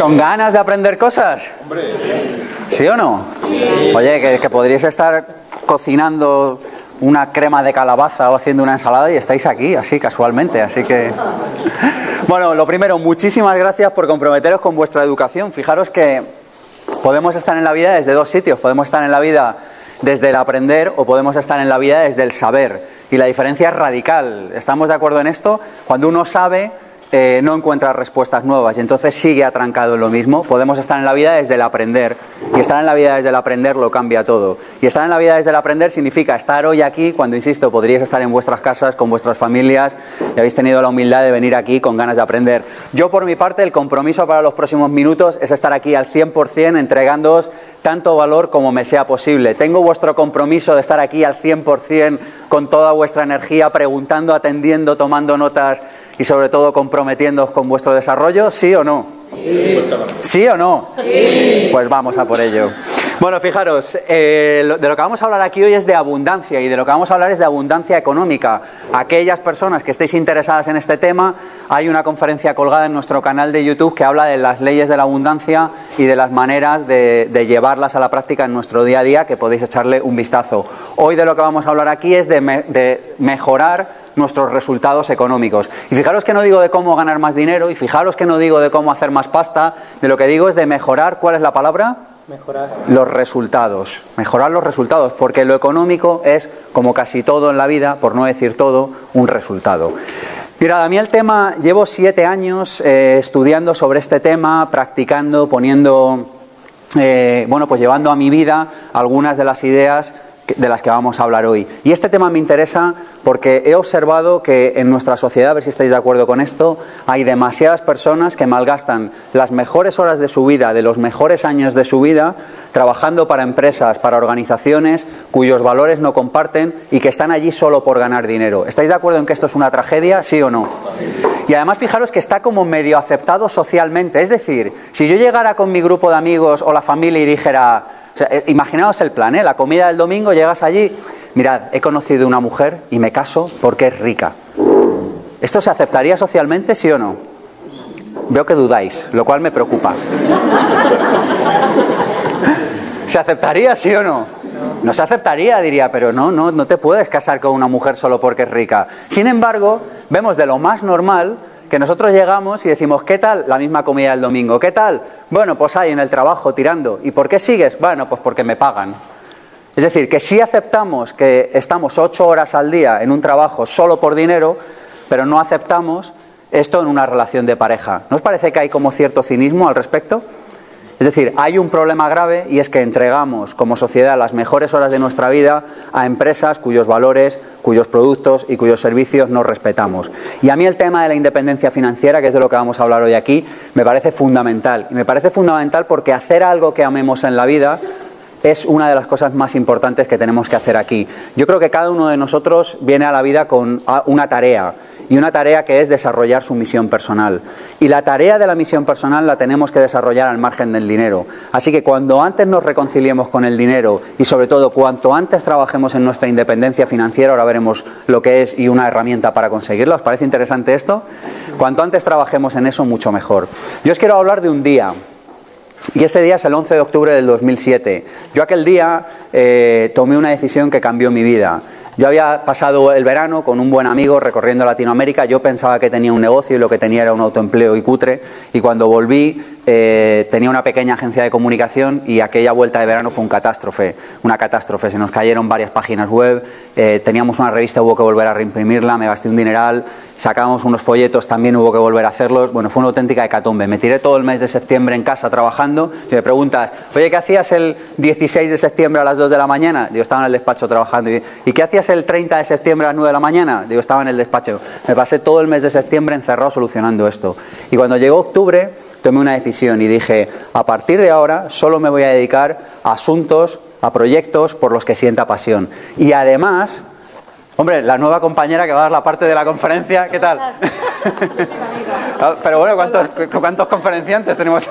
¿Con ganas de aprender cosas? ¿Sí o no? Oye, que, que podríais estar cocinando una crema de calabaza o haciendo una ensalada y estáis aquí, así casualmente. Así que. Bueno, lo primero, muchísimas gracias por comprometeros con vuestra educación. Fijaros que podemos estar en la vida desde dos sitios. Podemos estar en la vida desde el aprender o podemos estar en la vida desde el saber. Y la diferencia es radical. ¿Estamos de acuerdo en esto? Cuando uno sabe, eh, no encuentra respuestas nuevas y entonces sigue atrancado en lo mismo. Podemos estar en la vida desde el aprender y estar en la vida desde el aprender lo cambia todo. Y estar en la vida desde el aprender significa estar hoy aquí cuando, insisto, podríais estar en vuestras casas, con vuestras familias y habéis tenido la humildad de venir aquí con ganas de aprender. Yo, por mi parte, el compromiso para los próximos minutos es estar aquí al 100% entregándoos tanto valor como me sea posible. Tengo vuestro compromiso de estar aquí al 100% con toda vuestra energía, preguntando, atendiendo, tomando notas y sobre todo comprometiéndoos con vuestro desarrollo, ¿sí o no? Sí. ¿Sí o no? Sí. Pues vamos a por ello. Bueno, fijaros, eh, de lo que vamos a hablar aquí hoy es de abundancia y de lo que vamos a hablar es de abundancia económica. Aquellas personas que estéis interesadas en este tema, hay una conferencia colgada en nuestro canal de YouTube que habla de las leyes de la abundancia y de las maneras de, de llevarlas a la práctica en nuestro día a día, que podéis echarle un vistazo. Hoy de lo que vamos a hablar aquí es de, me, de mejorar nuestros resultados económicos. Y fijaros que no digo de cómo ganar más dinero, y fijaros que no digo de cómo hacer más pasta, de lo que digo es de mejorar, ¿cuál es la palabra? Mejorar. Los resultados. Mejorar los resultados, porque lo económico es, como casi todo en la vida, por no decir todo, un resultado. Mira, a mí el tema, llevo siete años eh, estudiando sobre este tema, practicando, poniendo, eh, bueno, pues llevando a mi vida algunas de las ideas de las que vamos a hablar hoy. Y este tema me interesa porque he observado que en nuestra sociedad, a ver si estáis de acuerdo con esto, hay demasiadas personas que malgastan las mejores horas de su vida, de los mejores años de su vida, trabajando para empresas, para organizaciones cuyos valores no comparten y que están allí solo por ganar dinero. ¿Estáis de acuerdo en que esto es una tragedia, sí o no? Y además fijaros que está como medio aceptado socialmente. Es decir, si yo llegara con mi grupo de amigos o la familia y dijera, eh, imaginaos el plan, ¿eh? La comida del domingo, llegas allí, mirad, he conocido una mujer y me caso porque es rica. ¿Esto se aceptaría socialmente, sí o no? Veo que dudáis, lo cual me preocupa. ¿Se aceptaría, sí o no? No se aceptaría, diría, pero no, no, no te puedes casar con una mujer solo porque es rica. Sin embargo, vemos de lo más normal que nosotros llegamos y decimos, ¿qué tal? La misma comida del domingo. ¿Qué tal? Bueno, pues ahí en el trabajo tirando. ¿Y por qué sigues? Bueno, pues porque me pagan. Es decir, que sí aceptamos que estamos ocho horas al día en un trabajo solo por dinero, pero no aceptamos esto en una relación de pareja. ¿No os parece que hay como cierto cinismo al respecto? Es decir, hay un problema grave y es que entregamos como sociedad las mejores horas de nuestra vida a empresas cuyos valores, cuyos productos y cuyos servicios no respetamos. Y a mí el tema de la independencia financiera, que es de lo que vamos a hablar hoy aquí, me parece fundamental. Y me parece fundamental porque hacer algo que amemos en la vida es una de las cosas más importantes que tenemos que hacer aquí. Yo creo que cada uno de nosotros viene a la vida con una tarea y una tarea que es desarrollar su misión personal. Y la tarea de la misión personal la tenemos que desarrollar al margen del dinero. Así que cuando antes nos reconciliemos con el dinero y sobre todo cuanto antes trabajemos en nuestra independencia financiera, ahora veremos lo que es y una herramienta para conseguirlo. ¿Os parece interesante esto? Cuanto antes trabajemos en eso, mucho mejor. Yo os quiero hablar de un día. Y ese día es el 11 de octubre del 2007. Yo aquel día eh, tomé una decisión que cambió mi vida. Yo había pasado el verano con un buen amigo recorriendo Latinoamérica. Yo pensaba que tenía un negocio y lo que tenía era un autoempleo y cutre. Y cuando volví eh, tenía una pequeña agencia de comunicación y aquella vuelta de verano fue un catástrofe, una catástrofe. Se nos cayeron varias páginas web, eh, teníamos una revista, hubo que volver a reimprimirla, me gasté un dineral, sacamos unos folletos, también hubo que volver a hacerlos. Bueno, fue una auténtica hecatombe. Me tiré todo el mes de septiembre en casa trabajando. Si me preguntas, oye, ¿qué hacías el 16 de septiembre a las 2 de la mañana? Digo, estaba en el despacho trabajando. ¿Y qué hacías el 30 de septiembre a las 9 de la mañana? Digo, estaba en el despacho. Me pasé todo el mes de septiembre encerrado solucionando esto. Y cuando llegó octubre, tomé una decisión y dije, a partir de ahora solo me voy a dedicar a asuntos, a proyectos por los que sienta pasión. Y además, hombre, la nueva compañera que va a dar la parte de la conferencia, ¿qué tal? Pero bueno, ¿cuántos, cuántos conferenciantes tenemos?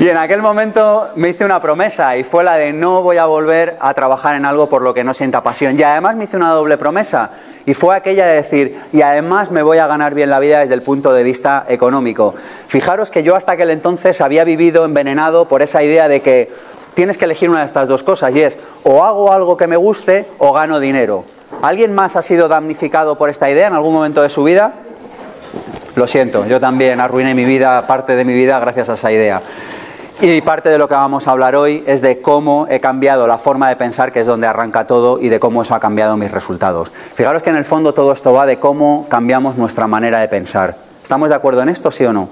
Y en aquel momento me hice una promesa y fue la de no voy a volver a trabajar en algo por lo que no sienta pasión. Y además me hice una doble promesa y fue aquella de decir, y además me voy a ganar bien la vida desde el punto de vista económico. Fijaros que yo hasta aquel entonces había vivido envenenado por esa idea de que tienes que elegir una de estas dos cosas y es o hago algo que me guste o gano dinero. ¿Alguien más ha sido damnificado por esta idea en algún momento de su vida? Lo siento, yo también arruiné mi vida, parte de mi vida, gracias a esa idea. Y parte de lo que vamos a hablar hoy es de cómo he cambiado la forma de pensar, que es donde arranca todo, y de cómo eso ha cambiado mis resultados. Fijaros que en el fondo todo esto va de cómo cambiamos nuestra manera de pensar. ¿Estamos de acuerdo en esto, sí o no?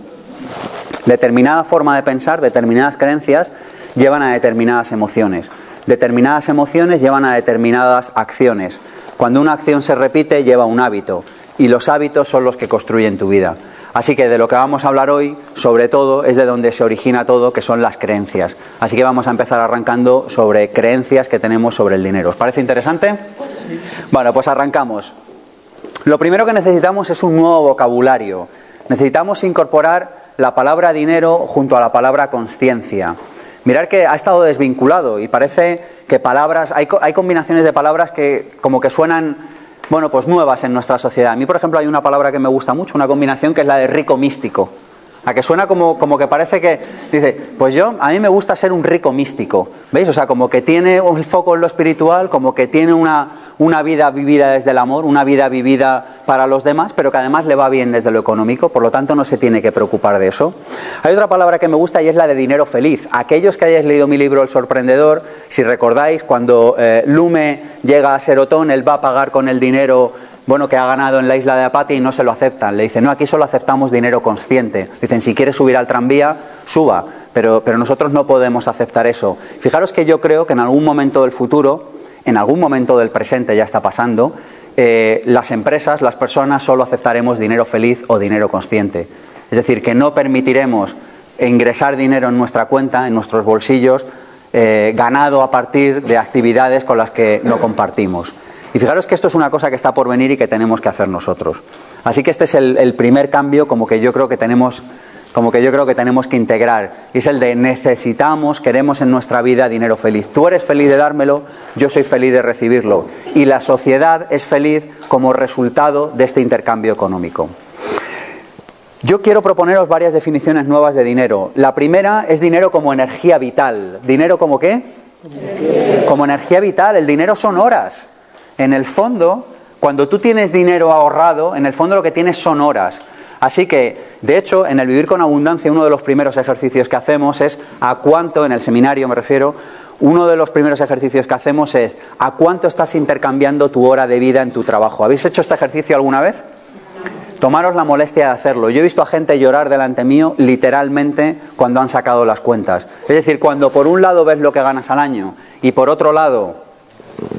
Determinada forma de pensar, determinadas creencias, llevan a determinadas emociones. Determinadas emociones llevan a determinadas acciones. Cuando una acción se repite, lleva un hábito y los hábitos son los que construyen tu vida. Así que de lo que vamos a hablar hoy, sobre todo, es de donde se origina todo, que son las creencias. Así que vamos a empezar arrancando sobre creencias que tenemos sobre el dinero. ¿Os parece interesante? Bueno, pues arrancamos. Lo primero que necesitamos es un nuevo vocabulario. Necesitamos incorporar la palabra dinero junto a la palabra conciencia. Mirar que ha estado desvinculado y parece que palabras, hay, hay combinaciones de palabras que como que suenan bueno, pues nuevas en nuestra sociedad. A mí, por ejemplo, hay una palabra que me gusta mucho, una combinación que es la de rico místico. A que suena como, como que parece que dice, pues yo, a mí me gusta ser un rico místico. ¿Veis? O sea, como que tiene un foco en lo espiritual, como que tiene una, una vida vivida desde el amor, una vida vivida para los demás, pero que además le va bien desde lo económico, por lo tanto no se tiene que preocupar de eso. Hay otra palabra que me gusta y es la de dinero feliz. Aquellos que hayáis leído mi libro El sorprendedor, si recordáis, cuando eh, Lume llega a Serotón, él va a pagar con el dinero bueno, que ha ganado en la isla de Apatia y no se lo aceptan. Le dicen, no, aquí solo aceptamos dinero consciente. Dicen, si quiere subir al tranvía, suba, pero, pero nosotros no podemos aceptar eso. Fijaros que yo creo que en algún momento del futuro, en algún momento del presente ya está pasando, eh, las empresas, las personas solo aceptaremos dinero feliz o dinero consciente. Es decir, que no permitiremos ingresar dinero en nuestra cuenta, en nuestros bolsillos, eh, ganado a partir de actividades con las que no compartimos. Y fijaros que esto es una cosa que está por venir y que tenemos que hacer nosotros. Así que este es el, primer cambio como que yo creo que tenemos como que yo creo que tenemos que integrar, y es el de necesitamos, queremos en nuestra vida dinero feliz. Tú eres feliz de dármelo, yo soy feliz de recibirlo, y la sociedad es feliz como resultado de este intercambio económico. Yo quiero proponeros varias definiciones nuevas de dinero. La primera es dinero como energía vital. ¿Dinero como qué? Como energía vital. El dinero son horas. En el fondo, cuando tú tienes dinero ahorrado, en el fondo lo que tienes son horas. Así que, de hecho, en el Vivir con Abundancia, uno de los primeros ejercicios que hacemos es a cuánto, en el seminario me refiero, uno de los primeros ejercicios que hacemos es a cuánto estás intercambiando tu hora de vida en tu trabajo. ¿Habéis hecho este ejercicio alguna vez? Tomaros la molestia de hacerlo. Yo he visto a gente llorar delante mío literalmente cuando han sacado las cuentas. Es decir, cuando por un lado ves lo que ganas al año y por otro lado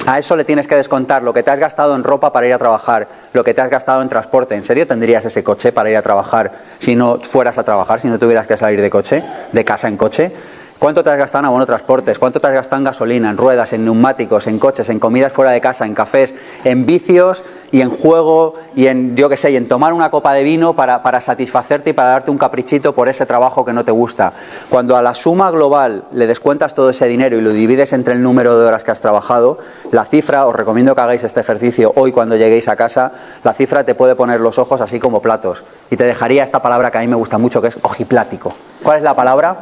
a eso le tienes que descontar lo que te has gastado en ropa para ir a trabajar, lo que te has gastado en transporte. ¿En serio tendrías ese coche para ir a trabajar si no fueras a trabajar, si no tuvieras que salir de coche, de casa en coche? ¿Cuánto te has gastado en abono transportes? ¿Cuánto te has gastado en gasolina, en ruedas, en neumáticos, en coches, en comidas fuera de casa, en cafés, en vicios y en juego y en, yo qué sé, y en tomar una copa de vino para, para, satisfacerte y para darte un caprichito por ese trabajo que no te gusta? Cuando a la suma global le descuentas todo ese dinero y lo divides entre el número de horas que has trabajado, la cifra, os recomiendo que hagáis este ejercicio hoy cuando lleguéis a casa, la cifra te puede poner los ojos así como platos. Y te dejaría esta palabra que a mí me gusta mucho, que es ojiplático. ¿Cuál es la palabra?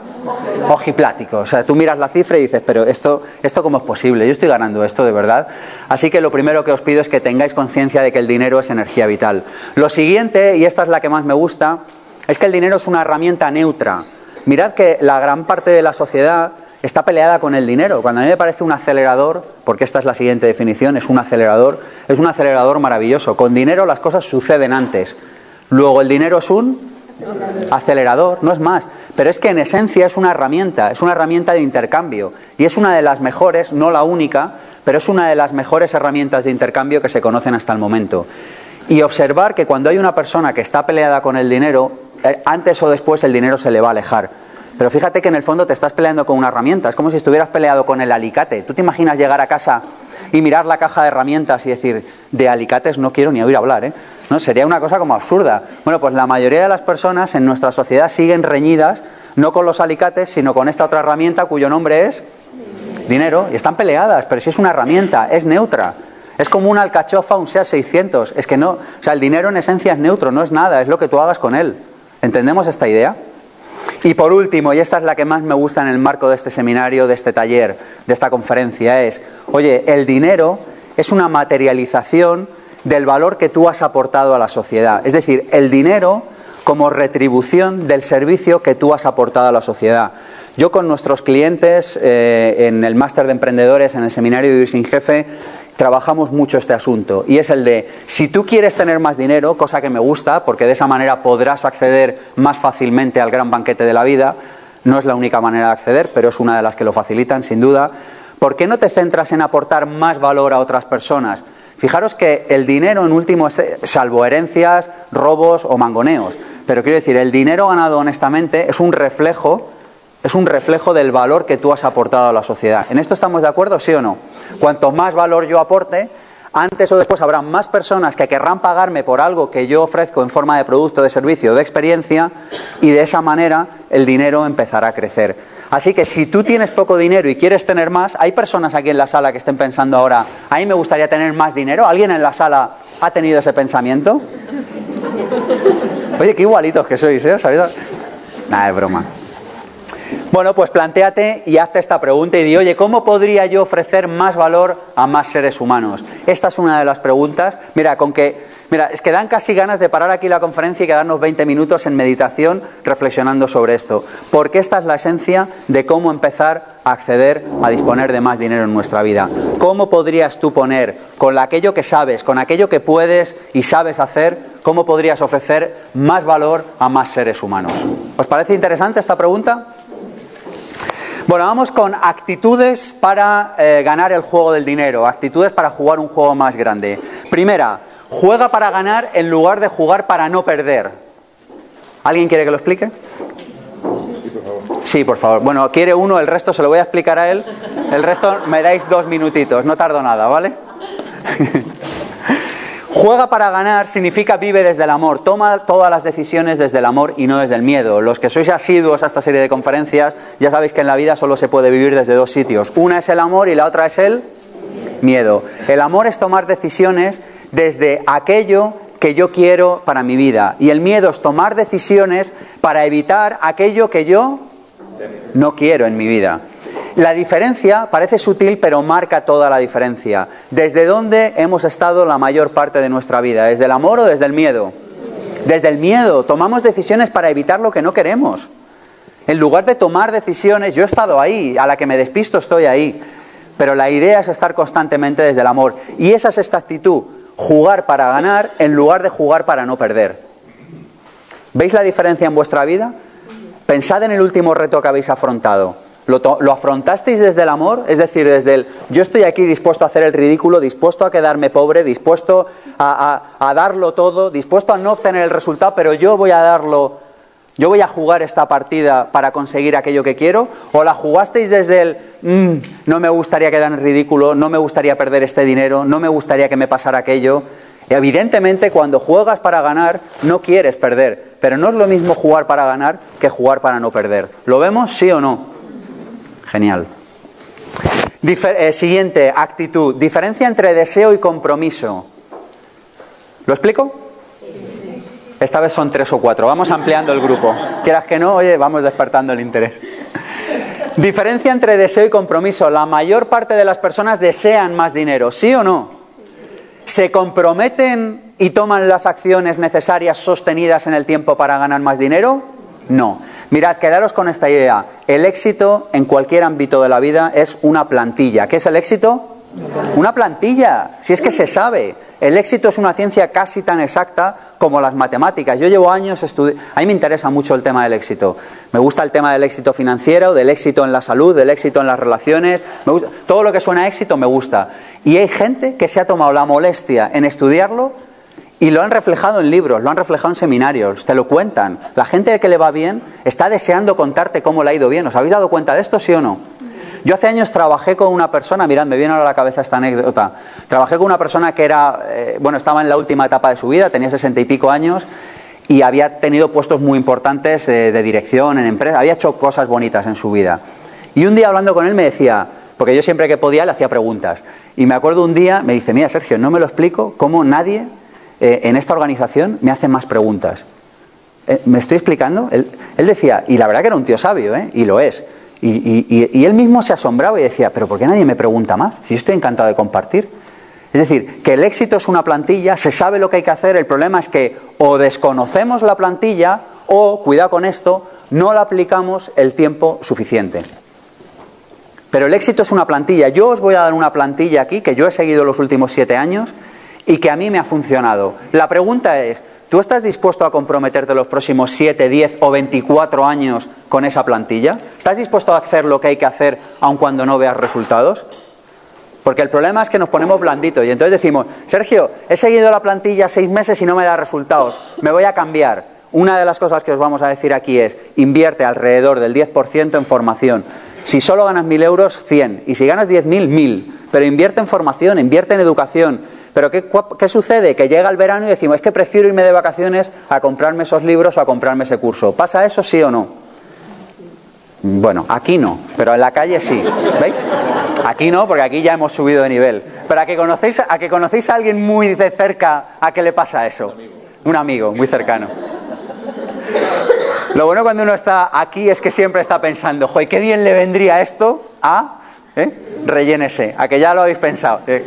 Ojiplático. O sea, tú miras la cifra y dices, pero esto, esto cómo es posible, yo estoy ganando esto de verdad. Así que lo primero que os pido es que tengáis conciencia de que el dinero es energía vital. Lo siguiente, y esta es la que más me gusta, es que el dinero es una herramienta neutra. Mirad que la gran parte de la sociedad está peleada con el dinero. Cuando a mí me parece un acelerador, porque esta es la siguiente definición, es un acelerador, es un acelerador maravilloso. Con dinero las cosas suceden antes. Luego el dinero es un acelerador, no es más. Pero es que en esencia es una herramienta, es una herramienta de intercambio. Y es una de las mejores, no la única, pero es una de las mejores herramientas de intercambio que se conocen hasta el momento. Y observar que cuando hay una persona que está peleada con el dinero, eh, antes o después el dinero se le va a alejar. Pero fíjate que en el fondo te estás peleando con una herramienta, es como si estuvieras peleado con el alicate. ¿Tú te imaginas llegar a casa y mirar la caja de herramientas y decir, de alicates no quiero ni oír hablar, ¿eh? ¿no? Sería una cosa como absurda. Bueno, pues la mayoría de las personas en nuestra sociedad siguen reñidas, no con los alicates, sino con esta otra herramienta cuyo nombre es dinero, y están peleadas, pero si es una herramienta, es neutra. Es como una alcachofa, un SEA 600. Es que no, o sea, el dinero en esencia es neutro, no es nada, es lo que tú hagas con él. ¿Entendemos esta idea? Y por último, y esta es la que más me gusta en el marco de este seminario, de este taller, de esta conferencia, es, oye, el dinero es una materialización del valor que tú has aportado a la sociedad. Es decir, el dinero como retribución del servicio que tú has aportado a la sociedad. Yo con nuestros clientes eh, en el máster de emprendedores, en el seminario de Vivir sin Jefe, trabajamos mucho este asunto y es el de si tú quieres tener más dinero, cosa que me gusta porque de esa manera podrás acceder más fácilmente al gran banquete de la vida, no es la única manera de acceder, pero es una de las que lo facilitan sin duda, ¿por qué no te centras en aportar más valor a otras personas? Fijaros que el dinero en último es salvo herencias, robos o mangoneos, pero quiero decir, el dinero ganado honestamente es un reflejo es un reflejo del valor que tú has aportado a la sociedad. ¿En esto estamos de acuerdo, sí o no? Cuanto más valor yo aporte, antes o después habrá más personas que querrán pagarme por algo que yo ofrezco en forma de producto, de servicio, de experiencia, y de esa manera el dinero empezará a crecer. Así que si tú tienes poco dinero y quieres tener más, hay personas aquí en la sala que estén pensando ahora, a mí me gustaría tener más dinero. ¿Alguien en la sala ha tenido ese pensamiento? Oye, qué igualitos que sois, ¿eh? ¿Sabéis? Nada, es broma. Bueno, pues planteate y hazte esta pregunta y di, oye, ¿cómo podría yo ofrecer más valor a más seres humanos? Esta es una de las preguntas. Mira, con que, mira, es que dan casi ganas de parar aquí la conferencia y quedarnos 20 minutos en meditación reflexionando sobre esto. Porque esta es la esencia de cómo empezar a acceder a disponer de más dinero en nuestra vida. ¿Cómo podrías tú poner con aquello que sabes, con aquello que puedes y sabes hacer, cómo podrías ofrecer más valor a más seres humanos? ¿Os parece interesante esta pregunta? Bueno, vamos con actitudes para eh, ganar el juego del dinero, actitudes para jugar un juego más grande. Primera, juega para ganar en lugar de jugar para no perder. ¿Alguien quiere que lo explique? Sí, por favor. Bueno, quiere uno, el resto se lo voy a explicar a él. El resto me dais dos minutitos, no tardo nada, ¿vale? Juega para ganar significa vive desde el amor, toma todas las decisiones desde el amor y no desde el miedo. Los que sois asiduos a esta serie de conferencias ya sabéis que en la vida solo se puede vivir desde dos sitios. Una es el amor y la otra es el miedo. El amor es tomar decisiones desde aquello que yo quiero para mi vida y el miedo es tomar decisiones para evitar aquello que yo no quiero en mi vida. La diferencia parece sutil, pero marca toda la diferencia. ¿Desde dónde hemos estado la mayor parte de nuestra vida? ¿Desde el amor o desde el miedo? Desde el miedo. Tomamos decisiones para evitar lo que no queremos. En lugar de tomar decisiones, yo he estado ahí, a la que me despisto estoy ahí. Pero la idea es estar constantemente desde el amor. Y esa es esta actitud, jugar para ganar en lugar de jugar para no perder. ¿Veis la diferencia en vuestra vida? Pensad en el último reto que habéis afrontado. ¿Lo, afrontasteis desde el amor? Es decir, desde el yo estoy aquí dispuesto a hacer el ridículo, dispuesto a quedarme pobre, dispuesto a, darlo todo, dispuesto a no obtener el resultado, pero yo voy a darlo, yo voy a jugar esta partida para conseguir aquello que quiero? ¿O la jugasteis desde el mm, no me gustaría quedar en ridículo, no me gustaría perder este dinero, no me gustaría que me pasara aquello? evidentemente, cuando juegas para ganar, no quieres perder, pero no es lo mismo jugar para ganar que jugar para no perder. ¿Lo vemos, sí o no? Genial. Eh, siguiente, actitud. Diferencia entre deseo y compromiso. ¿Lo explico? Esta vez son tres o cuatro. Vamos ampliando el grupo. Quieras que no, oye, vamos despertando el interés. Diferencia entre deseo y compromiso. La mayor parte de las personas desean más dinero, ¿sí o no? ¿Se comprometen y toman las acciones necesarias sostenidas en el tiempo para ganar más dinero? No. Mirad, quedaros con esta idea. El éxito en cualquier ámbito de la vida es una plantilla. ¿Qué es el éxito? Una plantilla, si es que se sabe. El éxito es una ciencia casi tan exacta como las matemáticas. Yo llevo años estudiando. A mí me interesa mucho el tema del éxito. Me gusta el tema del éxito financiero, del éxito en la salud, del éxito en las relaciones. Todo lo que suena a éxito me gusta. Y hay gente que se ha tomado la molestia en estudiarlo y lo han reflejado en libros, lo han reflejado en seminarios, te lo cuentan. La gente que le va bien está deseando contarte cómo le ha ido bien. ¿Os habéis dado cuenta de esto, sí o no? Yo hace años trabajé con una persona, mirad, me viene a la cabeza esta anécdota. Trabajé con una persona que era, eh, bueno, estaba en la última etapa de su vida, tenía sesenta y pico años y había tenido puestos muy importantes eh, de dirección en empresas, había hecho cosas bonitas en su vida. Y un día hablando con él me decía, porque yo siempre que podía le hacía preguntas. Y me acuerdo un día, me dice, mira Sergio, no me lo explico cómo nadie eh, en esta organización me hace más preguntas. Eh, ¿Me estoy explicando? Él, decía, y la verdad que era un tío sabio, ¿eh? y lo es. Y, él mismo se asombraba y decía, pero ¿por qué nadie me pregunta más? Si yo estoy encantado de compartir. Es decir, que el éxito es una plantilla, se sabe lo que hay que hacer, el problema es que o desconocemos la plantilla o, cuidado con esto, no la aplicamos el tiempo suficiente. Pero el éxito es una plantilla. Yo os voy a dar una plantilla aquí que yo he seguido los últimos siete años y que a mí me ha funcionado. La pregunta es, ¿tú estás dispuesto a comprometerte los próximos 7, 10 o 24 años con esa plantilla? ¿Estás dispuesto a hacer lo que hay que hacer aun cuando no veas resultados? Porque el problema es que nos ponemos blanditos y entonces decimos, Sergio, he seguido la plantilla seis meses y no me da resultados, me voy a cambiar. Una de las cosas que os vamos a decir aquí es, invierte alrededor del 10% en formación. Si solo ganas 1.000 euros, 100. Y si ganas 10.000, 1.000. Pero invierte en formación, invierte en educación, pero ¿qué, sucede? Que llega el verano y decimos, es que prefiero irme de vacaciones a comprarme esos libros o a comprarme ese curso. ¿Pasa eso sí o no? Bueno, aquí no, pero en la calle sí. ¿Veis? Aquí no, porque aquí ya hemos subido de nivel. Pero a que conocéis a, que conocéis a alguien muy de cerca, ¿a qué le pasa eso? Un amigo muy cercano. Lo bueno cuando uno está aquí es que siempre está pensando, joder, qué bien le vendría esto a... ¿eh? Rellénese, a que ya lo habéis pensado. ¿eh?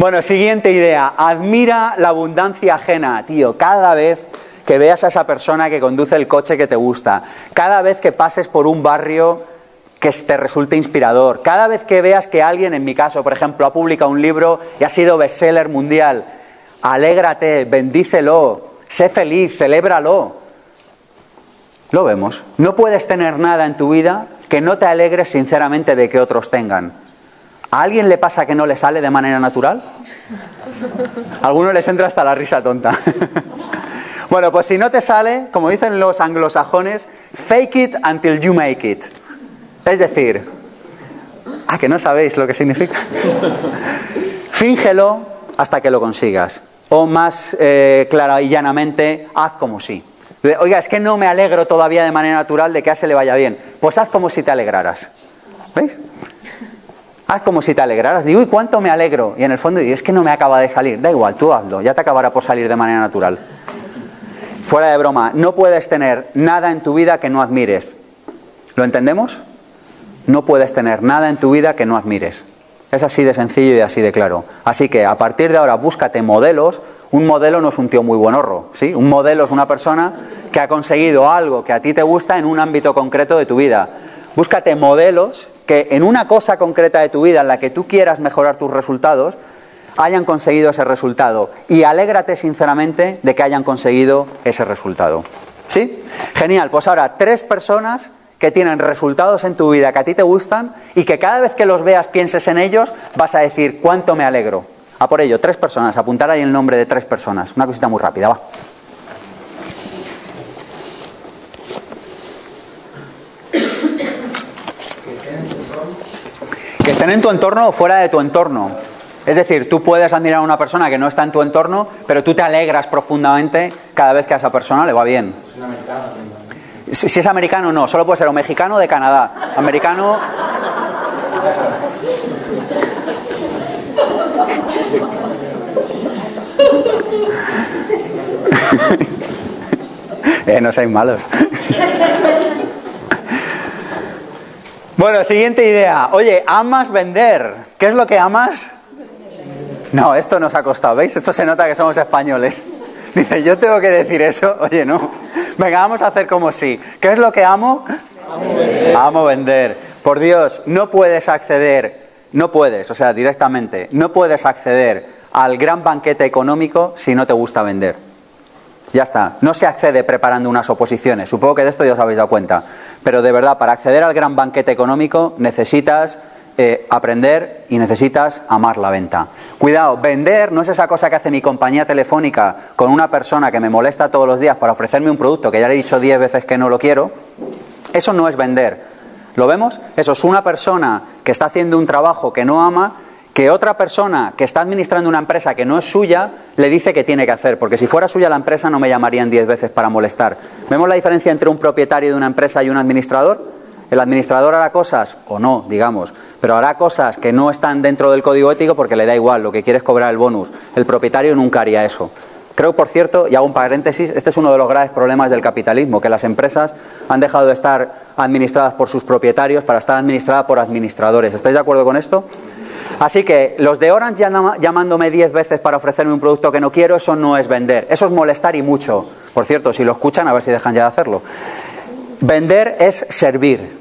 Bueno, siguiente idea. Admira la abundancia ajena, tío. Cada vez que veas a esa persona que conduce el coche que te gusta, cada vez que pases por un barrio que te resulte inspirador, cada vez que veas que alguien, en mi caso, por ejemplo, ha publicado un libro y ha sido bestseller mundial, alégrate, bendícelo, sé feliz, celébralo. Lo vemos. No puedes tener nada en tu vida que no te alegres sinceramente de que otros tengan. ¿A alguien le pasa que no le sale de manera natural? A algunos les entra hasta la risa tonta. bueno, pues si no te sale, como dicen los anglosajones, fake it until you make it. Es decir, ah, que no sabéis lo que significa. Fíngelo hasta que lo consigas. O más eh, clara y llanamente, haz como si. Oiga, es que no me alegro todavía de manera natural de que a se le vaya bien. Pues haz como si te alegraras. ¿Veis? Haz como si te alegraras. Digo, ¿y cuánto me alegro? Y en el fondo digo, es que no me acaba de salir. Da igual, tú hazlo, ya te acabará por salir de manera natural. Fuera de broma, no puedes tener nada en tu vida que no admires. ¿Lo entendemos? No puedes tener nada en tu vida que no admires. Es así de sencillo y así de claro. Así que a partir de ahora búscate modelos. Un modelo no es un tío muy buen horro, ¿sí? Un modelo es una persona que ha conseguido algo que a ti te gusta en un ámbito concreto de tu vida. Búscate modelos que en una cosa concreta de tu vida en la que tú quieras mejorar tus resultados, hayan conseguido ese resultado. Y alégrate sinceramente de que hayan conseguido ese resultado. ¿Sí? Genial. Pues ahora, tres personas que tienen resultados en tu vida que a ti te gustan y que cada vez que los veas pienses en ellos, vas a decir cuánto me alegro. A por ello, tres personas, apuntar ahí el nombre de tres personas. Una cosita muy rápida, va. Estén en tu entorno o fuera de tu entorno. Es decir, tú puedes admirar a una persona que no está en tu entorno, pero tú te alegras profundamente cada vez que a esa persona le va bien. Si, es americano, no, solo puede ser o mexicano de Canadá. Americano. eh, no seáis malos. Bueno, siguiente idea. Oye, amas vender. ¿Qué es lo que amas? No, esto nos ha costado, ¿veis? Esto se nota que somos españoles. Dice, yo tengo que decir eso. Oye, no. Venga, vamos a hacer como sí. ¿Qué es lo que amo? Amo vender. Amo vender. Por Dios, no puedes acceder, no puedes, o sea, directamente, no puedes acceder al gran banquete económico si no te gusta vender. Ya está, no se accede preparando unas oposiciones. Supongo que de esto ya os habéis dado cuenta. Pero de verdad, para acceder al gran banquete económico necesitas eh, aprender y necesitas amar la venta. Cuidado, vender no es esa cosa que hace mi compañía telefónica con una persona que me molesta todos los días para ofrecerme un producto que ya le he dicho diez veces que no lo quiero. Eso no es vender. ¿Lo vemos? Eso es una persona que está haciendo un trabajo que no ama que otra persona que está administrando una empresa que no es suya le dice que tiene que hacer, porque si fuera suya la empresa no me llamarían diez veces para molestar. ¿Vemos la diferencia entre un propietario de una empresa y un administrador? el administrador hará cosas, o no, digamos, pero hará cosas que no están dentro del código ético porque le da igual, lo que quiere es cobrar el bonus. El propietario nunca haría eso. Creo, por cierto, y hago un paréntesis, este es uno de los graves problemas del capitalismo, que las empresas han dejado de estar administradas por sus propietarios para estar administradas por administradores. ¿Estáis de acuerdo con esto? Así que los de Orange llamándome 10 veces para ofrecerme un producto que no quiero, eso no es vender. Eso es molestar y mucho. Por cierto, si lo escuchan, a ver si dejan ya de hacerlo. Vender es servir.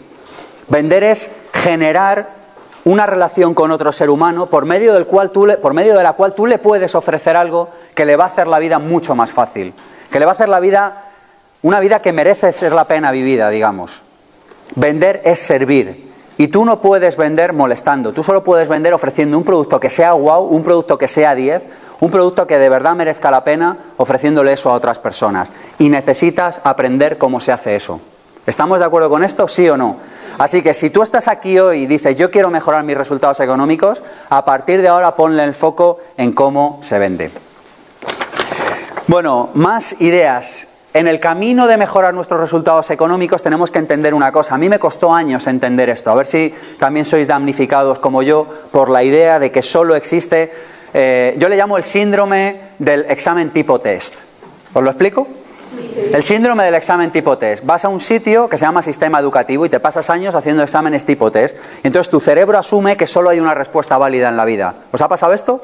Vender es generar una relación con otro ser humano por medio, del cual tú por medio de la cual tú le puedes ofrecer algo que le va a hacer la vida mucho más fácil, que le va a hacer la vida una vida que merece ser la pena vivida, digamos. Vender es servir. Y tú no puedes vender molestando, tú solo puedes vender ofreciendo un producto que sea wow, un producto que sea 10, un producto que de verdad merezca la pena ofreciéndole eso a otras personas. Y necesitas aprender cómo se hace eso. ¿Estamos de acuerdo con esto? ¿Sí o no? Así que si tú estás aquí hoy y dices yo quiero mejorar mis resultados económicos, a partir de ahora ponle el foco en cómo se vende. Bueno, más ideas. En el camino de mejorar nuestros resultados económicos tenemos que entender una cosa. A mí me costó años entender esto. A ver si también sois damnificados como yo por la idea de que solo existe, eh, yo le llamo el síndrome del examen tipo test. ¿Os lo explico? El síndrome del examen tipo test. Vas a un sitio que se llama sistema educativo y te pasas años haciendo exámenes tipo test. entonces tu cerebro asume que solo hay una respuesta válida en la vida. ¿Os ha pasado esto?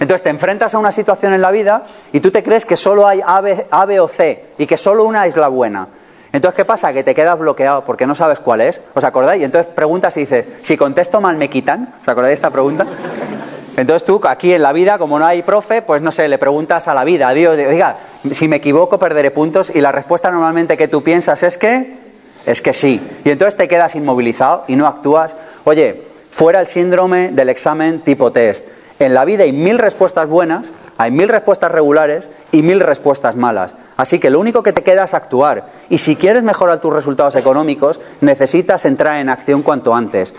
Entonces te enfrentas a una situación en la vida y tú te crees que solo hay A, B, o C y que solo una es la buena. Entonces, ¿qué pasa? Que te quedas bloqueado porque no sabes cuál es. ¿Os acordáis? Y entonces preguntas y dices, si contesto mal me quitan. ¿Os acordáis de esta pregunta? Entonces tú, aquí en la vida, como no hay profe, pues no sé, le preguntas a la vida, a Dios, oiga, si me equivoco perderé puntos y la respuesta normalmente que tú piensas es que, es que sí. Y entonces te quedas inmovilizado y no actúas. Oye, fuera el síndrome del examen tipo test. En la vida hay mil respuestas buenas, hay mil respuestas regulares y mil respuestas malas. Así que lo único que te queda es actuar. Y si quieres mejorar tus resultados económicos, necesitas entrar en acción cuanto antes.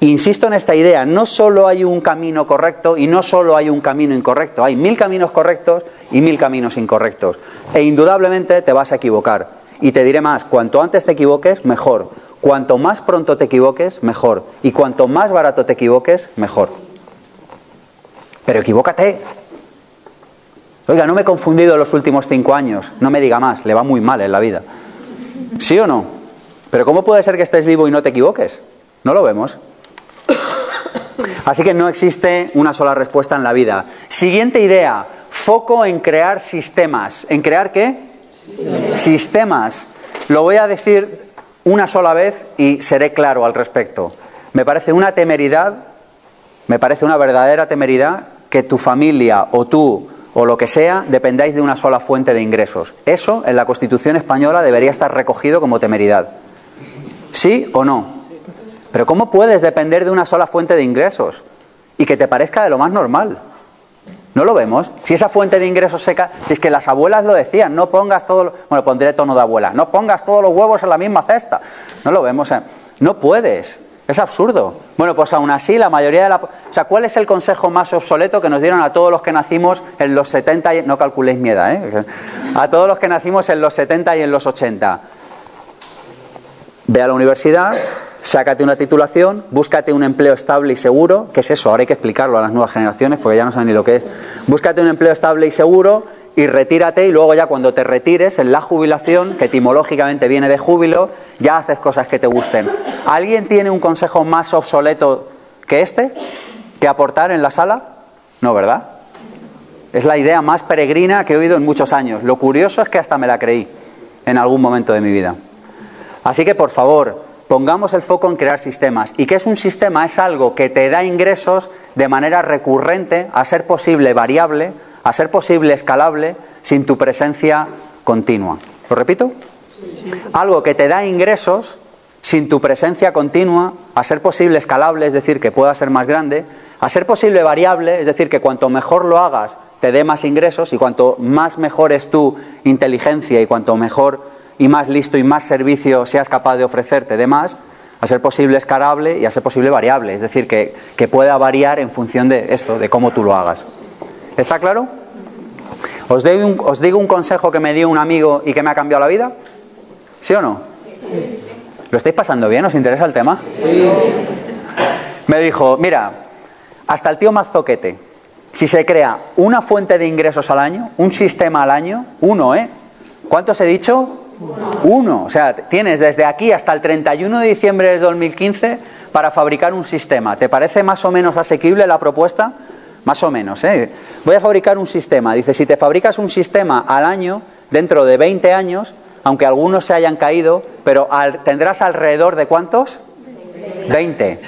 Insisto en esta idea, no solo hay un camino correcto y no solo hay un camino incorrecto, hay mil caminos correctos y mil caminos incorrectos. E indudablemente te vas a equivocar. Y te diré más, cuanto antes te equivoques, mejor. Cuanto más pronto te equivoques, mejor. Y cuanto más barato te equivoques, mejor. Pero equivócate. Oiga, no me he confundido los últimos cinco años. No me diga más, le va muy mal en la vida. ¿Sí o no? Pero ¿cómo puede ser que estés vivo y no te equivoques? No lo vemos. Así que no existe una sola respuesta en la vida. Siguiente idea, foco en crear sistemas. ¿En crear qué? Sistemas. Lo voy a decir una sola vez y seré claro al respecto. Me parece una temeridad, me parece una verdadera temeridad que tu familia o tú o lo que sea dependáis de una sola fuente de ingresos. Eso en la Constitución española debería estar recogido como temeridad. ¿Sí o no? Pero ¿cómo puedes depender de una sola fuente de ingresos y que te parezca de lo más normal? ¿No lo vemos? Si esa fuente de ingresos seca, si es que las abuelas lo decían, no pongas todo, bueno, pondré tono de abuela, no pongas todos los huevos en la misma cesta. No lo vemos, ¿eh? no puedes. Es absurdo. Bueno, pues aún así la mayoría de la... O sea, ¿cuál es el consejo más obsoleto que nos dieron a todos los que nacimos en los 70 y... No calculéis mi edad, ¿eh? A todos los que nacimos en los 70 y en los 80. Ve a la universidad, sácate una titulación, búscate un empleo estable y seguro, ¿qué es eso? Ahora hay que explicarlo a las nuevas generaciones porque ya no saben ni lo que es. Búscate un empleo estable y seguro y retírate y luego ya cuando te retires en la jubilación, que etimológicamente viene de júbilo, ya haces cosas que te gusten. ¿Alguien tiene un consejo más obsoleto que este? ¿Que aportar en la sala? No, ¿verdad? Es la idea más peregrina que he oído en muchos años. Lo curioso es que hasta me la creí en algún momento de mi vida. Así que, por favor, pongamos el foco en crear sistemas. ¿Y qué es un sistema? Es algo que te da ingresos de manera recurrente, a ser posible variable, a ser posible escalable, sin tu presencia continua. ¿Lo repito? Algo que te da ingresos sin tu presencia continua, a ser posible escalable, es decir, que pueda ser más grande, a ser posible variable, es decir, que cuanto mejor lo hagas, te dé más ingresos y cuanto más mejor es tu inteligencia y cuanto mejor y más listo y más servicio seas capaz de ofrecerte de más, a ser posible escalable y a ser posible variable, es decir, que, pueda variar en función de esto, de cómo tú lo hagas. ¿Está claro? ¿Os, ¿Os digo un consejo que me dio un amigo y que me ha cambiado la vida? ¿Sí o no? ¿Lo estáis pasando bien? ¿Os interesa el tema? Sí. Me dijo, mira, hasta el tío más zoquete, si se crea una fuente de ingresos al año, un sistema al año, uno, ¿eh? ¿Cuántos he dicho? Uno. O sea, tienes desde aquí hasta el 31 de diciembre de 2015 para fabricar un sistema. ¿Te parece más o menos asequible la propuesta? Más o menos, ¿eh? Voy a fabricar un sistema. Dice, si te fabricas un sistema al año, dentro de 20 años, aunque algunos se hayan caído, pero tendrás alrededor de cuántos? 20.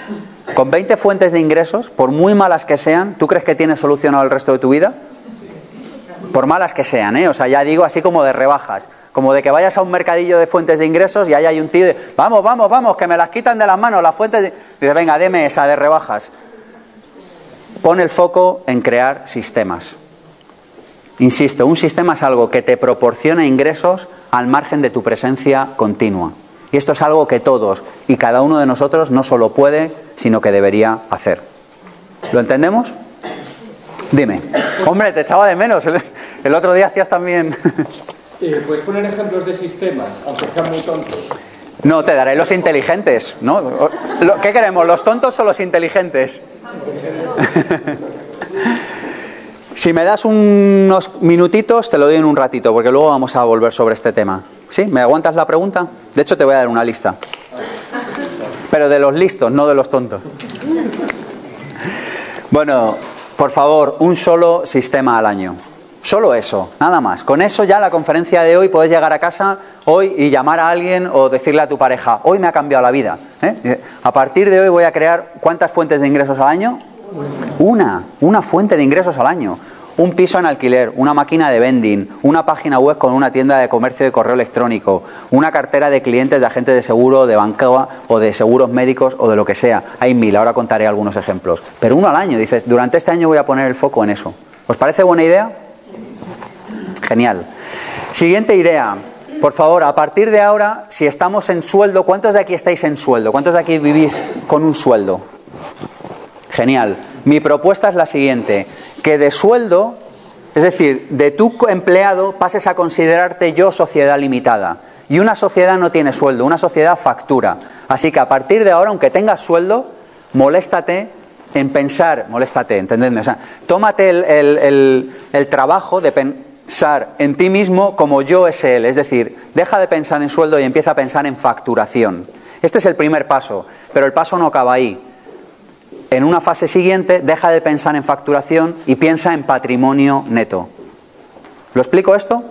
Con 20 fuentes de ingresos, por muy malas que sean, ¿tú crees que tienes solucionado el resto de tu vida? Por malas que sean, ¿eh? O sea, ya digo así como de rebajas. Como de que vayas a un mercadillo de fuentes de ingresos y ahí hay un tío de, vamos, vamos, vamos, que me las quitan de las manos las fuentes de... Dice, venga, deme esa de rebajas. Pon el foco en crear sistemas. Insisto, un sistema es algo que te proporciona ingresos al margen de tu presencia continua. Y esto es algo que todos y cada uno de nosotros no solo puede, sino que debería hacer. ¿Lo entendemos? Dime. Hombre, te echaba de menos. El, otro día hacías también... ¿Puedes poner ejemplos de sistemas, aunque sean muy tontos? No, te daré los inteligentes, ¿no? ¿Qué queremos, los tontos o los inteligentes? si me das unos minutitos, te lo doy en un ratito, porque luego vamos a volver sobre este tema. ¿Sí? ¿Me aguantas la pregunta? De hecho, te voy a dar una lista. Pero de los listos, no de los tontos. Bueno, por favor, un solo sistema al año. Solo eso, nada más. Con eso ya la conferencia de hoy puedes llegar a casa hoy y llamar a alguien o decirle a tu pareja, hoy me ha cambiado la vida. ¿eh? A partir de hoy voy a crear cuántas fuentes de ingresos al año? Una, una fuente de ingresos al año. Un piso en alquiler, una máquina de vending, una página web con una tienda de comercio de correo electrónico, una cartera de clientes de agentes de seguro, de banca o de seguros médicos o de lo que sea. Hay mil, ahora contaré algunos ejemplos. Pero uno al año, dices, durante este año voy a poner el foco en eso. ¿Os parece buena idea? Genial. Siguiente idea. Por favor, a partir de ahora, si estamos en sueldo, ¿cuántos de aquí estáis en sueldo? ¿Cuántos de aquí vivís con un sueldo? Genial. Mi propuesta es la siguiente, que de sueldo, es decir, de tu empleado, pases a considerarte yo sociedad limitada. Y una sociedad no tiene sueldo, una sociedad factura. Así que a partir de ahora, aunque tengas sueldo, moléstate en pensar, moléstate, entendedme, o sea, tómate el, trabajo de en ti mismo como yo es él, es decir, deja de pensar en sueldo y empieza a pensar en facturación. Este es el primer paso, pero el paso no acaba ahí. En una fase siguiente, deja de pensar en facturación y piensa en patrimonio neto. ¿Lo explico esto?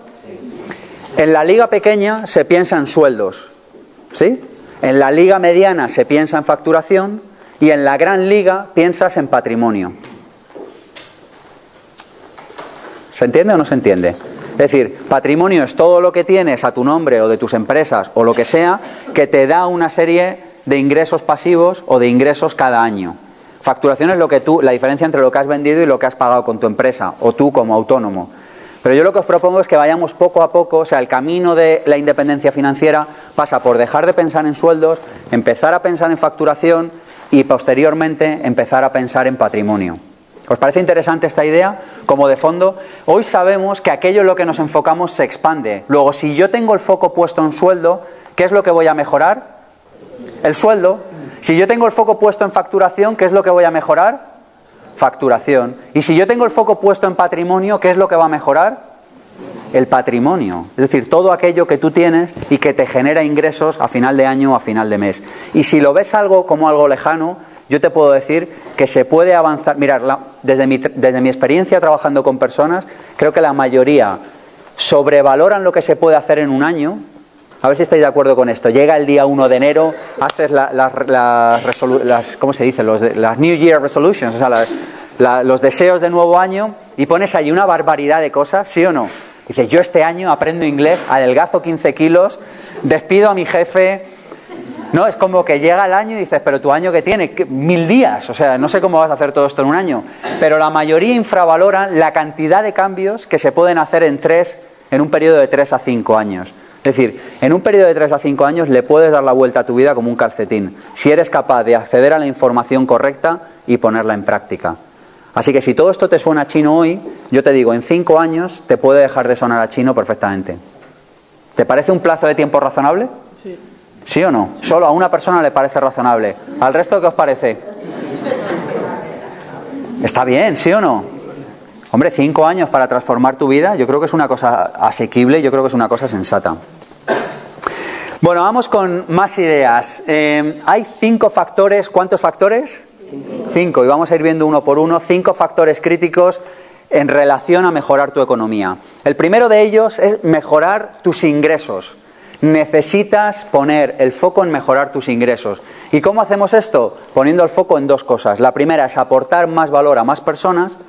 En la liga pequeña se piensa en sueldos, ¿sí? En la liga mediana se piensa en facturación y en la gran liga piensas en patrimonio. ¿Se entiende o no se entiende? Es decir, patrimonio es todo lo que tienes a tu nombre o de tus empresas o lo que sea que te da una serie de ingresos pasivos o de ingresos cada año. Facturación es lo que tú, la diferencia entre lo que has vendido y lo que has pagado con tu empresa o tú como autónomo. Pero yo lo que os propongo es que vayamos poco a poco, o sea, el camino de la independencia financiera pasa por dejar de pensar en sueldos, empezar a pensar en facturación y posteriormente empezar a pensar en patrimonio. ¿Os parece interesante esta idea? Como de fondo, hoy sabemos que aquello en lo que nos enfocamos se expande. Luego, si yo tengo el foco puesto en sueldo, ¿qué es lo que voy a mejorar? El sueldo. Si yo tengo el foco puesto en facturación, ¿qué es lo que voy a mejorar? Facturación. Y si yo tengo el foco puesto en patrimonio, ¿qué es lo que va a mejorar? El patrimonio. Es decir, todo aquello que tú tienes y que te genera ingresos a final de año o a final de mes. Y si lo ves algo como algo lejano, yo te puedo decir que se puede avanzar. Mirar, desde, mi, desde mi experiencia trabajando con personas, creo que la mayoría sobrevaloran lo que se puede hacer en un año. A ver si estáis de acuerdo con esto. Llega el día 1 de enero, haces las, ¿cómo se dice? Las New Year Resolutions, o sea, los deseos de nuevo año y pones ahí una barbaridad de cosas, ¿sí o no? Dices, yo este año aprendo inglés, adelgazo 15 kilos, despido a mi jefe, no, es como que llega el año y dices, pero tu año que tiene, mil días, o sea, no sé cómo vas a hacer todo esto en un año. Pero la mayoría infravaloran la cantidad de cambios que se pueden hacer en tres, en un periodo de tres a cinco años. Es decir, en un periodo de tres a cinco años le puedes dar la vuelta a tu vida como un calcetín, si eres capaz de acceder a la información correcta y ponerla en práctica. Así que si todo esto te suena chino hoy, yo te digo, en cinco años te puede dejar de sonar a chino perfectamente. ¿Te parece un plazo de tiempo razonable? Sí. ¿Sí o no? Solo a una persona le parece razonable. ¿Al resto qué os parece? Está bien, ¿sí o no? Hombre, cinco años para transformar tu vida, yo creo que es una cosa asequible, yo creo que es una cosa sensata. Bueno, vamos con más ideas. Eh, hay cinco factores, ¿cuántos factores? Cinco, y vamos a ir viendo uno por uno, cinco factores críticos en relación a mejorar tu economía. El primero de ellos es mejorar tus ingresos. Necesitas poner el foco en mejorar tus ingresos. ¿Y cómo hacemos esto? Poniendo el foco en dos cosas. La primera es aportar más valor a más personas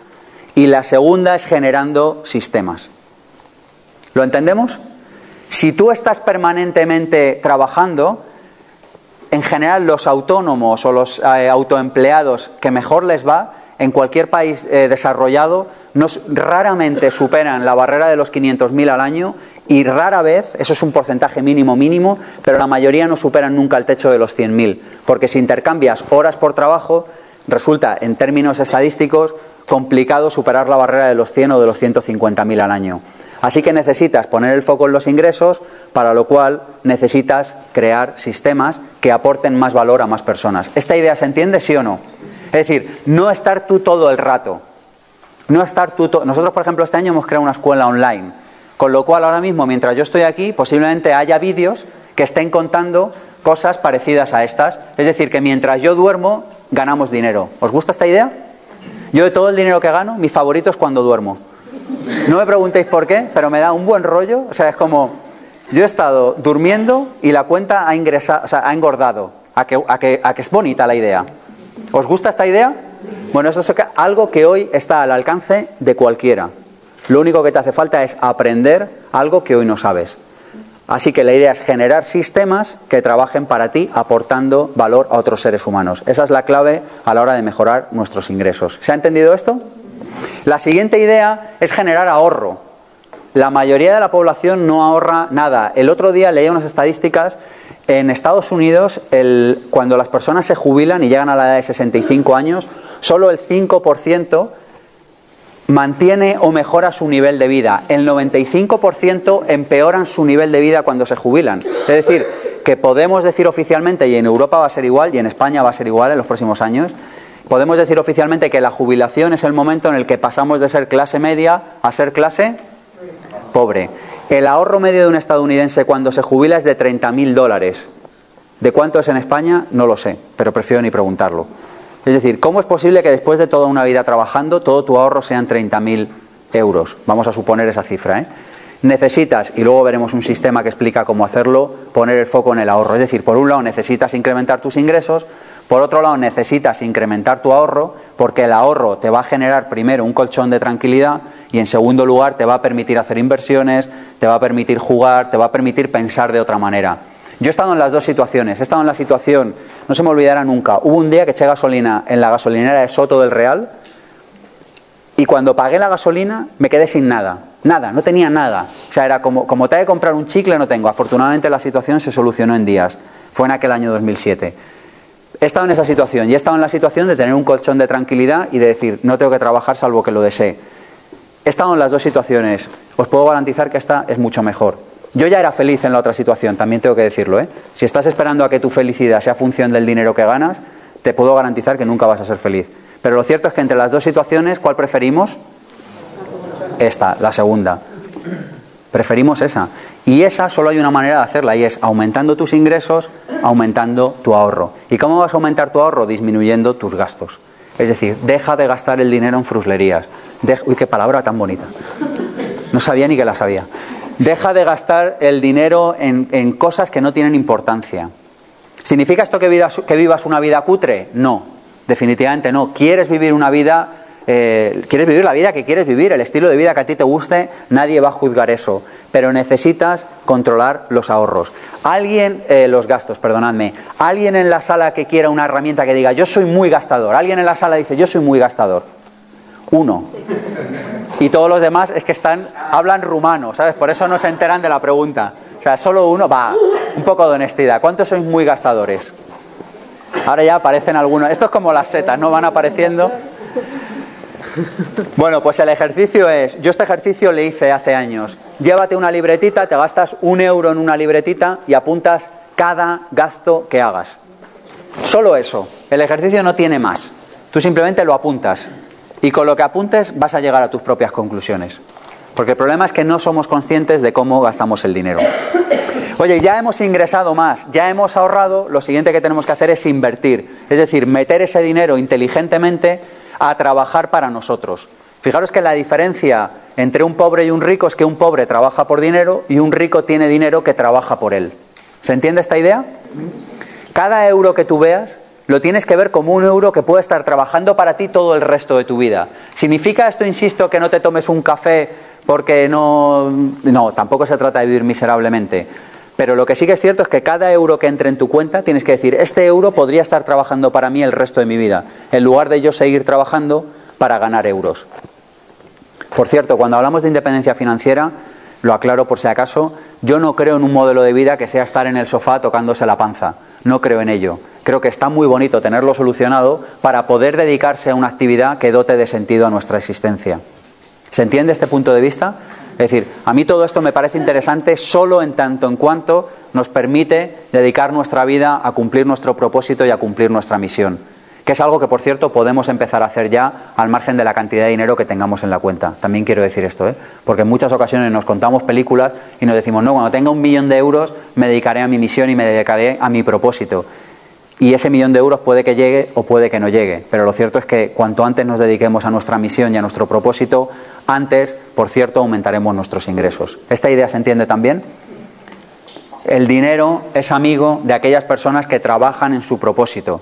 y la segunda es generando sistemas. ¿Lo entendemos? Si tú estás permanentemente trabajando, en general los autónomos o los eh, autoempleados que mejor les va, en cualquier país eh, desarrollado, nos, raramente superan la barrera de los 500.000 al año y rara vez, eso es un porcentaje mínimo mínimo, pero la mayoría no superan nunca el techo de los 100.000, porque si intercambias horas por trabajo, resulta en términos estadísticos complicado superar la barrera de los 100 o de los 150.000 al año. Así que necesitas poner el foco en los ingresos, para lo cual necesitas crear sistemas que aporten más valor a más personas. ¿Esta idea se entiende, sí o no? Es decir, no estar tú todo el rato. No estar tú Nosotros, por ejemplo, este año hemos creado una escuela online, con lo cual ahora mismo, mientras yo estoy aquí, posiblemente haya vídeos que estén contando cosas parecidas a estas. Es decir, que mientras yo duermo, ganamos dinero. ¿Os gusta esta idea? Yo de todo el dinero que gano, mi favorito es cuando duermo. No me preguntéis por qué, pero me da un buen rollo. O sea, es como, yo he estado durmiendo y la cuenta ha, ingresado, o sea, ha engordado. A que, a, que, a que es bonita la idea. ¿Os gusta esta idea? Bueno, eso es algo que hoy está al alcance de cualquiera. Lo único que te hace falta es aprender algo que hoy no sabes. Así que la idea es generar sistemas que trabajen para ti aportando valor a otros seres humanos. Esa es la clave a la hora de mejorar nuestros ingresos. ¿Se ha entendido esto? La siguiente idea es generar ahorro. La mayoría de la población no ahorra nada. El otro día leía unas estadísticas en Estados Unidos, cuando las personas se jubilan y llegan a la edad de 65 años, solo el 5% mantiene o mejora su nivel de vida. El 95% empeoran su nivel de vida cuando se jubilan. Es decir, que podemos decir oficialmente, y en Europa va a ser igual, y en España va a ser igual en los próximos años, podemos decir oficialmente que la jubilación es el momento en el que pasamos de ser clase media a ser clase pobre. El ahorro medio de un estadounidense cuando se jubila es de 30.000 dólares. ¿De cuánto es en España? No lo sé, pero prefiero ni preguntarlo. Es decir, ¿cómo es posible que después de toda una vida trabajando todo tu ahorro sean 30.000 euros? Vamos a suponer esa cifra. ¿eh? Necesitas, y luego veremos un sistema que explica cómo hacerlo, poner el foco en el ahorro. Es decir, por un lado necesitas incrementar tus ingresos, por otro lado necesitas incrementar tu ahorro, porque el ahorro te va a generar primero un colchón de tranquilidad y en segundo lugar te va a permitir hacer inversiones, te va a permitir jugar, te va a permitir pensar de otra manera. Yo he estado en las dos situaciones. He estado en la situación, no se me olvidará nunca, hubo un día que eché gasolina en la gasolinera de Soto del Real y cuando pagué la gasolina me quedé sin nada. Nada, no tenía nada. O sea, era como, como te que comprar un chicle, no tengo. Afortunadamente la situación se solucionó en días. Fue en aquel año 2007. He estado en esa situación y he estado en la situación de tener un colchón de tranquilidad y de decir, no tengo que trabajar salvo que lo desee. He estado en las dos situaciones. Os puedo garantizar que esta es mucho mejor. Yo ya era feliz en la otra situación, también tengo que decirlo. ¿eh? Si estás esperando a que tu felicidad sea función del dinero que ganas, te puedo garantizar que nunca vas a ser feliz. Pero lo cierto es que entre las dos situaciones, ¿cuál preferimos? Esta, la segunda. Preferimos esa. Y esa solo hay una manera de hacerla y es aumentando tus ingresos, aumentando tu ahorro. ¿Y cómo vas a aumentar tu ahorro? Disminuyendo tus gastos. Es decir, deja de gastar el dinero en fruslerías. Uy, qué palabra tan bonita. No sabía ni que la sabía. Deja de gastar el dinero en, cosas que no tienen importancia. ¿Significa esto que, vivas una vida cutre? No, definitivamente no. ¿Quieres vivir una vida eh, quieres vivir la vida que quieres vivir, el estilo de vida que a ti te guste, nadie va a juzgar eso, pero necesitas controlar los ahorros. Alguien, eh, los gastos, perdonadme, alguien en la sala que quiera una herramienta que diga yo soy muy gastador, alguien en la sala dice yo soy muy gastador. Uno. Y todos los demás es que están, hablan rumano, ¿sabes? Por eso no se enteran de la pregunta. O sea, solo uno va, un poco de honestidad. ¿Cuántos sois muy gastadores? Ahora ya aparecen algunos. Esto es como las setas, ¿no? Van apareciendo. Bueno, pues el ejercicio es, yo este ejercicio le hice hace años. Llévate una libretita, te gastas un euro en una libretita y apuntas cada gasto que hagas. Solo eso. El ejercicio no tiene más. Tú simplemente lo apuntas. Y con lo que apuntes vas a llegar a tus propias conclusiones. Porque el problema es que no somos conscientes de cómo gastamos el dinero. Oye, ya hemos ingresado más, ya hemos ahorrado, lo siguiente que tenemos que hacer es invertir. Es decir, meter ese dinero inteligentemente a trabajar para nosotros. Fijaros que la diferencia entre un pobre y un rico es que un pobre trabaja por dinero y un rico tiene dinero que trabaja por él. ¿Se entiende esta idea? Cada euro que tú veas lo tienes que ver como un euro que puede estar trabajando para ti todo el resto de tu vida. ¿Significa esto, insisto, que no te tomes un café porque no... No, tampoco se trata de vivir miserablemente. Pero lo que sí que es cierto es que cada euro que entre en tu cuenta tienes que decir, este euro podría estar trabajando para mí el resto de mi vida, en lugar de yo seguir trabajando para ganar euros. Por cierto, cuando hablamos de independencia financiera, lo aclaro por si acaso, yo no creo en un modelo de vida que sea estar en el sofá tocándose la panza. No creo en ello. Creo que está muy bonito tenerlo solucionado para poder dedicarse a una actividad que dote de sentido a nuestra existencia. ¿Se entiende este punto de vista? Es decir, a mí todo esto me parece interesante solo en tanto en cuanto nos permite dedicar nuestra vida a cumplir nuestro propósito y a cumplir nuestra misión que es algo que, por cierto, podemos empezar a hacer ya al margen de la cantidad de dinero que tengamos en la cuenta. También quiero decir esto, ¿eh? porque en muchas ocasiones nos contamos películas y nos decimos, no, cuando tenga un millón de euros me dedicaré a mi misión y me dedicaré a mi propósito. Y ese millón de euros puede que llegue o puede que no llegue, pero lo cierto es que cuanto antes nos dediquemos a nuestra misión y a nuestro propósito, antes, por cierto, aumentaremos nuestros ingresos. ¿Esta idea se entiende también? El dinero es amigo de aquellas personas que trabajan en su propósito.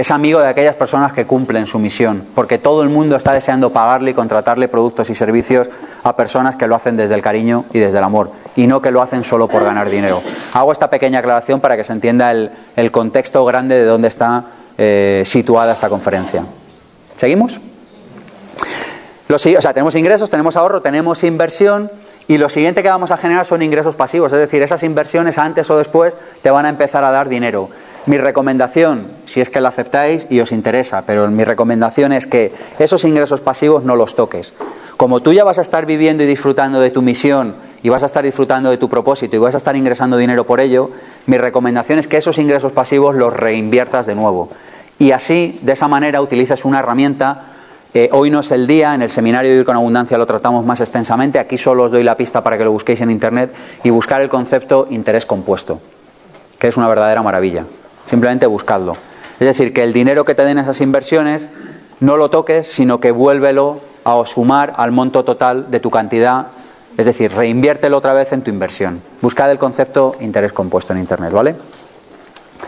Es amigo de aquellas personas que cumplen su misión, porque todo el mundo está deseando pagarle y contratarle productos y servicios a personas que lo hacen desde el cariño y desde el amor, y no que lo hacen solo por ganar dinero. Hago esta pequeña aclaración para que se entienda el, contexto grande de dónde está eh, situada esta conferencia. ¿Seguimos? o sea, tenemos ingresos, tenemos ahorro, tenemos inversión. Y lo siguiente que vamos a generar son ingresos pasivos, es decir, esas inversiones antes o después te van a empezar a dar dinero. Mi recomendación, si es que la aceptáis y os interesa, pero mi recomendación es que esos ingresos pasivos no los toques. Como tú ya vas a estar viviendo y disfrutando de tu misión y vas a estar disfrutando de tu propósito y vas a estar ingresando dinero por ello, mi recomendación es que esos ingresos pasivos los reinviertas de nuevo. Y así, de esa manera, utilices una herramienta. Eh, hoy no es el día, en el seminario Vivir con Abundancia lo tratamos más extensamente. Aquí solo os doy la pista para que lo busquéis en Internet y buscar el concepto interés compuesto, que es una verdadera maravilla. Simplemente buscadlo. Es decir, que el dinero que te den esas inversiones no lo toques, sino que vuélvelo a sumar al monto total de tu cantidad. Es decir, reinviértelo otra vez en tu inversión. Buscad el concepto interés compuesto en Internet, ¿vale?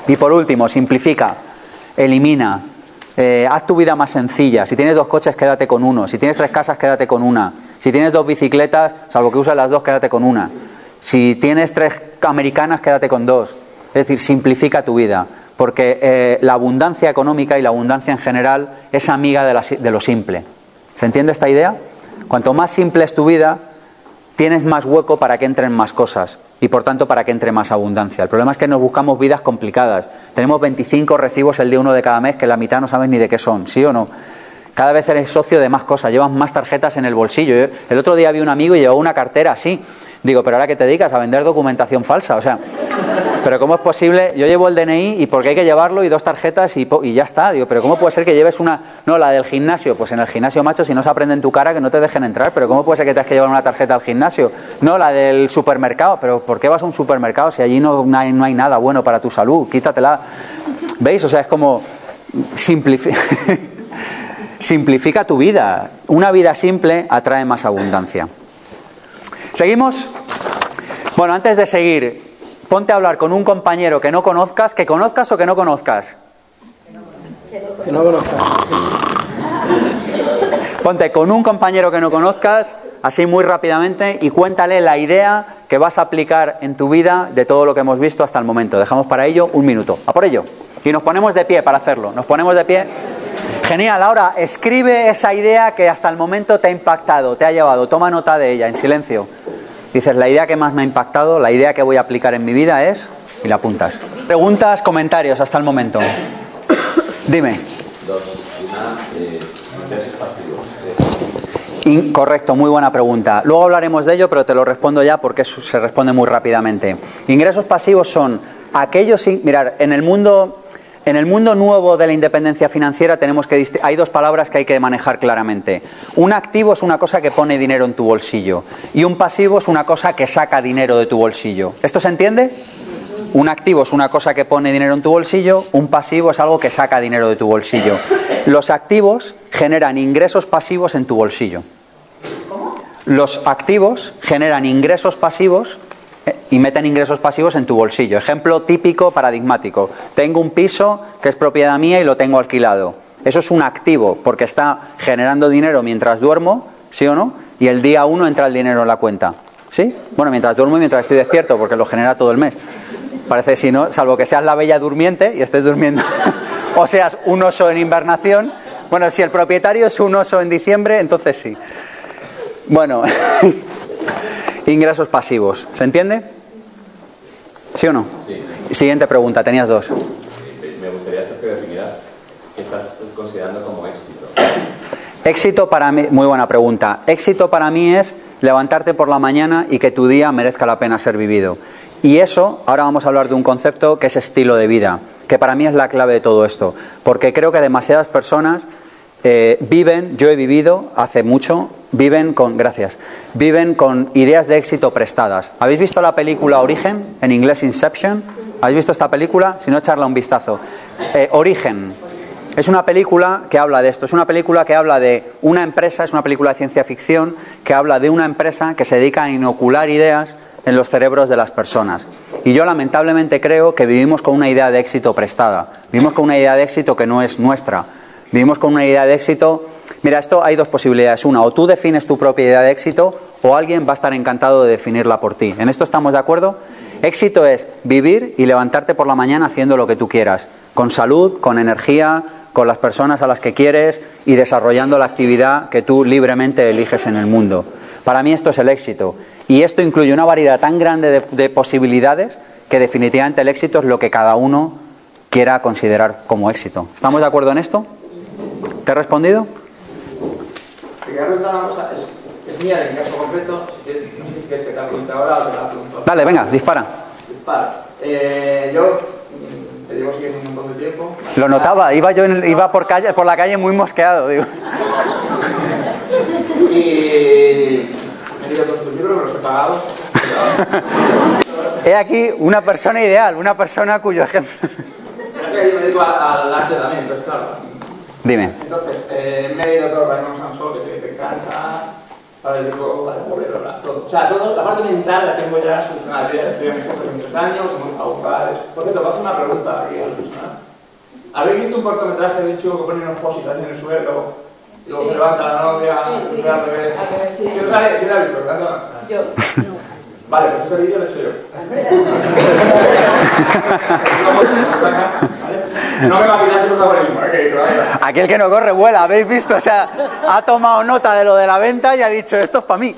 Y por último, simplifica, elimina, eh, haz tu vida más sencilla. Si tienes dos coches, quédate con uno. Si tienes tres casas, quédate con una. Si tienes dos bicicletas, salvo que uses las dos, quédate con una. Si tienes tres americanas, quédate con dos. Es decir, simplifica tu vida, porque eh, la abundancia económica y la abundancia en general es amiga de, lo simple. ¿Se entiende esta idea? Cuanto más simple es tu vida, tienes más hueco para que entren más cosas y por tanto para que entre más abundancia. El problema es que nos buscamos vidas complicadas. Tenemos 25 recibos el día uno de cada mes que la mitad no sabes ni de qué son, ¿sí o no? Cada vez eres socio de más cosas, llevas más tarjetas en el bolsillo. El otro día vi un amigo y llevaba una cartera así. Digo, pero ahora que te dedicas a vender documentación falsa, o sea, pero ¿cómo es posible? Yo llevo el DNI y porque hay que llevarlo y dos tarjetas y, ya está. Digo, pero ¿cómo puede ser que lleves una... No, la del gimnasio. Pues en el gimnasio, macho, si no se aprende en tu cara que no te dejen entrar. Pero ¿cómo puede ser que tengas que llevar una tarjeta al gimnasio? No, la del supermercado. Pero ¿por qué vas a un supermercado si allí no, no, hay, nada bueno para tu salud? Quítatela. ¿Veis? O sea, es como... Simplifica... Simplifica tu vida. Una vida simple atrae más abundancia. ¿Seguimos? Bueno, antes de seguir, ponte a hablar con un compañero que no conozcas, que conozcas o que no conozcas. Que no conozcas. Ponte con un compañero que no conozcas, así muy rápidamente, y cuéntale la idea que vas a aplicar en tu vida de todo lo que hemos visto hasta el momento. Dejamos para ello un minuto. A por ello. Y nos ponemos de pie para hacerlo. ¿Nos ponemos de pie? Genial. Ahora, escribe esa idea que hasta el momento te ha impactado, te ha llevado. Toma nota de ella en silencio. Dices, la idea que más me ha impactado, la idea que voy a aplicar en mi vida es, y la apuntas. Preguntas, comentarios hasta el momento. Dime. Dos. Una, eh, ingresos pasivos. correcto, muy buena pregunta. Luego hablaremos de ello, pero te lo respondo ya porque se responde muy rápidamente. Ingresos pasivos son Aquello sí, mirar, en el mundo en el mundo nuevo de la independencia financiera tenemos que hay dos palabras que hay que manejar claramente. Un activo es una cosa que pone dinero en tu bolsillo y un pasivo es una cosa que saca dinero de tu bolsillo. ¿Esto se entiende? Un activo es una cosa que pone dinero en tu bolsillo, un pasivo es algo que saca dinero de tu bolsillo. Los activos generan ingresos pasivos en tu bolsillo. Los activos generan ingresos pasivos y meten ingresos pasivos en tu bolsillo. Ejemplo típico, paradigmático. Tengo un piso que es propiedad mía y lo tengo alquilado. Eso es un activo porque está generando dinero mientras duermo, ¿sí o no? Y el día uno entra el dinero en la cuenta. ¿Sí? Bueno, mientras duermo y mientras estoy despierto porque lo genera todo el mes. Parece si no, salvo que seas la bella durmiente y estés durmiendo. o seas un oso en invernación. Bueno, si el propietario es un oso en diciembre, entonces sí. Bueno, ingresos pasivos. ¿Se entiende? ¿Sí o no? Sí. Siguiente pregunta, tenías dos. Me gustaría que definieras qué estás considerando como éxito. Éxito para mí, muy buena pregunta. Éxito para mí es levantarte por la mañana y que tu día merezca la pena ser vivido. Y eso, ahora vamos a hablar de un concepto que es estilo de vida, que para mí es la clave de todo esto, porque creo que demasiadas personas eh, viven, yo he vivido hace mucho, viven con, gracias, viven con ideas de éxito prestadas. ¿Habéis visto la película Origen, en inglés Inception? ¿Habéis visto esta película? Si no, echarla un vistazo. Eh, Origen. Es una película que habla de esto, es una película que habla de una empresa, es una película de ciencia ficción, que habla de una empresa que se dedica a inocular ideas en los cerebros de las personas. Y yo lamentablemente creo que vivimos con una idea de éxito prestada, vivimos con una idea de éxito que no es nuestra, vivimos con una idea de éxito Mira, esto hay dos posibilidades. Una, o tú defines tu propia idea de éxito o alguien va a estar encantado de definirla por ti. ¿En esto estamos de acuerdo? Éxito es vivir y levantarte por la mañana haciendo lo que tú quieras, con salud, con energía, con las personas a las que quieres y desarrollando la actividad que tú libremente eliges en el mundo. Para mí esto es el éxito. Y esto incluye una variedad tan grande de, de posibilidades que definitivamente el éxito es lo que cada uno quiera considerar como éxito. ¿Estamos de acuerdo en esto? ¿Te he respondido? Quería preguntar una cosa, es, es mía en mi caso concreto, si quieres, que te la pregunte ahora o te la pregunto. Dale, venga, dispara. Dispara. Eh, yo mm, te llevo siguiendo un montón de tiempo. Lo notaba, iba yo en, iba por, calle, por la calle muy mosqueado, digo. y me he leído todos tus libros, los he pagado. He aquí una persona ideal, una persona cuyo ejemplo. yo me dedico al arte también, entonces claro. Dime. Entonces, eh, me he leído todo Raymond Sansón, que sé que te encanta, Padre Rico, Padre Pobre, todo. O sea, todo, la parte mental la tengo ya solucionada. Yo ya estoy en mis años, hemos estado padres. Por cierto, voy a hacer una pregunta aquí a la persona. ¿Habéis visto un cortometraje de un chico que pone unos posits en el suelo? Y luego sí. levanta la novia, sí, sí. al revés. Al revés, sí. ¿Quién lo ha visto? Yo. No. Vale, pues ese vídeo lo he hecho yo. No me va a por el Aquel que no corre vuela, ¿habéis visto? O sea, ha tomado nota de lo de la venta y ha dicho, esto es para mí.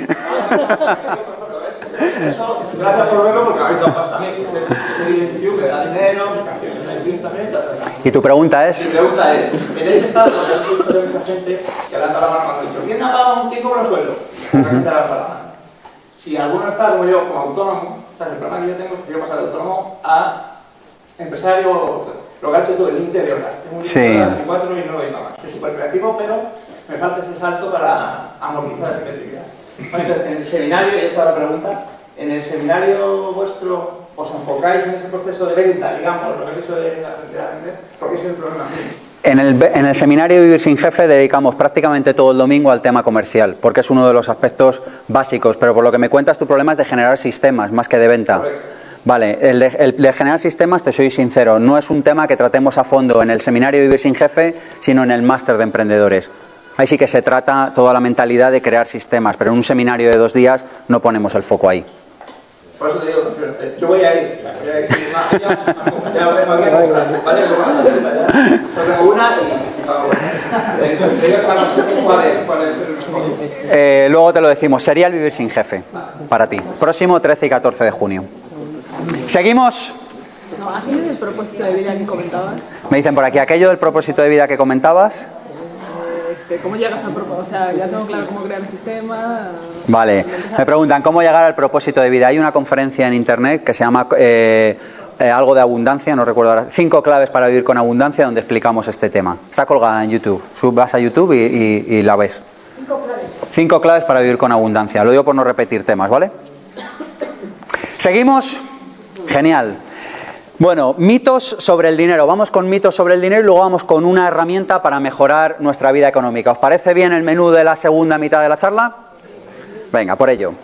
Eso, gracias por verlo porque dado pasta a mí. Ese vídeo que da dinero, mis canciones también. ¿Y tu pregunta es? Mi pregunta es, en ese estado visto mucha gente que levanta la mano cuando ha dicho, ¿quién ha pagado un tiempo con sueldo? Si alguno está como yo, como autónomo, o sea, el problema que yo tengo es que yo pasar de autónomo a empresario, lo que ha hecho todo el límite de horas. Tengo un sí. de 24 y no doy más. Soy súper creativo, pero me falta ese salto para amortizar esa creatividad. Entonces, en el seminario, y esta es la pregunta, en el seminario vuestro os enfocáis en ese proceso de venta, digamos, lo que es eso de vender, porque ese es el problema. En el, en el, seminario Vivir sin Jefe dedicamos prácticamente todo el domingo al tema comercial, porque es uno de los aspectos básicos, pero por lo que me cuentas tu problema es de generar sistemas más que de venta. Vale, el de, el de, generar sistemas, te soy sincero, no es un tema que tratemos a fondo en el seminario Vivir sin Jefe, sino en el máster de emprendedores. Ahí sí que se trata toda la mentalidad de crear sistemas, pero en un seminario de dos días no ponemos el foco ahí. Por eso te digo, yo voy a ir. Voy a ir ya vengo aquí, ¿vale? tengo una y. ¿Cuál es? ¿Cuál es el eh, Luego te lo decimos. Sería el vivir sin jefe para ti. Próximo 13 y 14 de junio. Seguimos. No, aquello del propósito de vida que comentabas. Me dicen por aquí, aquello del propósito de vida que comentabas. Este, ¿Cómo llegas al propósito? O sea, ya tengo claro cómo crear el sistema. Vale. Me preguntan cómo llegar al propósito de vida. Hay una conferencia en internet que se llama eh, eh, algo de abundancia, no recuerdo ahora, cinco claves para vivir con abundancia, donde explicamos este tema. Está colgada en YouTube. Sub- Vas a YouTube y, y- y la ves. Cinco claves para vivir con abundancia. Lo digo por no repetir temas, ¿vale? Seguimos. Genial. Bueno, mitos sobre el dinero. Vamos con mitos sobre el dinero y luego vamos con una herramienta para mejorar nuestra vida económica. ¿Os parece bien el menú de la segunda mitad de la charla? Venga, por ello.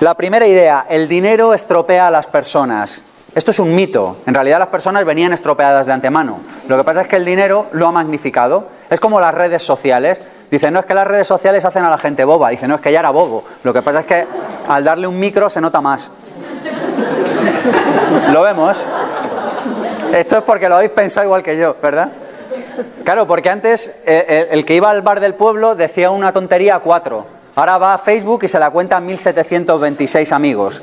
La primera idea, el dinero estropea a las personas. Esto es un mito. En realidad las personas venían estropeadas de antemano. Lo que pasa es que el dinero lo ha magnificado. Es como las redes sociales. Dicen, no es que las redes sociales hacen a la gente boba. Dicen, no es que ya era bobo. Lo que pasa es que al darle un micro se nota más. ¿Lo vemos? Esto es porque lo habéis pensado igual que yo, ¿verdad? Claro, porque antes eh, el, el que iba al bar del pueblo decía una tontería a cuatro. Ahora va a Facebook y se la cuenta a 1726 amigos.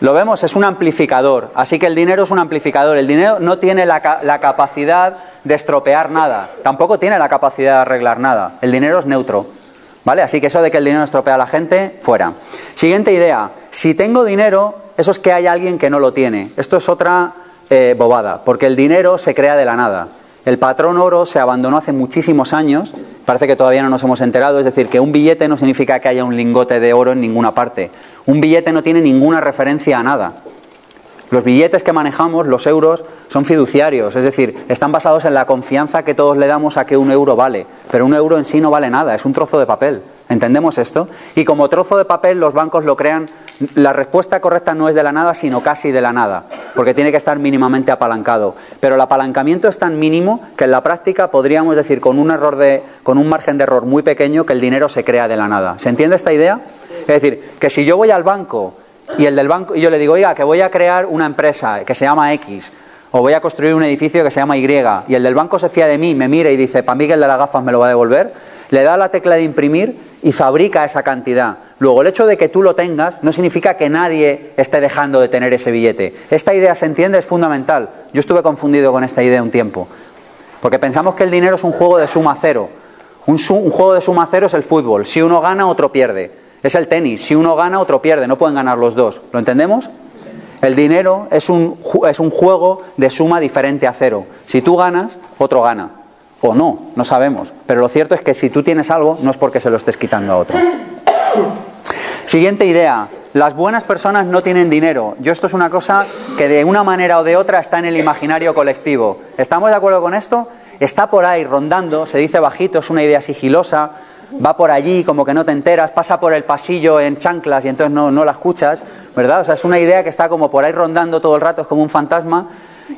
Lo vemos, es un amplificador. Así que el dinero es un amplificador. El dinero no tiene la, la capacidad de estropear nada. Tampoco tiene la capacidad de arreglar nada. El dinero es neutro. ¿Vale? Así que eso de que el dinero estropea a la gente, fuera. Siguiente idea. Si tengo dinero, eso es que hay alguien que no lo tiene. Esto es otra eh, bobada, porque el dinero se crea de la nada. El patrón oro se abandonó hace muchísimos años, parece que todavía no nos hemos enterado, es decir, que un billete no significa que haya un lingote de oro en ninguna parte. Un billete no tiene ninguna referencia a nada. Los billetes que manejamos, los euros, son fiduciarios, es decir, están basados en la confianza que todos le damos a que un euro vale. Pero un euro en sí no vale nada, es un trozo de papel. ¿Entendemos esto? Y como trozo de papel los bancos lo crean, la respuesta correcta no es de la nada, sino casi de la nada, porque tiene que estar mínimamente apalancado. Pero el apalancamiento es tan mínimo que en la práctica podríamos decir con un error de, con un margen de error muy pequeño que el dinero se crea de la nada. ¿Se entiende esta idea? Es decir, que si yo voy al banco y el del banco y yo le digo, oiga, que voy a crear una empresa que se llama X, o voy a construir un edificio que se llama Y, y el del banco se fía de mí, me mira y dice, para mí que el de las gafas me lo va a devolver, le da la tecla de imprimir y fabrica esa cantidad. Luego, el hecho de que tú lo tengas no significa que nadie esté dejando de tener ese billete. Esta idea, ¿se entiende? Es fundamental. Yo estuve confundido con esta idea un tiempo. Porque pensamos que el dinero es un juego de suma cero. Un, juego de suma cero es el fútbol. Si uno gana, otro pierde. Es el tenis. Si uno gana, otro pierde. No pueden ganar los dos. ¿Lo entendemos? El dinero es un, es un juego de suma diferente a cero. Si tú ganas, otro gana. O no, no sabemos. Pero lo cierto es que si tú tienes algo, no es porque se lo estés quitando a otro. Siguiente idea. Las buenas personas no tienen dinero. Yo esto es una cosa que de una manera o de otra está en el imaginario colectivo. ¿Estamos de acuerdo con esto? Está por ahí rondando, se dice bajito, es una idea sigilosa, va por allí como que no te enteras, pasa por el pasillo en chanclas y entonces no, no la escuchas, ¿verdad? O sea, es una idea que está como por ahí rondando todo el rato, es como un fantasma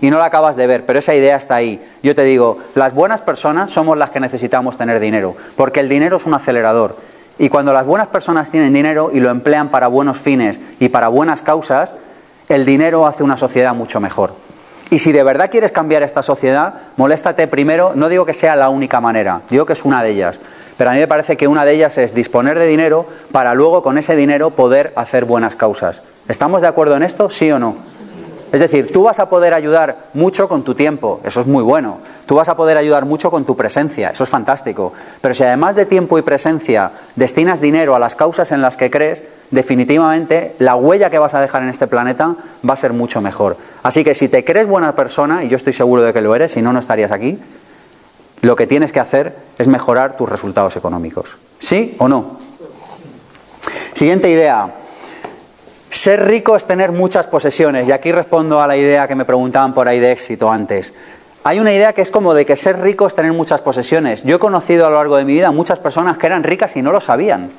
y no la acabas de ver, pero esa idea está ahí. Yo te digo, las buenas personas somos las que necesitamos tener dinero, porque el dinero es un acelerador. Y cuando las buenas personas tienen dinero y lo emplean para buenos fines y para buenas causas, el dinero hace una sociedad mucho mejor. Y si de verdad quieres cambiar esta sociedad, moléstate primero, no digo que sea la única manera, digo que es una de ellas. Pero a mí me parece que una de ellas es disponer de dinero para luego con ese dinero poder hacer buenas causas. ¿Estamos de acuerdo en esto? ¿Sí o no? Es decir, tú vas a poder ayudar mucho con tu tiempo, eso es muy bueno. Tú vas a poder ayudar mucho con tu presencia, eso es fantástico. Pero si además de tiempo y presencia destinas dinero a las causas en las que crees, definitivamente la huella que vas a dejar en este planeta va a ser mucho mejor. Así que si te crees buena persona, y yo estoy seguro de que lo eres, si no, no estarías aquí, lo que tienes que hacer es mejorar tus resultados económicos. ¿Sí o no? Siguiente idea. Ser rico es tener muchas posesiones. Y aquí respondo a la idea que me preguntaban por ahí de éxito antes. Hay una idea que es como de que ser rico es tener muchas posesiones. Yo he conocido a lo largo de mi vida muchas personas que eran ricas y no lo sabían.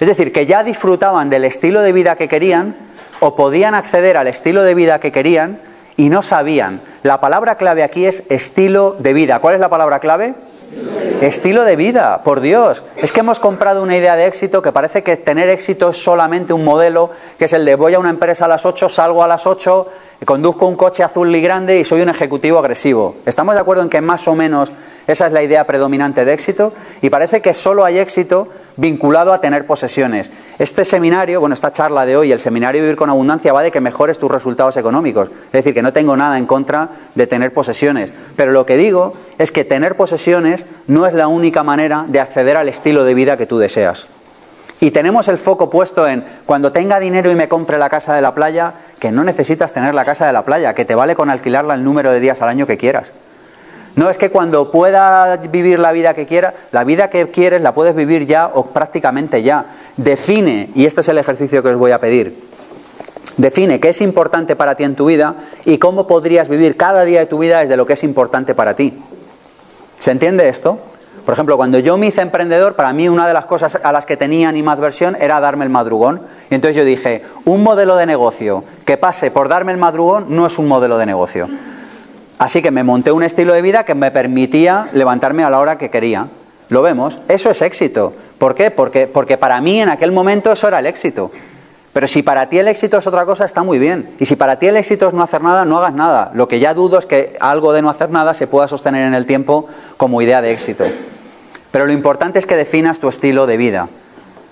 Es decir, que ya disfrutaban del estilo de vida que querían o podían acceder al estilo de vida que querían y no sabían. La palabra clave aquí es estilo de vida. ¿Cuál es la palabra clave? Estilo de vida, por Dios. Es que hemos comprado una idea de éxito que parece que tener éxito es solamente un modelo, que es el de voy a una empresa a las 8, salgo a las 8, conduzco un coche azul y grande y soy un ejecutivo agresivo. ¿Estamos de acuerdo en que más o menos esa es la idea predominante de éxito? Y parece que solo hay éxito vinculado a tener posesiones. Este seminario, bueno, esta charla de hoy, el seminario Vivir con Abundancia, va de que mejores tus resultados económicos. Es decir, que no tengo nada en contra de tener posesiones. Pero lo que digo es que tener posesiones no es la única manera de acceder al estilo de vida que tú deseas. Y tenemos el foco puesto en cuando tenga dinero y me compre la casa de la playa, que no necesitas tener la casa de la playa, que te vale con alquilarla el número de días al año que quieras. No es que cuando pueda vivir la vida que quiera, la vida que quieres la puedes vivir ya o prácticamente ya. Define, y este es el ejercicio que os voy a pedir, define qué es importante para ti en tu vida y cómo podrías vivir cada día de tu vida desde lo que es importante para ti. ¿Se entiende esto? Por ejemplo, cuando yo me hice emprendedor, para mí una de las cosas a las que tenía versión era darme el madrugón. Y entonces yo dije, un modelo de negocio que pase por darme el madrugón no es un modelo de negocio. Así que me monté un estilo de vida que me permitía levantarme a la hora que quería. ¿Lo vemos? Eso es éxito. ¿Por qué? Porque, porque para mí en aquel momento eso era el éxito. Pero si para ti el éxito es otra cosa, está muy bien. Y si para ti el éxito es no hacer nada, no hagas nada. Lo que ya dudo es que algo de no hacer nada se pueda sostener en el tiempo como idea de éxito. Pero lo importante es que definas tu estilo de vida.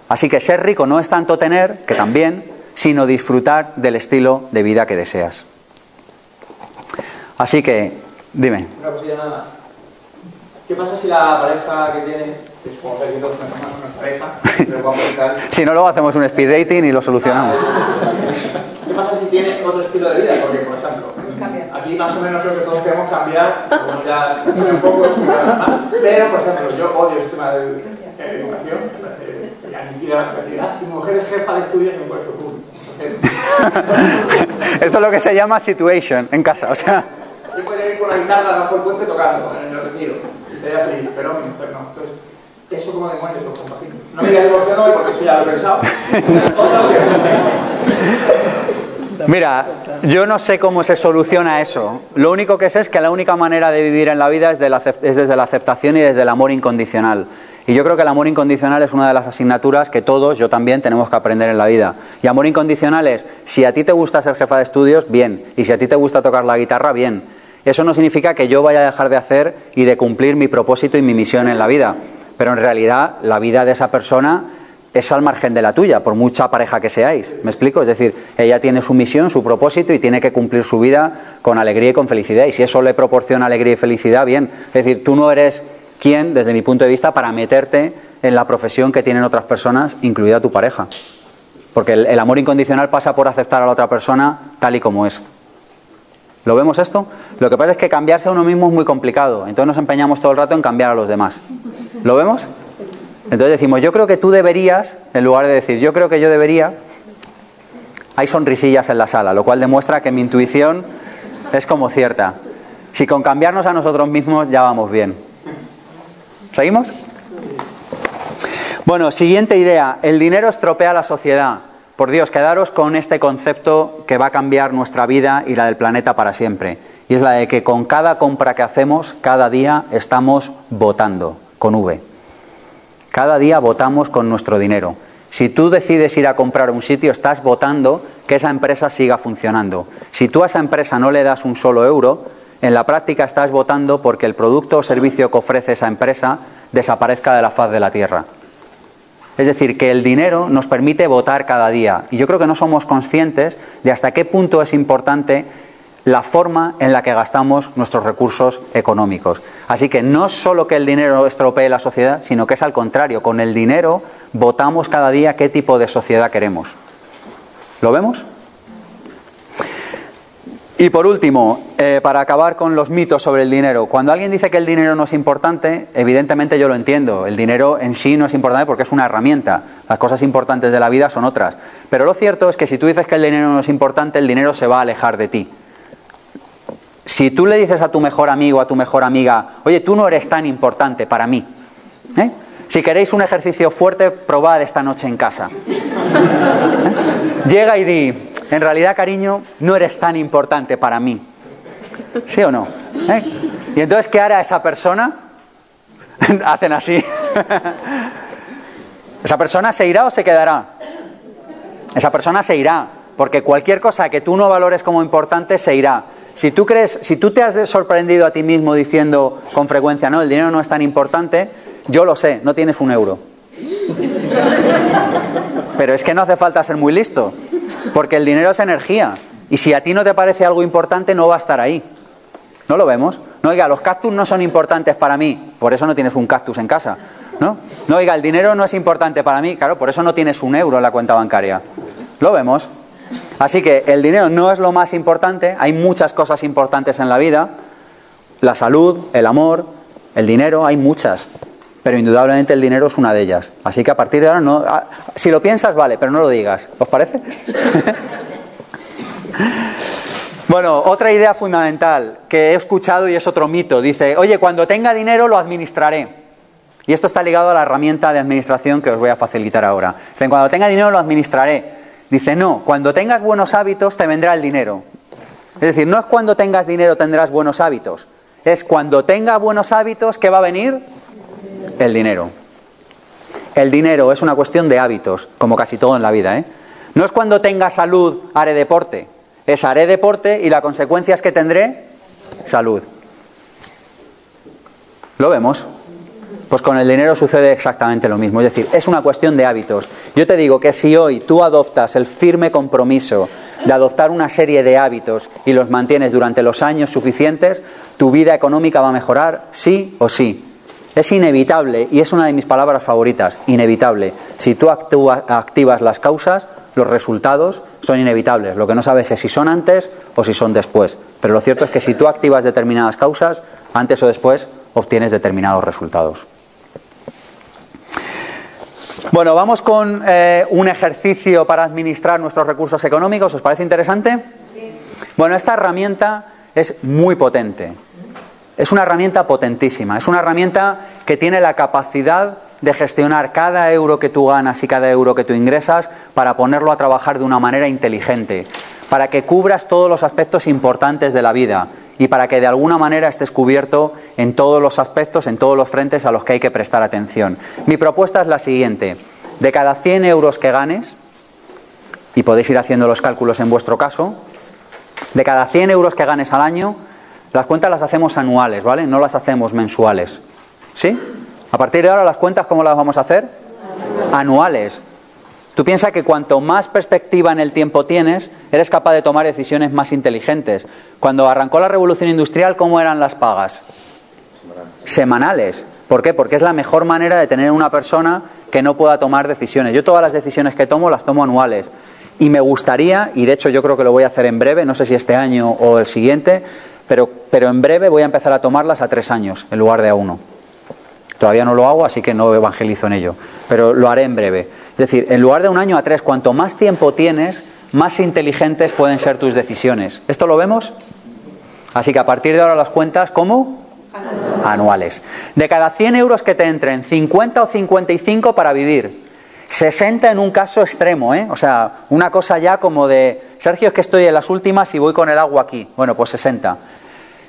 Así que ser rico no es tanto tener, que también, sino disfrutar del estilo de vida que deseas. Así que, dime. Una cosilla nada más. ¿Qué pasa si la pareja que tienes, que supongo que todos una pareja, pero vamos a tal... Si no, luego hacemos un speed dating y lo solucionamos. ¿Qué pasa si tiene otro estilo de vida? Porque, por ejemplo, aquí más o menos creo que todos queremos cambiar, como ya un poco pero, por ejemplo, yo odio el tema de educación, que aniquila la creatividad, y mi mujer es jefa de estudios en un colegio público. Esto es lo que se llama situation en casa, o sea... Yo podría ir con la guitarra bajo el puente tocando en el retiro. Y estaría feliz, pero mujer no. Entonces, eso como demonios lo compagino. No me digas divorciado hoy porque eso ya lo he pensado. Mira, yo no sé cómo se soluciona eso. Lo único que sé es que la única manera de vivir en la vida es, es desde la aceptación y desde el amor incondicional. Y yo creo que el amor incondicional es una de las asignaturas que todos, yo también, tenemos que aprender en la vida. Y amor incondicional es, si a ti te gusta ser jefa de estudios, bien. Y si a ti te gusta tocar la guitarra, bien. Eso no significa que yo vaya a dejar de hacer y de cumplir mi propósito y mi misión en la vida. Pero en realidad la vida de esa persona es al margen de la tuya, por mucha pareja que seáis. ¿Me explico? Es decir, ella tiene su misión, su propósito y tiene que cumplir su vida con alegría y con felicidad. Y si eso le proporciona alegría y felicidad, bien. Es decir, tú no eres quien, desde mi punto de vista, para meterte en la profesión que tienen otras personas, incluida tu pareja. Porque el, amor incondicional pasa por aceptar a la otra persona tal y como es. ¿Lo vemos esto? Lo que pasa es que cambiarse a uno mismo es muy complicado. Entonces nos empeñamos todo el rato en cambiar a los demás. ¿Lo vemos? Entonces decimos, yo creo que tú deberías, en lugar de decir, yo creo que yo debería, hay sonrisillas en la sala, lo cual demuestra que mi intuición es como cierta. Si con cambiarnos a nosotros mismos ya vamos bien. ¿Seguimos? Bueno, siguiente idea. El dinero estropea la sociedad. Por Dios, quedaros con este concepto que va a cambiar nuestra vida y la del planeta para siempre. Y es la de que con cada compra que hacemos, cada día estamos votando, con V. Cada día votamos con nuestro dinero. Si tú decides ir a comprar un sitio, estás votando que esa empresa siga funcionando. Si tú a esa empresa no le das un solo euro, en la práctica estás votando porque el producto o servicio que ofrece esa empresa desaparezca de la faz de la tierra. Es decir, que el dinero nos permite votar cada día. Y yo creo que no somos conscientes de hasta qué punto es importante la forma en la que gastamos nuestros recursos económicos. Así que no solo que el dinero estropee la sociedad, sino que es al contrario, con el dinero votamos cada día qué tipo de sociedad queremos. ¿Lo vemos? Y por último, eh, para acabar con los mitos sobre el dinero, cuando alguien dice que el dinero no es importante, evidentemente yo lo entiendo, el dinero en sí no es importante porque es una herramienta, las cosas importantes de la vida son otras, pero lo cierto es que si tú dices que el dinero no es importante, el dinero se va a alejar de ti. Si tú le dices a tu mejor amigo, a tu mejor amiga, oye, tú no eres tan importante para mí. ¿eh? Si queréis un ejercicio fuerte, probad esta noche en casa. ¿Eh? Llega y di, en realidad, cariño, no eres tan importante para mí. ¿Sí o no? ¿Eh? Y entonces, ¿qué hará esa persona? Hacen así. ¿Esa persona se irá o se quedará? Esa persona se irá, porque cualquier cosa que tú no valores como importante se irá. Si tú crees, si tú te has sorprendido a ti mismo diciendo con frecuencia, no, el dinero no es tan importante, yo lo sé, no tienes un euro. Pero es que no hace falta ser muy listo, porque el dinero es energía. Y si a ti no te parece algo importante, no va a estar ahí. ¿No lo vemos? No, oiga, los cactus no son importantes para mí, por eso no tienes un cactus en casa. ¿No? No, oiga, el dinero no es importante para mí. Claro, por eso no tienes un euro en la cuenta bancaria. Lo vemos. Así que el dinero no es lo más importante. Hay muchas cosas importantes en la vida. La salud, el amor, el dinero, hay muchas. Pero indudablemente el dinero es una de ellas. Así que a partir de ahora no. ah, Si lo piensas, vale, pero no lo digas. ¿Os parece? Bueno, otra idea fundamental que he escuchado y es otro mito. Dice, oye, cuando tenga dinero lo administraré. Y esto está ligado a la herramienta de administración que os voy a facilitar ahora. Dicen, cuando tenga dinero lo administraré. Dice, no, cuando tengas buenos hábitos te vendrá el dinero. Es decir, no es cuando tengas dinero tendrás buenos hábitos. Es cuando tenga buenos hábitos que va a venir el dinero. El dinero es una cuestión de hábitos, como casi todo en la vida. ¿eh? No es cuando tenga salud haré deporte. Es haré deporte y la consecuencia es que tendré salud. ¿Lo vemos? Pues con el dinero sucede exactamente lo mismo. Es decir, es una cuestión de hábitos. Yo te digo que si hoy tú adoptas el firme compromiso de adoptar una serie de hábitos y los mantienes durante los años suficientes, tu vida económica va a mejorar sí o sí. Es inevitable, y es una de mis palabras favoritas, inevitable. Si tú actúa- activas las causas, los resultados son inevitables. Lo que no sabes es si son antes o si son después. Pero lo cierto es que si tú activas determinadas causas, antes o después obtienes determinados resultados. Bueno, vamos con eh, un ejercicio para administrar nuestros recursos económicos. ¿Os parece interesante? Bueno, esta herramienta es muy potente. Es una herramienta potentísima. Es una herramienta que tiene la capacidad de gestionar cada euro que tú ganas y cada euro que tú ingresas para ponerlo a trabajar de una manera inteligente, para que cubras todos los aspectos importantes de la vida y para que de alguna manera estés cubierto en todos los aspectos, en todos los frentes a los que hay que prestar atención. Mi propuesta es la siguiente. De cada 100 euros que ganes, y podéis ir haciendo los cálculos en vuestro caso, de cada 100 euros que ganes al año, las cuentas las hacemos anuales, ¿vale? No las hacemos mensuales. ¿Sí? A partir de ahora, las cuentas, ¿cómo las vamos a hacer? Anuales. Tú piensas que cuanto más perspectiva en el tiempo tienes, eres capaz de tomar decisiones más inteligentes. Cuando arrancó la revolución industrial, ¿cómo eran las pagas? Semanales. ¿Por qué? Porque es la mejor manera de tener una persona que no pueda tomar decisiones. Yo todas las decisiones que tomo las tomo anuales. Y me gustaría, y de hecho yo creo que lo voy a hacer en breve, no sé si este año o el siguiente, pero, pero en breve voy a empezar a tomarlas a tres años en lugar de a uno. Todavía no lo hago, así que no evangelizo en ello, pero lo haré en breve. Es decir, en lugar de un año a tres, cuanto más tiempo tienes, más inteligentes pueden ser tus decisiones. ¿Esto lo vemos? Así que a partir de ahora las cuentas, ¿cómo? Anuales. De cada 100 euros que te entren, 50 o 55 para vivir. 60 en un caso extremo, ¿eh? O sea, una cosa ya como de, Sergio, es que estoy en las últimas y voy con el agua aquí. Bueno, pues 60.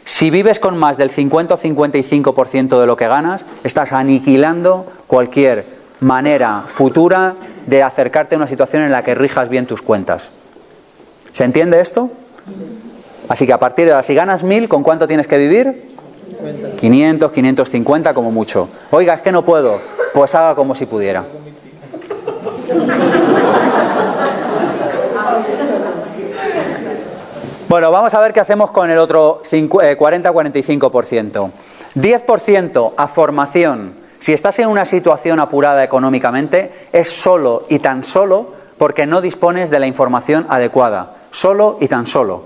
Si vives con más del 50 o 55% de lo que ganas, estás aniquilando cualquier manera futura de acercarte a una situación en la que rijas bien tus cuentas. ¿Se entiende esto? Así que a partir de ahora, si ganas 1000, ¿con cuánto tienes que vivir? 500, 550 como mucho. Oiga, es que no puedo. Pues haga como si pudiera. Bueno, vamos a ver qué hacemos con el otro 40-45%. 10% a formación. Si estás en una situación apurada económicamente, es solo y tan solo porque no dispones de la información adecuada. Solo y tan solo.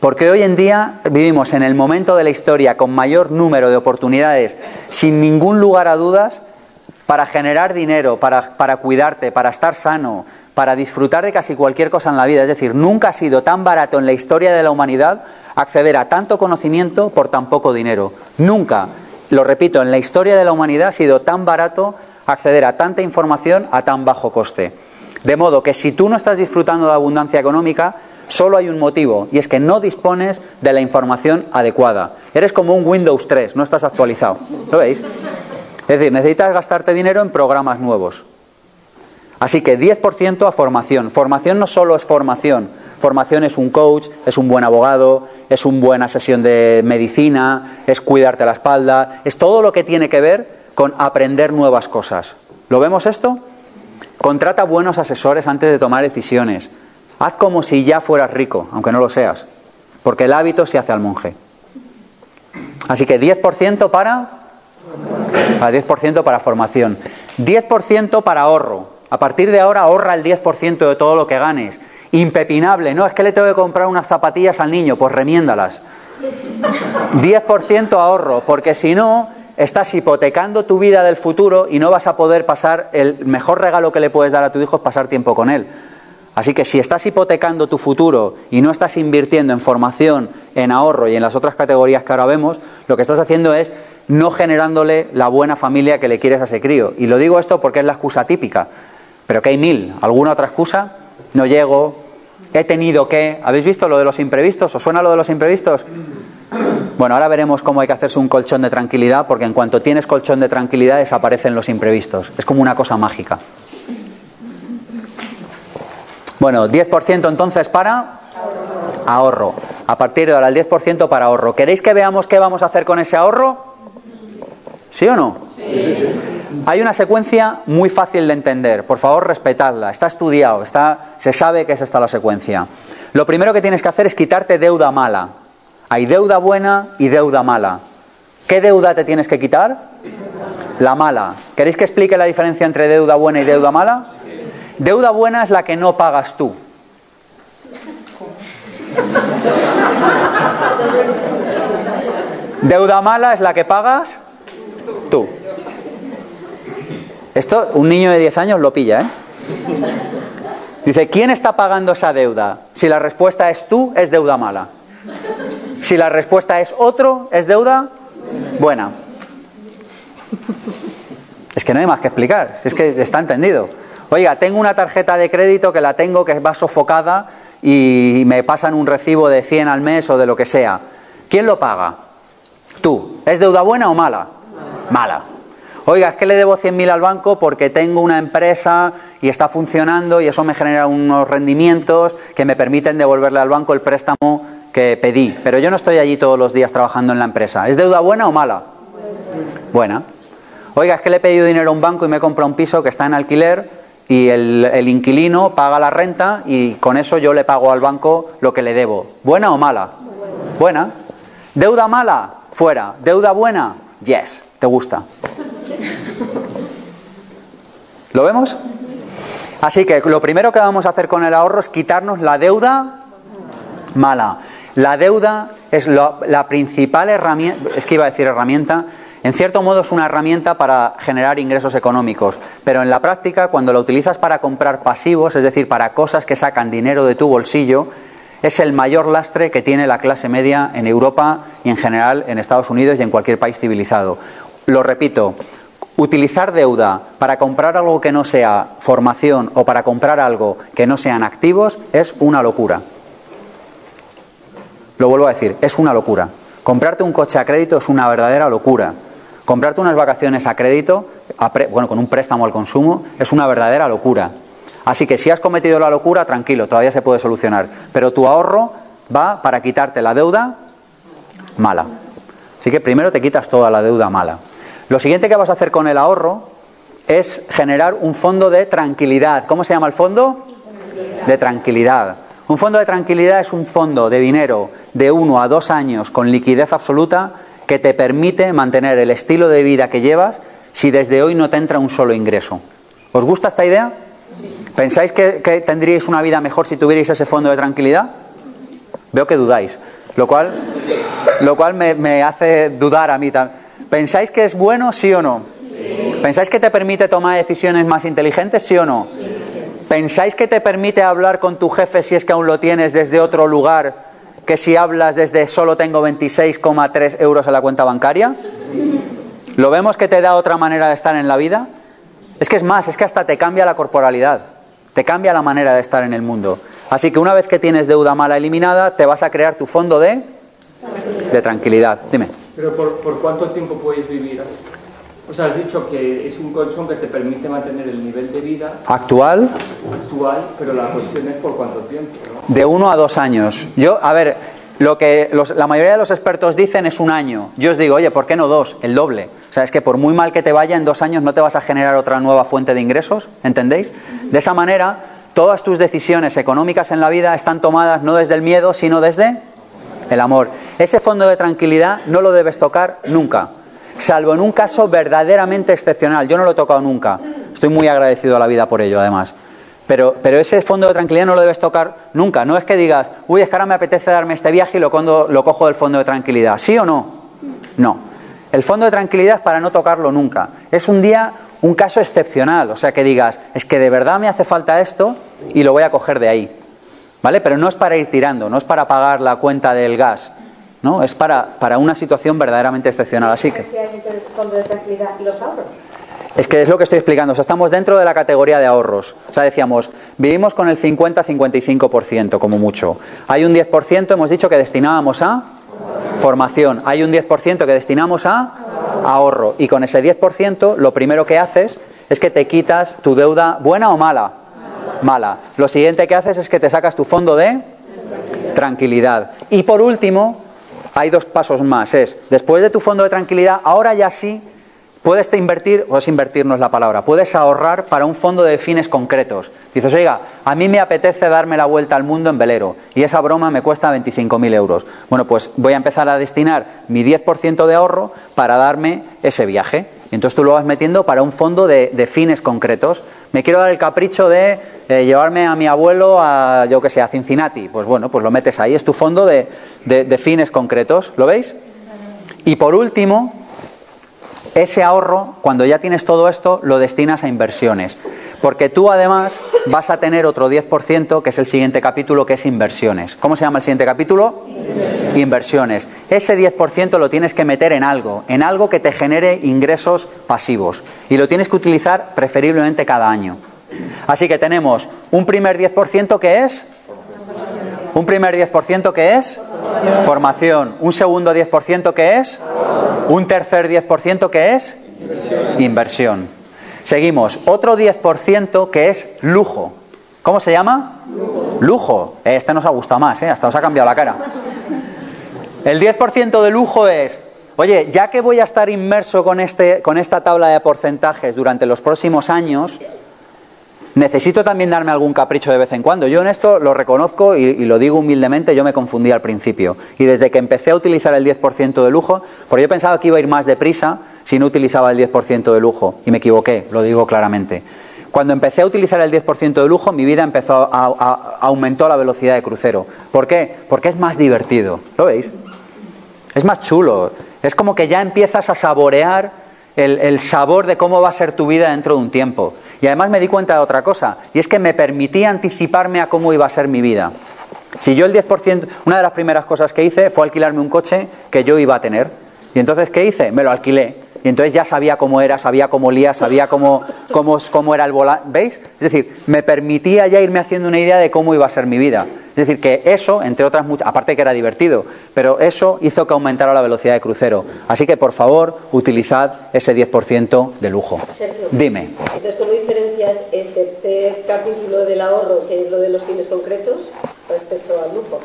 Porque hoy en día vivimos en el momento de la historia con mayor número de oportunidades, sin ningún lugar a dudas, para generar dinero, para, para, cuidarte, para estar sano, para disfrutar de casi cualquier cosa en la vida. Es decir, nunca ha sido tan barato en la historia de la humanidad acceder a tanto conocimiento por tan poco dinero. Nunca, lo repito, en la historia de la humanidad ha sido tan barato acceder a tanta información a tan bajo coste. De modo que si tú no estás disfrutando de abundancia económica, solo hay un motivo, y es que no dispones de la información adecuada. Eres como un Windows 3, no estás actualizado. ¿Lo veis? Es decir, necesitas gastarte dinero en programas nuevos. Así que 10% a formación. Formación no solo es formación. Formación es un coach, es un buen abogado, es una buena sesión de medicina, es cuidarte la espalda, es todo lo que tiene que ver con aprender nuevas cosas. ¿Lo vemos esto? Contrata buenos asesores antes de tomar decisiones. Haz como si ya fueras rico, aunque no lo seas, porque el hábito se hace al monje. Así que 10% para Para 10% para formación. 10% para ahorro. A partir de ahora ahorra el 10% de todo lo que ganes. Impepinable, no, es que le tengo que comprar unas zapatillas al niño, pues remiéndalas. 10% ahorro, porque si no, estás hipotecando tu vida del futuro y no vas a poder pasar, el mejor regalo que le puedes dar a tu hijo es pasar tiempo con él. Así que si estás hipotecando tu futuro y no estás invirtiendo en formación, en ahorro y en las otras categorías que ahora vemos, lo que estás haciendo es no generándole la buena familia que le quieres a ese crío. Y lo digo esto porque es la excusa típica, pero que hay mil. ¿Alguna otra excusa? No llego, he tenido que... ¿Habéis visto lo de los imprevistos? ¿Os suena lo de los imprevistos? Bueno, ahora veremos cómo hay que hacerse un colchón de tranquilidad, porque en cuanto tienes colchón de tranquilidad desaparecen los imprevistos. Es como una cosa mágica. Bueno, 10% entonces para ahorro. A partir de ahora, el 10% para ahorro. ¿Queréis que veamos qué vamos a hacer con ese ahorro? ¿Sí o no? Sí. Hay una secuencia muy fácil de entender. Por favor, respetadla. Está estudiado, está, se sabe que es esta la secuencia. Lo primero que tienes que hacer es quitarte deuda mala. Hay deuda buena y deuda mala. ¿Qué deuda te tienes que quitar? La mala. ¿Queréis que explique la diferencia entre deuda buena y deuda mala? Deuda buena es la que no pagas tú. Deuda mala es la que pagas tú. Esto un niño de 10 años lo pilla, ¿eh? Dice, ¿quién está pagando esa deuda? Si la respuesta es tú, es deuda mala. Si la respuesta es otro, es deuda buena. Es que no hay más que explicar, es que está entendido. Oiga, tengo una tarjeta de crédito que la tengo que va sofocada y me pasan un recibo de 100 al mes o de lo que sea. ¿Quién lo paga? Tú. ¿Es deuda buena o mala? Mala. Oiga, es que le debo 100.000 al banco porque tengo una empresa y está funcionando y eso me genera unos rendimientos que me permiten devolverle al banco el préstamo que pedí. Pero yo no estoy allí todos los días trabajando en la empresa. ¿Es deuda buena o mala? Buena. Oiga, es que le he pedido dinero a un banco y me he comprado un piso que está en alquiler y el, inquilino paga la renta y con eso yo le pago al banco lo que le debo. ¿Buena o mala? Buena. ¿Deuda mala? Fuera. ¿Deuda buena? Yes, te gusta. ¿Lo vemos? Así que lo primero que vamos a hacer con el ahorro es quitarnos la deuda mala. La deuda es la principal herramienta, es que iba a decir herramienta, en cierto modo es una herramienta para generar ingresos económicos, pero en la práctica cuando la utilizas para comprar pasivos, es decir, para cosas que sacan dinero de tu bolsillo, es el mayor lastre que tiene la clase media en Europa y en general en Estados Unidos y en cualquier país civilizado. Lo repito, utilizar deuda para comprar algo que no sea formación o para comprar algo que no sean activos es una locura. Lo vuelvo a decir, es una locura. Comprarte un coche a crédito es una verdadera locura. Comprarte unas vacaciones a crédito, bueno, con un préstamo al consumo, es una verdadera locura. Así que si has cometido la locura, tranquilo, todavía se puede solucionar. Pero tu ahorro va para quitarte la deuda mala. Así que primero te quitas toda la deuda mala. Lo siguiente que vas a hacer con el ahorro es generar un fondo de tranquilidad. ¿Cómo se llama el fondo? De tranquilidad. Un fondo de tranquilidad es un fondo de dinero de uno a dos años con liquidez absoluta que te permite mantener el estilo de vida que llevas si desde hoy no te entra un solo ingreso. ¿Os gusta esta idea? ¿Pensáis que, tendríais una vida mejor si tuvierais ese fondo de tranquilidad? Veo que dudáis, lo cual, lo cual me, hace dudar a mí también. ¿Pensáis que es bueno, sí o no? ¿Pensáis que te permite tomar decisiones más inteligentes, sí o no? ¿Pensáis que te permite hablar con tu jefe si es que aún lo tienes desde otro lugar que si hablas desde solo tengo 26,3 euros en la cuenta bancaria? ¿Lo vemos que te da otra manera de estar en la vida? Es que es más, es que hasta te cambia la corporalidad, te cambia la manera de estar en el mundo. Así que una vez que tienes deuda mala eliminada, te vas a crear tu fondo de, de tranquilidad. Dime. ¿Pero por, por cuánto tiempo puedes vivir así? O sea, has dicho que es un colchón que te permite mantener el nivel de vida actual. Actual, pero la cuestión es por cuánto tiempo. De uno a dos años. Yo, a ver, lo que la mayoría de los expertos dicen es un año. Yo os digo, oye, ¿por qué no dos? El doble. O sea, es que por muy mal que te vaya, en dos años no te vas a generar otra nueva fuente de ingresos, ¿entendéis? De esa manera, todas tus decisiones económicas en la vida están tomadas no desde el miedo, sino desde el amor. Ese fondo de tranquilidad no lo debes tocar nunca. salvo en un caso verdaderamente excepcional. Yo no lo he tocado nunca. Estoy muy agradecido a la vida por ello, además. Pero, pero ese fondo de tranquilidad no lo debes tocar nunca. No es que digas, uy, es que ahora me apetece darme este viaje y lo, lo cojo del fondo de tranquilidad. ¿Sí o no? No. El fondo de tranquilidad es para no tocarlo nunca. Es un día, un caso excepcional. O sea, que digas, es que de verdad me hace falta esto y lo voy a coger de ahí. ¿Vale? Pero no es para ir tirando, no es para pagar la cuenta del gas. ¿no? Es para, para una situación verdaderamente excepcional. Así que. ¿Qué hay entre el fondo de tranquilidad y los ahorros? Es que es lo que estoy explicando. O sea, estamos dentro de la categoría de ahorros. O sea, decíamos, vivimos con el 50-55% como mucho. Hay un 10%, hemos dicho que destinábamos a formación. Hay un 10% que destinamos a ahorro. Y con ese 10%, lo primero que haces es que te quitas tu deuda, buena o mala. Mala. Lo siguiente que haces es que te sacas tu fondo de tranquilidad. Y por último, hay dos pasos más. Es, después de tu fondo de tranquilidad, ahora ya sí puedes te invertir, o es invertir no es la palabra, puedes ahorrar para un fondo de fines concretos. Dices, oiga, a mí me apetece darme la vuelta al mundo en velero y esa broma me cuesta 25.000 euros. Bueno, pues voy a empezar a destinar mi 10% de ahorro para darme ese viaje. Y entonces tú lo vas metiendo para un fondo de, de fines concretos. Me quiero dar el capricho de eh, llevarme a mi abuelo a, yo que sé, a Cincinnati. Pues bueno, pues lo metes ahí, es tu fondo de, de- de fines concretos. ¿Lo veis? Y por último, ese ahorro, cuando ya tienes todo esto, lo destinas a inversiones. Porque tú además vas a tener otro 10%, que es el siguiente capítulo, que es inversiones. ¿Cómo se llama el siguiente capítulo? Inversiones. Ese 10% lo tienes que meter en algo, en algo que te genere ingresos pasivos. Y lo tienes que utilizar preferiblemente cada año. Así que tenemos un primer 10% que es... Un primer 10% que es formación. Un segundo 10% que es un tercer 10% que es inversión. Seguimos. Otro 10% que es lujo. ¿Cómo se llama? Lujo. Eh, Este nos ha gustado más, ¿eh? hasta os ha cambiado la cara. El 10% de lujo es, oye, ya que voy a estar inmerso con, este, con esta tabla de porcentajes durante los próximos años, necesito también darme algún capricho de vez en cuando. Yo en esto lo reconozco y, y lo digo humildemente, yo me confundí al principio. Y desde que empecé a utilizar el 10% de lujo, porque yo pensaba que iba a ir más deprisa si no utilizaba el 10% de lujo. Y me equivoqué, lo digo claramente. Cuando empecé a utilizar el 10% de lujo, mi vida empezó a, aumentó la velocidad de crucero. ¿Por qué? Porque es más divertido. ¿Lo veis? Es más chulo. Es como que ya empiezas a saborear el, el sabor de cómo va a ser tu vida dentro de un tiempo. Y además me di cuenta de otra cosa, y es que me permitía anticiparme a cómo iba a ser mi vida. Si yo el 10%, una de las primeras cosas que hice fue alquilarme un coche que yo iba a tener. Y entonces, ¿qué hice? Me lo alquilé. Y entonces ya sabía cómo era, sabía cómo olía, sabía cómo, cómo, cómo era el volante. ¿Veis? Es decir, me permitía ya irme haciendo una idea de cómo iba a ser mi vida. Es decir, que eso, entre otras muchas, aparte que era divertido, pero eso hizo que aumentara la velocidad de crucero. Así que, por favor, utilizad ese 10% de lujo. Sergio. Dime. Entonces, ¿cómo diferencias el tercer capítulo del ahorro, que es lo de los fines concretos, respecto al lujo?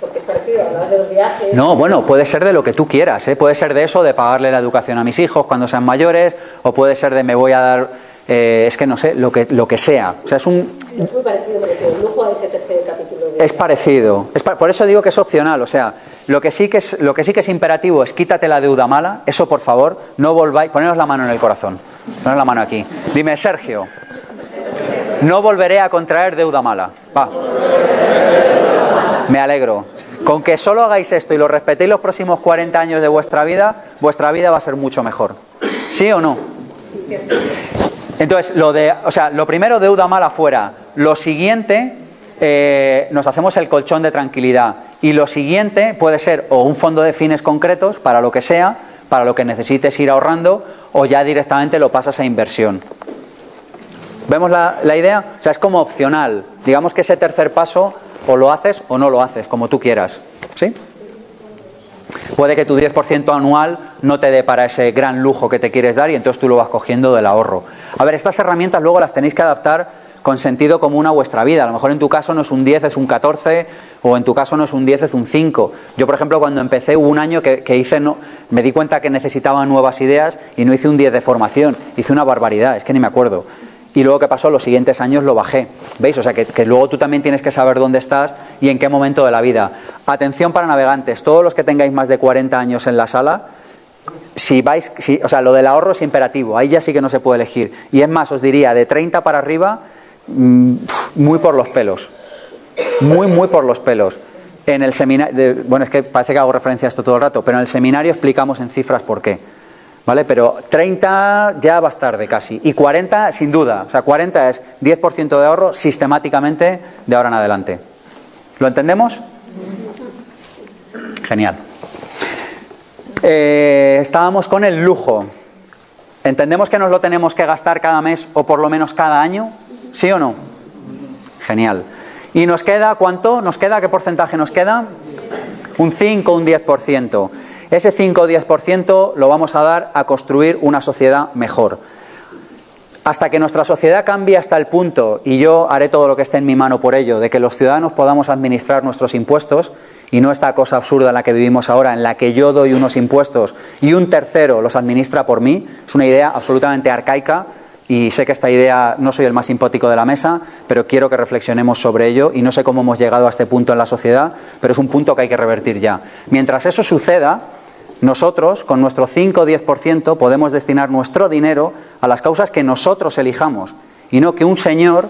Porque es parecido, hablabas de los viajes. No, bueno, puede ser de lo que tú quieras, ¿eh? puede ser de eso, de pagarle la educación a mis hijos cuando sean mayores, o puede ser de me voy a dar, eh, es que no sé, lo que, lo que sea. O sea, es un, Es muy parecido, refiero, el lujo a ese tercer capítulo. De es parecido. Es por eso digo que es opcional. O sea, lo que, sí que es, lo que sí que es imperativo es quítate la deuda mala. Eso, por favor, no volváis. Poneros la mano en el corazón. Poneros la mano aquí. Dime, Sergio. No volveré a contraer deuda mala. Va. Me alegro. Con que solo hagáis esto y lo respetéis los próximos 40 años de vuestra vida, vuestra vida va a ser mucho mejor. ¿Sí o no? Entonces, lo de, o sea, lo primero, deuda mala fuera. Lo siguiente, eh, nos hacemos el colchón de tranquilidad. Y lo siguiente puede ser o un fondo de fines concretos para lo que sea, para lo que necesites ir ahorrando, o ya directamente lo pasas a inversión. ¿Vemos la, la idea? O sea, es como opcional. Digamos que ese tercer paso o lo haces o no lo haces, como tú quieras. ¿Sí? Puede que tu 10% anual no te dé para ese gran lujo que te quieres dar y entonces tú lo vas cogiendo del ahorro. A ver, estas herramientas luego las tenéis que adaptar con sentido común a vuestra vida. A lo mejor en tu caso no es un 10, es un 14, o en tu caso no es un 10, es un 5. Yo, por ejemplo, cuando empecé hubo un año que, que hice, no, me di cuenta que necesitaba nuevas ideas y no hice un 10 de formación, hice una barbaridad, es que ni me acuerdo. Y luego, ¿qué pasó? Los siguientes años lo bajé. ¿Veis? O sea, que, luego tú también tienes que saber dónde estás y en qué momento de la vida. Atención para navegantes, todos los que tengáis más de 40 años en la sala, si vais, si, o sea, lo del ahorro es imperativo, ahí ya sí que no se puede elegir. Y es más, os diría, de 30 para arriba, mm, muy por los pelos. Muy, muy por los pelos. En el seminario, bueno, es que parece que hago referencia a esto todo el rato, pero en el seminario explicamos en cifras por qué. ¿Vale? Pero 30 ya vas tarde casi. Y 40 sin duda. O sea, 40 es 10% de ahorro sistemáticamente de ahora en adelante. ¿Lo entendemos? Genial. Eh, estábamos con el lujo. ¿Entendemos que nos lo tenemos que gastar cada mes o por lo menos cada año? ¿Sí o no? Genial. ¿Y nos queda cuánto? ¿Nos queda? ¿Qué porcentaje nos queda? Un 5 o un 10%. Ese 5 o 10% lo vamos a dar a construir una sociedad mejor. Hasta que nuestra sociedad cambie hasta el punto, y yo haré todo lo que esté en mi mano por ello, de que los ciudadanos podamos administrar nuestros impuestos, y no esta cosa absurda en la que vivimos ahora, en la que yo doy unos impuestos y un tercero los administra por mí, es una idea absolutamente arcaica y sé que esta idea no soy el más simpático de la mesa, pero quiero que reflexionemos sobre ello y no sé cómo hemos llegado a este punto en la sociedad, pero es un punto que hay que revertir ya. Mientras eso suceda, nosotros, con nuestro 5 o 10%, podemos destinar nuestro dinero a las causas que nosotros elijamos y no que un señor,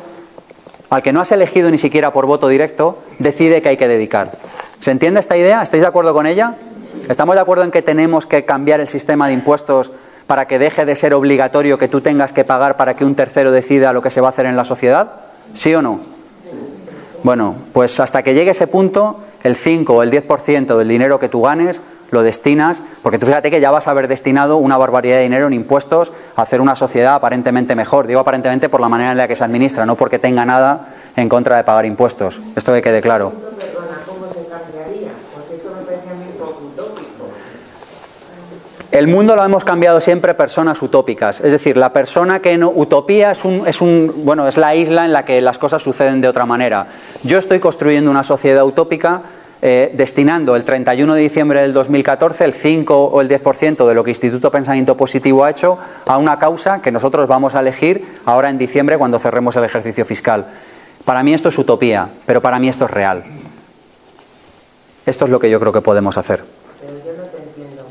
al que no has elegido ni siquiera por voto directo, decide que hay que dedicar. ¿Se entiende esta idea? ¿Estáis de acuerdo con ella? ¿Estamos de acuerdo en que tenemos que cambiar el sistema de impuestos para que deje de ser obligatorio que tú tengas que pagar para que un tercero decida lo que se va a hacer en la sociedad? ¿Sí o no? Bueno, pues hasta que llegue ese punto, el 5 o el 10% del dinero que tú ganes lo destinas, porque tú fíjate que ya vas a haber destinado una barbaridad de dinero en impuestos a hacer una sociedad aparentemente mejor. Digo aparentemente por la manera en la que se administra, no porque tenga nada en contra de pagar impuestos. Esto que quede claro. El mundo lo hemos cambiado siempre personas utópicas, es decir, la persona que no utopía es un, es un bueno, es la isla en la que las cosas suceden de otra manera. Yo estoy construyendo una sociedad utópica eh, destinando el 31 de diciembre del 2014 el 5 o el 10% de lo que Instituto Pensamiento Positivo ha hecho a una causa que nosotros vamos a elegir ahora en diciembre cuando cerremos el ejercicio fiscal. Para mí esto es utopía, pero para mí esto es real. Esto es lo que yo creo que podemos hacer. Pero yo no te entiendo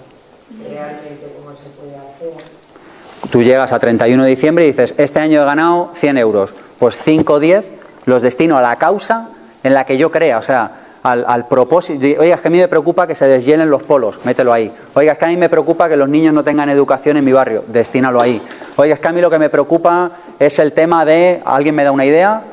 realmente cómo se puede hacer. Tú llegas a 31 de diciembre y dices, este año he ganado 100 euros, pues 5 o 10 los destino a la causa en la que yo crea, o sea, al, propósito. Oiga, es que a mí me preocupa que se deshielen los polos, mételo ahí. Oiga, es que a mí me preocupa que los niños no tengan educación en mi barrio, destínalo ahí. Oiga, es que a mí lo que me preocupa es el tema de. ¿Alguien me da una idea?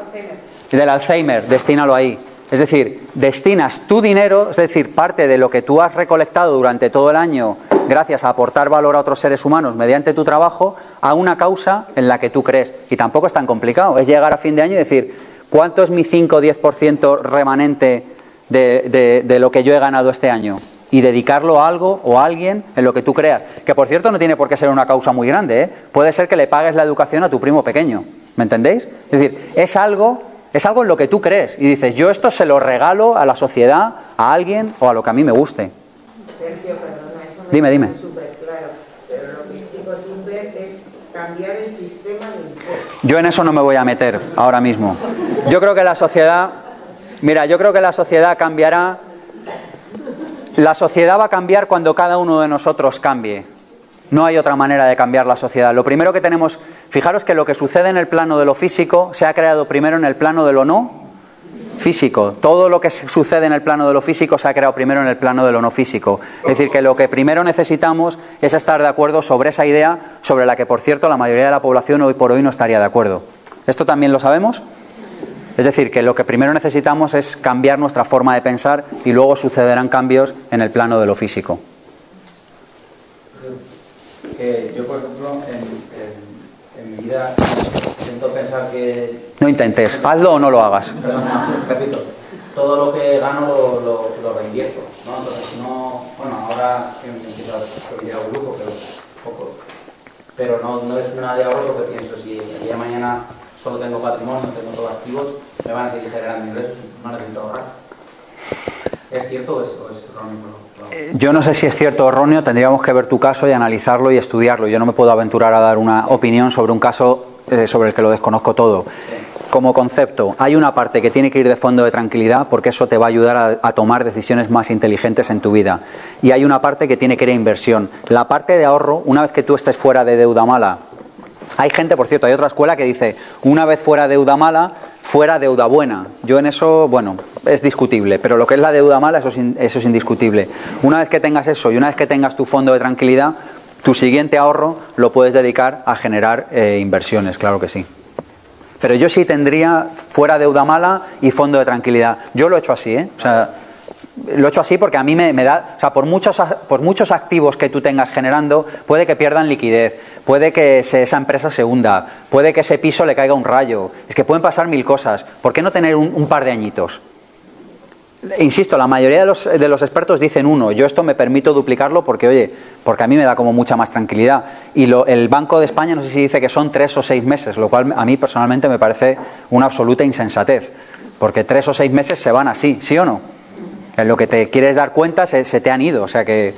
Del Alzheimer, destínalo ahí. Es decir, destinas tu dinero, es decir, parte de lo que tú has recolectado durante todo el año, gracias a aportar valor a otros seres humanos mediante tu trabajo, a una causa en la que tú crees. Y tampoco es tan complicado, es llegar a fin de año y decir, ¿cuánto es mi 5 o 10% remanente de, lo que yo he ganado este año y dedicarlo a algo o a alguien en lo que tú creas. Que por cierto no tiene por qué ser una causa muy grande, ¿eh? puede ser que le pagues la educación a tu primo pequeño. ¿Me entendéis? Es decir, es algo, es algo en lo que tú crees y dices, yo esto se lo regalo a la sociedad, a alguien o a lo que a mí me guste. Sergio, perdona, eso me dime, dime. claro, pero lo que sigo sin ver es cambiar el sistema de impuestos. Yo en eso no me voy a meter ahora mismo. Yo creo que la sociedad Mira, yo creo que la sociedad cambiará. La sociedad va a cambiar cuando cada uno de nosotros cambie. No hay otra manera de cambiar la sociedad. Lo primero que tenemos, fijaros que lo que sucede en el plano de lo físico se ha creado primero en el plano de lo no físico. Todo lo que sucede en el plano de lo físico se ha creado primero en el plano de lo no físico. Es decir, que lo que primero necesitamos es estar de acuerdo sobre esa idea, sobre la que, por cierto, la mayoría de la población hoy por hoy no estaría de acuerdo. ¿Esto también lo sabemos? Es decir, que lo que primero necesitamos es cambiar nuestra forma de pensar y luego sucederán cambios en el plano de lo físico. yo, por ejemplo, en, mi vida intento pensar que... No intentes, hazlo o no lo hagas. Perdón, repito, todo lo que gano lo, lo, reinvierto, ¿no? Entonces, no... Bueno, ahora empiezo a un lujo, pero poco. Pero no, no es nada de ahorro porque pienso, si el día de mañana solo tengo patrimonio, tengo todos activos, me van a seguir generando ingresos, no necesito ahorrar. ¿Es cierto o es, erróneo? Eh, yo no sé si es cierto o erróneo, tendríamos que ver tu caso y analizarlo y estudiarlo. Yo no me puedo aventurar a dar una opinión sobre un caso eh, sobre el que lo desconozco todo. como concepto, hay una parte que tiene que ir de fondo de tranquilidad porque eso te va a ayudar a, a, tomar decisiones más inteligentes en tu vida. Y hay una parte que tiene que ir a inversión. La parte de ahorro, una vez que tú estés fuera de deuda mala, hay gente, por cierto, hay otra escuela que dice, una vez fuera deuda mala, fuera deuda buena. Yo en eso, bueno, es discutible, pero lo que es la deuda mala, eso es, eso es indiscutible. Una vez que tengas eso y una vez que tengas tu fondo de tranquilidad, tu siguiente ahorro lo puedes dedicar a generar eh, inversiones, claro que sí. Pero yo sí tendría fuera deuda mala y fondo de tranquilidad. Yo lo he hecho así, ¿eh? O sea, lo he hecho así porque a mí me, me, da, o sea, por muchos, por muchos activos que tú tengas generando, puede que pierdan liquidez, puede que se, esa empresa se hunda, puede que ese piso le caiga un rayo, es que pueden pasar mil cosas. ¿Por qué no tener un, par de añitos? Insisto, la mayoría de los, de los, expertos dicen uno. Yo esto me permito duplicarlo porque, oye, porque a mí me da como mucha más tranquilidad. Y lo, el Banco de España no sé si dice que son tres o seis meses, lo cual a mí personalmente me parece una absoluta insensatez. Porque tres o seis meses se van así, ¿sí o no? En lo que te quieres dar cuenta se, se te han ido, o sea que...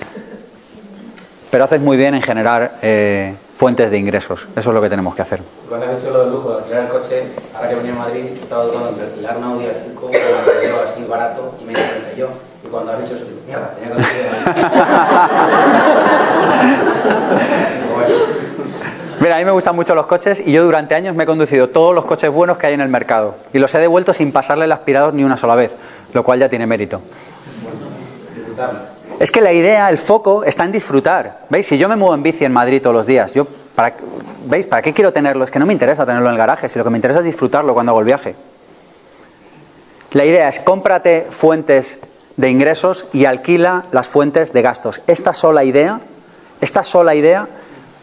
Pero haces muy bien en generar eh, fuentes de ingresos, eso es lo que tenemos que hacer. Cuando has hecho lo del lujo de alquilar el coche, ahora que venía a Madrid, he estado dudando entre alquilar un Audi A5 o algo así barato y me di yo. Y cuando has hecho eso, digo, mierda, tenía que bueno. Mira, a mí me gustan mucho los coches y yo durante años me he conducido todos los coches buenos que hay en el mercado y los he devuelto sin pasarle el aspirador ni una sola vez, lo cual ya tiene mérito. Es que la idea, el foco está en disfrutar. ¿Veis? Si yo me muevo en bici en Madrid todos los días, yo para, ¿veis? ¿Para qué quiero tenerlo? Es que no me interesa tenerlo en el garaje, si lo que me interesa es disfrutarlo cuando hago el viaje. La idea es cómprate fuentes de ingresos y alquila las fuentes de gastos. Esta sola idea, esta sola idea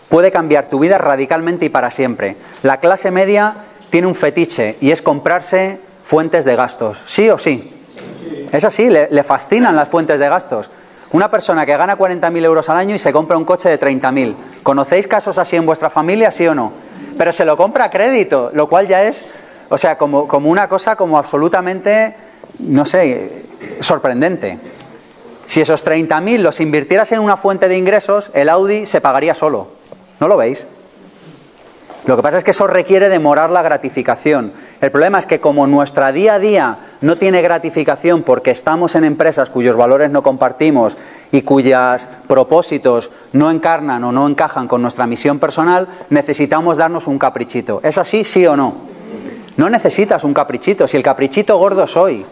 puede cambiar tu vida radicalmente y para siempre. La clase media tiene un fetiche y es comprarse fuentes de gastos, sí o sí. Es así, le, fascinan las fuentes de gastos. Una persona que gana 40.000 euros al año y se compra un coche de 30.000. ¿Conocéis casos así en vuestra familia, sí o no? Pero se lo compra a crédito, lo cual ya es, o sea, como, como una cosa como absolutamente, no sé, sorprendente. Si esos 30.000 los invirtieras en una fuente de ingresos, el Audi se pagaría solo. ¿No lo veis? Lo que pasa es que eso requiere demorar la gratificación. El problema es que como nuestra día a día no tiene gratificación porque estamos en empresas cuyos valores no compartimos y cuyos propósitos no encarnan o no encajan con nuestra misión personal, necesitamos darnos un caprichito. ¿Es así, sí o no? No necesitas un caprichito, si el caprichito gordo soy.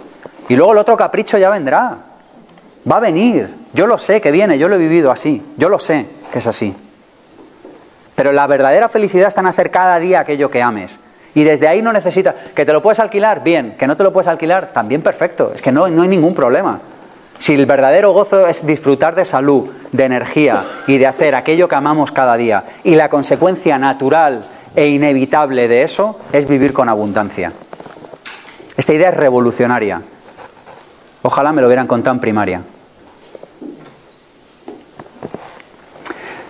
Y luego el otro capricho ya vendrá. Va a venir. Yo lo sé que viene, yo lo he vivido así. Yo lo sé que es así. Pero la verdadera felicidad está en hacer cada día aquello que ames. Y desde ahí no necesitas. ¿Que te lo puedes alquilar? Bien. ¿Que no te lo puedes alquilar? También perfecto. Es que no, no hay ningún problema. Si el verdadero gozo es disfrutar de salud, de energía y de hacer aquello que amamos cada día, y la consecuencia natural e inevitable de eso es vivir con abundancia. Esta idea es revolucionaria. Ojalá me lo hubieran contado en primaria.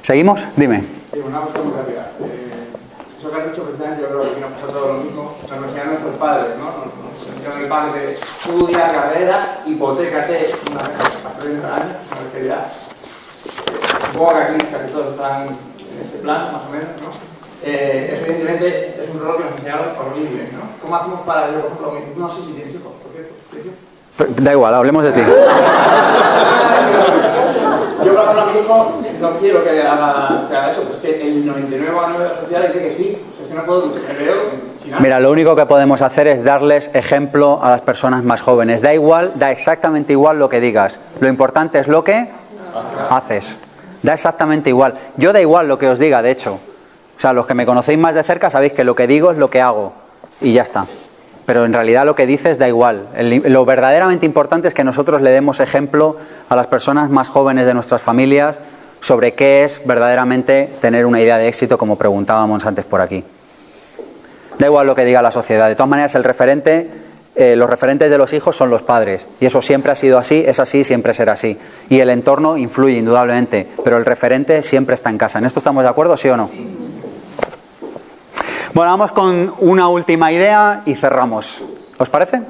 ¿Seguimos? Dime. Sí, una cosa muy rápida. Eh, eso que has dicho precisamente, yo creo que aquí nos pasa todo lo mismo. Nos enseñaron nuestros padres, ¿no? Nos, enseñaron el padre de estudia, carrera, hipotecate una casa para 30 años, una. Eh, supongo que aquí casi todos están en ese plan, más o menos, ¿no? Eh, evidentemente es un rol que nos enseñaron horrible, ¿no? ¿Cómo hacemos para, yo por ejemplo, no sé si tienes hijos, por cierto. Da igual, hablemos de ti. No quiero que haga, eso, que el 99 a 9 de la dice que sí. Es que no puedo. Mira, lo único que podemos hacer es darles ejemplo a las personas más jóvenes. Da igual, da exactamente igual lo que digas. Lo importante es lo que haces. Da exactamente igual. Yo da igual lo que os diga, de hecho. O sea, los que me conocéis más de cerca sabéis que lo que digo es lo que hago. Y ya está. Pero en realidad lo que dices da igual. El- lo verdaderamente importante es que nosotros le demos ejemplo a las personas más jóvenes de nuestras familias sobre qué es verdaderamente tener una idea de éxito, como preguntábamos antes por aquí. Da igual lo que diga la sociedad. De todas maneras, el referente, eh, los referentes de los hijos son los padres. Y eso siempre ha sido así, es así, siempre será así. Y el entorno influye indudablemente, pero el referente siempre está en casa. ¿En esto estamos de acuerdo, sí o no? Bueno, vamos con una última idea y cerramos. ¿Os parece?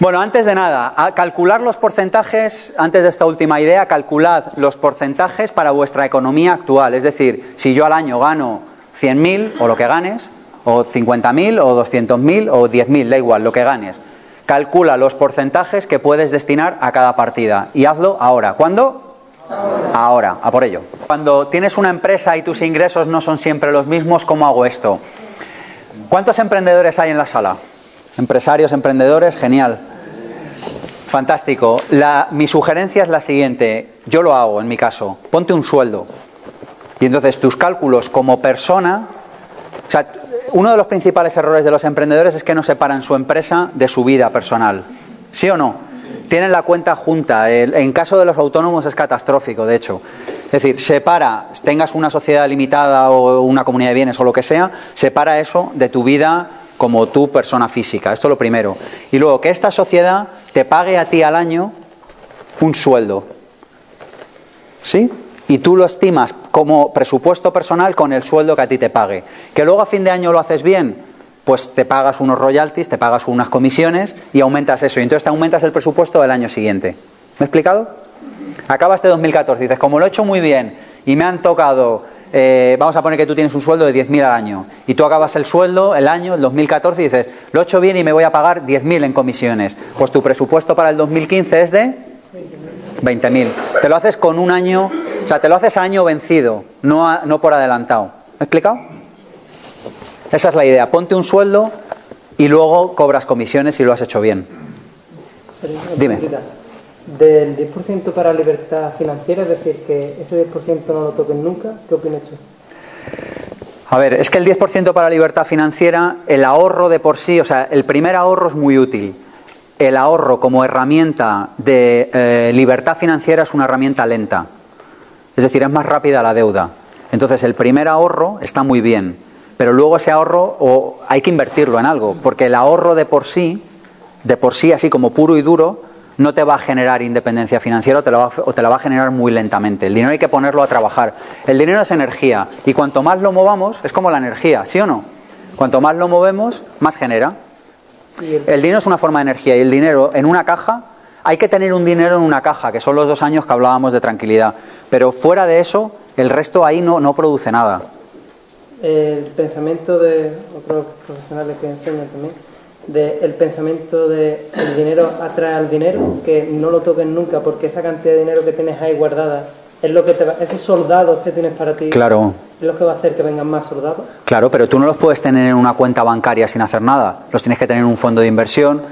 Bueno, antes de nada, a calcular los porcentajes, antes de esta última idea, calculad los porcentajes para vuestra economía actual. Es decir, si yo al año gano 100.000 o lo que ganes, o 50.000 o 200.000 o 10.000, da igual, lo que ganes. Calcula los porcentajes que puedes destinar a cada partida y hazlo ahora. ¿Cuándo? Ahora. a por ello. Cuando tienes una empresa y tus ingresos no son siempre los mismos, ¿cómo hago esto? ¿Cuántos emprendedores hay en la sala? Empresarios, emprendedores, genial. Fantástico. Mi sugerencia es la siguiente. Yo lo hago en mi caso. Ponte un sueldo. Y entonces tus cálculos como persona. O sea, uno de los principales errores de los emprendedores es que no separan su empresa de su vida personal. ¿Sí o no? Tienen la cuenta junta. En caso de los autónomos es catastrófico, de hecho. Es decir, separa, tengas una sociedad limitada o una comunidad de bienes o lo que sea, separa eso de tu vida como tu persona física. Esto es lo primero. Y luego, que esta sociedad te pague a ti al año un sueldo. ¿Sí? Y tú lo estimas como presupuesto personal con el sueldo que a ti te pague. Que luego a fin de año lo haces bien, pues te pagas unos royalties, te pagas unas comisiones y aumentas eso. Y entonces te aumentas el presupuesto del año siguiente. ¿Me he explicado? Acabas de 2014 y dices, como lo he hecho muy bien y me han tocado eh, vamos a poner que tú tienes un sueldo de 10.000 al año y tú acabas el sueldo, el año, el 2014 y dices, lo he hecho bien y me voy a pagar 10.000 en comisiones. Pues tu presupuesto para el 2015 es de 20.000. Te lo haces con un año, o sea, te lo haces a año vencido, no, no por adelantado. ¿Me he explicado? Esa es la idea. Ponte un sueldo y luego cobras comisiones si lo has hecho bien. Dime del 10% para libertad financiera, es decir, que ese 10% no lo toquen nunca, ¿qué opinas tú? A ver, es que el 10% para libertad financiera, el ahorro de por sí, o sea, el primer ahorro es muy útil. El ahorro como herramienta de eh, libertad financiera es una herramienta lenta. Es decir, es más rápida la deuda. Entonces, el primer ahorro está muy bien, pero luego ese ahorro o hay que invertirlo en algo, porque el ahorro de por sí, de por sí, así como puro y duro, no te va a generar independencia financiera o te, la va, a generar muy lentamente. El dinero hay que ponerlo a trabajar. El dinero es energía y cuanto más lo movamos, es como la energía, ¿sí o no? Cuanto más lo movemos, más genera. El dinero es una forma de energía y el dinero en una caja, hay que tener un dinero en una caja, que son los dos años que hablábamos de tranquilidad. Pero fuera de eso, el resto ahí no, no produce nada. El pensamiento de otros profesionales que enseñan también del pensamiento de el dinero atrae al dinero, que no lo toquen nunca porque esa cantidad de dinero que tienes ahí guardada es lo que te va, esos soldados que tienes para ti claro. es lo que va a hacer que vengan más soldados. Claro, pero tú no los puedes tener en una cuenta bancaria sin hacer nada, los tienes que tener en un fondo de inversión.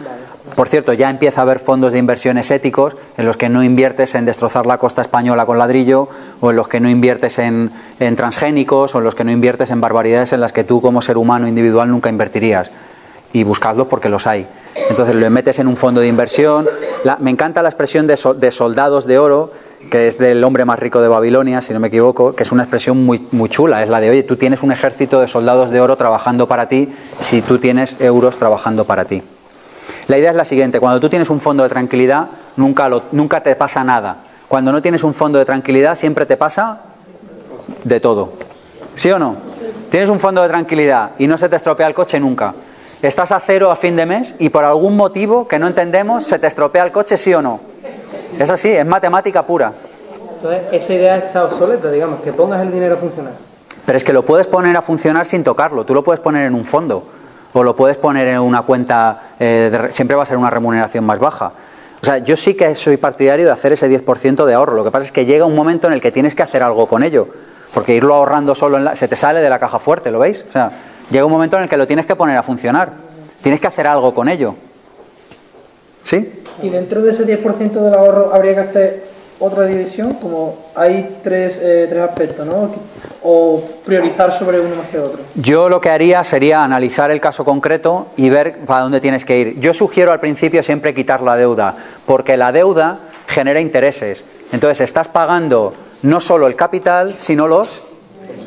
Por cierto, ya empieza a haber fondos de inversiones éticos en los que no inviertes en destrozar la costa española con ladrillo, o en los que no inviertes en, transgénicos, o en los que no inviertes en barbaridades en las que tú como ser humano individual nunca invertirías y buscadlos porque los hay. Entonces lo metes en un fondo de inversión. me encanta la expresión de, de, soldados de oro, que es del hombre más rico de Babilonia, si no me equivoco, que es una expresión muy, muy chula. Es la de, oye, tú tienes un ejército de soldados de oro trabajando para ti si tú tienes euros trabajando para ti. La idea es la siguiente, cuando tú tienes un fondo de tranquilidad, nunca, lo, nunca te pasa nada. Cuando no tienes un fondo de tranquilidad, siempre te pasa de todo. ¿Sí o no? Tienes un fondo de tranquilidad y no se te estropea el coche nunca estás a cero a fin de mes y por algún motivo que no entendemos se te estropea el coche, sí o no. Es así, es matemática pura. Entonces, esa idea está obsoleta, digamos, que pongas el dinero a funcionar. Pero es que lo puedes poner a funcionar sin tocarlo, tú lo puedes poner en un fondo o lo puedes poner en una cuenta, eh, siempre va a ser una remuneración más baja. O sea, yo sí que soy partidario de hacer ese 10% de ahorro. Lo que pasa es que llega un momento en el que tienes que hacer algo con ello. Porque irlo ahorrando solo en la, se te sale de la caja fuerte, ¿lo veis? O sea, llega un momento en el que lo tienes que poner a funcionar. Tienes que hacer algo con ello. ¿Sí? Y dentro de ese 10% del ahorro habría que hacer otra división, como hay tres, eh, tres aspectos, ¿no? O priorizar sobre uno más que otro. Yo lo que haría sería analizar el caso concreto y ver para dónde tienes que ir. Yo sugiero al principio siempre quitar la deuda, porque la deuda genera intereses. Entonces estás pagando no solo el capital, sino los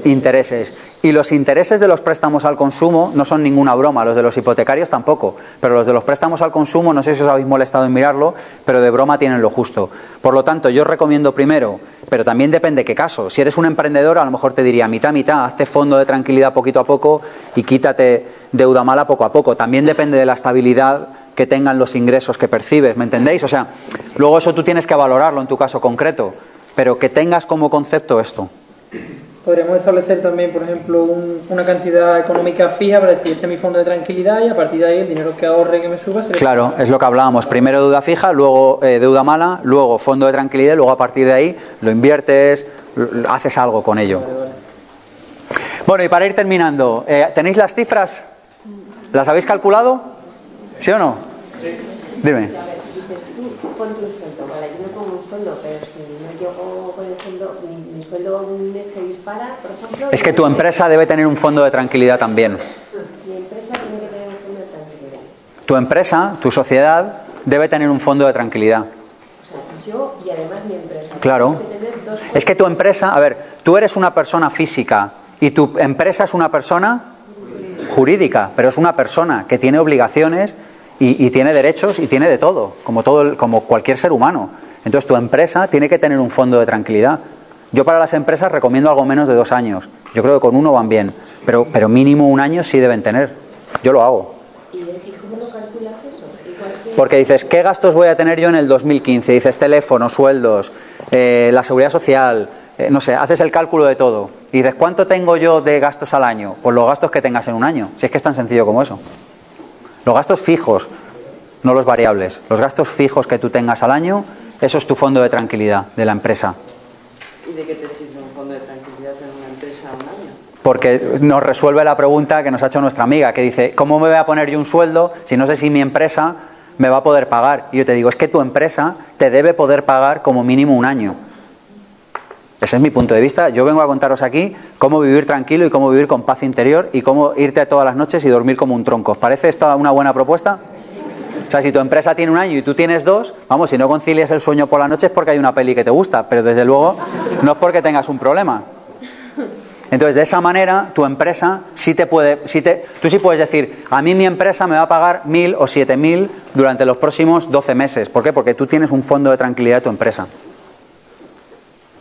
intereses. Y los intereses de los préstamos al consumo no son ninguna broma, los de los hipotecarios tampoco, pero los de los préstamos al consumo, no sé si os habéis molestado en mirarlo, pero de broma tienen lo justo. Por lo tanto, yo recomiendo primero, pero también depende qué caso. Si eres un emprendedor, a lo mejor te diría mitad, mitad, hazte fondo de tranquilidad poquito a poco y quítate deuda mala poco a poco. También depende de la estabilidad que tengan los ingresos que percibes, ¿me entendéis? O sea, luego eso tú tienes que valorarlo en tu caso concreto, pero que tengas como concepto esto. Podríamos establecer también, por ejemplo, un- una cantidad económica fija para decir, este es mi fondo de tranquilidad y a partir de ahí el dinero que ahorre que me suba será- Claro, es lo que hablábamos. Primero deuda fija, luego eh, deuda mala, luego fondo de tranquilidad, y luego a partir de ahí lo inviertes, haces algo con ello. Bueno, y para ir terminando, eh, ¿tenéis las cifras? ¿Las habéis calculado? ¿Sí o no? Dime. A ver, dices tú, ponte un sueldo, vale, yo me pongo un sueldo, pero si no llego con el sueldo, mi, mi sueldo un mes se dispara, por ejemplo... Es que tu empresa debe tener un fondo de tranquilidad también. Mi empresa tiene que tener un fondo de tranquilidad. Tu empresa, tu sociedad, debe tener un fondo de tranquilidad. O sea, yo y además mi empresa. Claro. Que tener dos Es que tu empresa, a ver, tú eres una persona física y tu empresa es una persona jurídica, pero es una persona que tiene obligaciones y, y tiene derechos y tiene de todo, como todo, el- como cualquier ser humano. Entonces tu empresa tiene que tener un fondo de tranquilidad. Yo para las empresas recomiendo algo menos de dos años. Yo creo que con uno van bien, pero, pero mínimo un año sí deben tener. Yo lo hago. ¿Y, cómo lo calculas eso? Porque dices, ¿qué gastos voy a tener yo en el 2015? Dices, teléfono, sueldos, eh, la seguridad social, eh, no sé, haces el cálculo de todo. Y dices, ¿cuánto tengo yo de gastos al año? Pues los gastos que tengas en un año. Si es que es tan sencillo como eso. Los gastos fijos, no los variables. Los gastos fijos que tú tengas al año, eso es tu fondo de tranquilidad de la empresa. ¿Y de qué te sirve un fondo de tranquilidad en una empresa un año? Porque nos resuelve la pregunta que nos ha hecho nuestra amiga, que dice, ¿cómo me voy a poner yo un sueldo si no sé si mi empresa me va a poder pagar? Y yo te digo, es que tu empresa te debe poder pagar como mínimo un año. Ese es mi punto de vista. Yo vengo a contaros aquí cómo vivir tranquilo y cómo vivir con paz interior y cómo irte todas las noches y dormir como un tronco. ¿Os parece esto una buena propuesta? O sea, si tu empresa tiene un año y tú tienes dos, vamos, si no concilias el sueño por la noche es porque hay una peli que te gusta, pero desde luego no es porque tengas un problema. Entonces, de esa manera, tu empresa sí te puede, sí te, tú sí puedes decir, a mí mi empresa me va a pagar mil o siete mil durante los próximos 12 meses. ¿Por qué? Porque tú tienes un fondo de tranquilidad de tu empresa.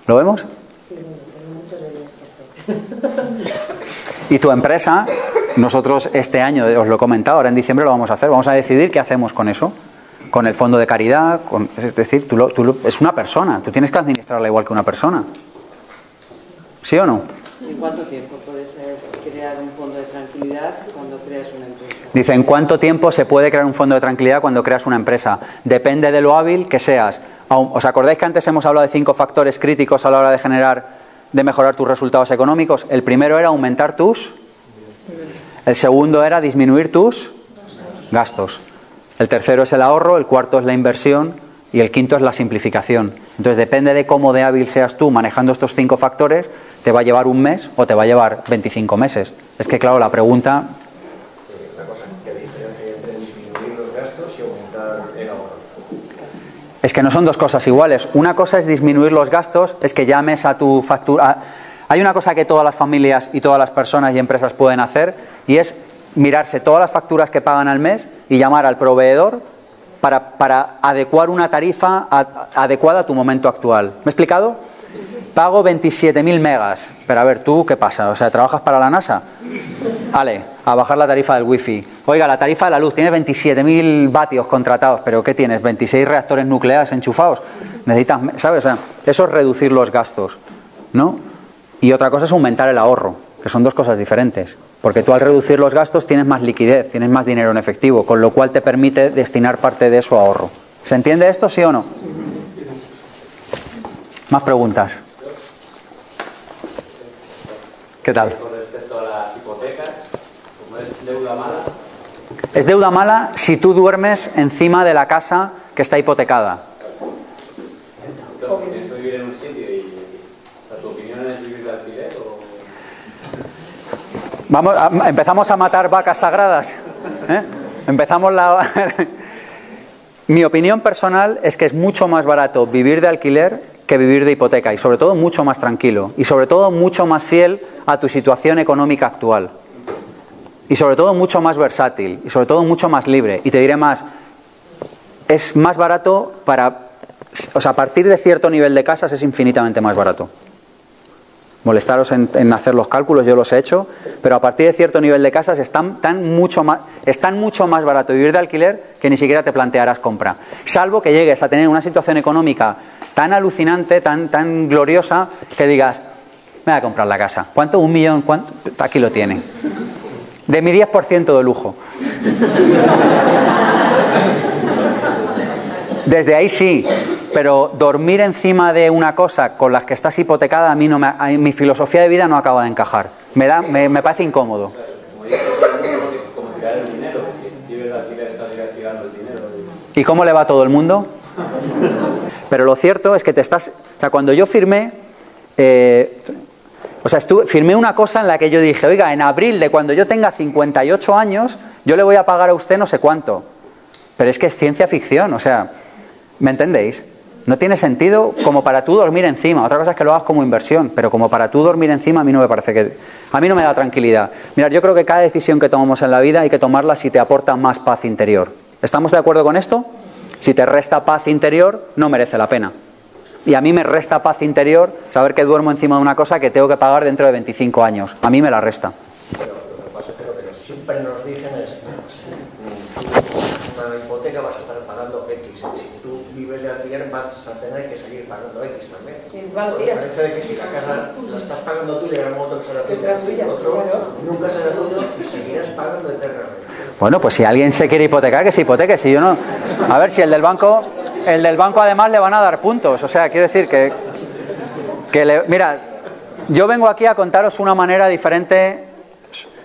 ¿Lo vemos? Sí, tengo muchos que hacer. Y tu empresa, nosotros este año, os lo he comentado, ahora en diciembre lo vamos a hacer, vamos a decidir qué hacemos con eso, con el fondo de caridad, con- es decir, tú lo- tú lo- es una persona, tú tienes que administrarla igual que una persona. ¿Sí o no? ¿Y cuánto tiempo puede ser crear un fondo de tranquilidad cuando creas una empresa? Dice, ¿en cuánto tiempo se puede crear un fondo de tranquilidad cuando creas una empresa? Depende de lo hábil que seas. ¿Os acordáis que antes hemos hablado de cinco factores críticos a la hora de generar, de mejorar tus resultados económicos? El primero era aumentar tus, el segundo era disminuir tus gastos. El tercero es el ahorro, el cuarto es la inversión y el quinto es la simplificación. Entonces depende de cómo de hábil seas tú manejando estos cinco factores, te va a llevar un mes o te va a llevar 25 meses. Es que claro, la pregunta. Es que no son dos cosas iguales. Una cosa es disminuir los gastos, es que llames a tu factura. Hay una cosa que todas las familias y todas las personas y empresas pueden hacer y es mirarse todas las facturas que pagan al mes y llamar al proveedor para, para adecuar una tarifa adecuada a tu momento actual. ¿Me he explicado? Pago 27.000 megas. Pero a ver, ¿tú qué pasa? O sea, ¿trabajas para la NASA? Vale, a bajar la tarifa del wifi. Oiga, la tarifa de la luz, tienes 27.000 vatios contratados, pero ¿qué tienes? ¿26 reactores nucleares enchufados? Necesitas, ¿sabes? O sea, eso es reducir los gastos, ¿no? Y otra cosa es aumentar el ahorro, que son dos cosas diferentes. Porque tú al reducir los gastos tienes más liquidez, tienes más dinero en efectivo, con lo cual te permite destinar parte de eso a ahorro. ¿Se entiende esto, sí o no? Más preguntas. ¿Qué tal? Con respecto a las hipotecas, como es deuda mala, Es deuda mala si tú duermes encima de la casa que está hipotecada. entonces tienes que vivir en un sitio y o sea, tu opinión es vivir de alquiler o... Vamos, a- empezamos a matar vacas sagradas. ¿eh? Empezamos la. Mi opinión personal es que es mucho más barato vivir de alquiler que vivir de hipoteca y sobre todo mucho más tranquilo y sobre todo mucho más fiel a tu situación económica actual y sobre todo mucho más versátil y sobre todo mucho más libre y te diré más es más barato para o sea a partir de cierto nivel de casas es infinitamente más barato molestaros en, en hacer los cálculos, yo los he hecho, pero a partir de cierto nivel de casas están tan mucho más, están mucho más barato vivir de alquiler que ni siquiera te plantearás compra. Salvo que llegues a tener una situación económica tan alucinante, tan, tan gloriosa, que digas, me voy a comprar la casa. ¿Cuánto? ¿Un millón? ¿Cuánto? Aquí lo tiene. De mi 10% de lujo. Desde ahí sí, pero dormir encima de una cosa con las que estás hipotecada, a mí no me, mi filosofía de vida no acaba de encajar. Me, da, me, me parece incómodo. ¿Y cómo le va a todo el mundo? Pero lo cierto es que te estás... O sea, cuando yo firmé... eh, o sea, estuve- firmé una cosa en la que yo dije, oiga, en abril de cuando yo tenga 58 años, yo le voy a pagar a usted no sé cuánto. Pero es que es ciencia ficción, o sea, ¿me entendéis? No tiene sentido como para tú dormir encima. Otra cosa es que lo hagas como inversión, pero como para tú dormir encima a mí no me parece que... A mí no me da tranquilidad. Mirad, yo creo que cada decisión que tomamos en la vida hay que tomarla si te aporta más paz interior. ¿Estamos de acuerdo con esto? Si te resta paz interior, no merece la pena. Y a mí me resta paz interior saber que duermo encima de una cosa que tengo que pagar dentro de 25 años. A mí me la resta. Pero lo que pasa es que siempre si tú una hipoteca vas a estar pagando X. Si tú vives de alquiler vas a tener que seguir pagando X también. vale, Por días. diferencia de que si la casa la estás pagando tú y llega un momento que será Que será tuya, otro claro. nunca será tuyo y seguirás pagando eternamente. Bueno, pues si alguien se quiere hipotecar, que se hipoteque. Si yo no. A ver, si el del banco. El del banco además le van a dar puntos. O sea, quiero decir que. que le- mira, yo vengo aquí a contaros una manera diferente.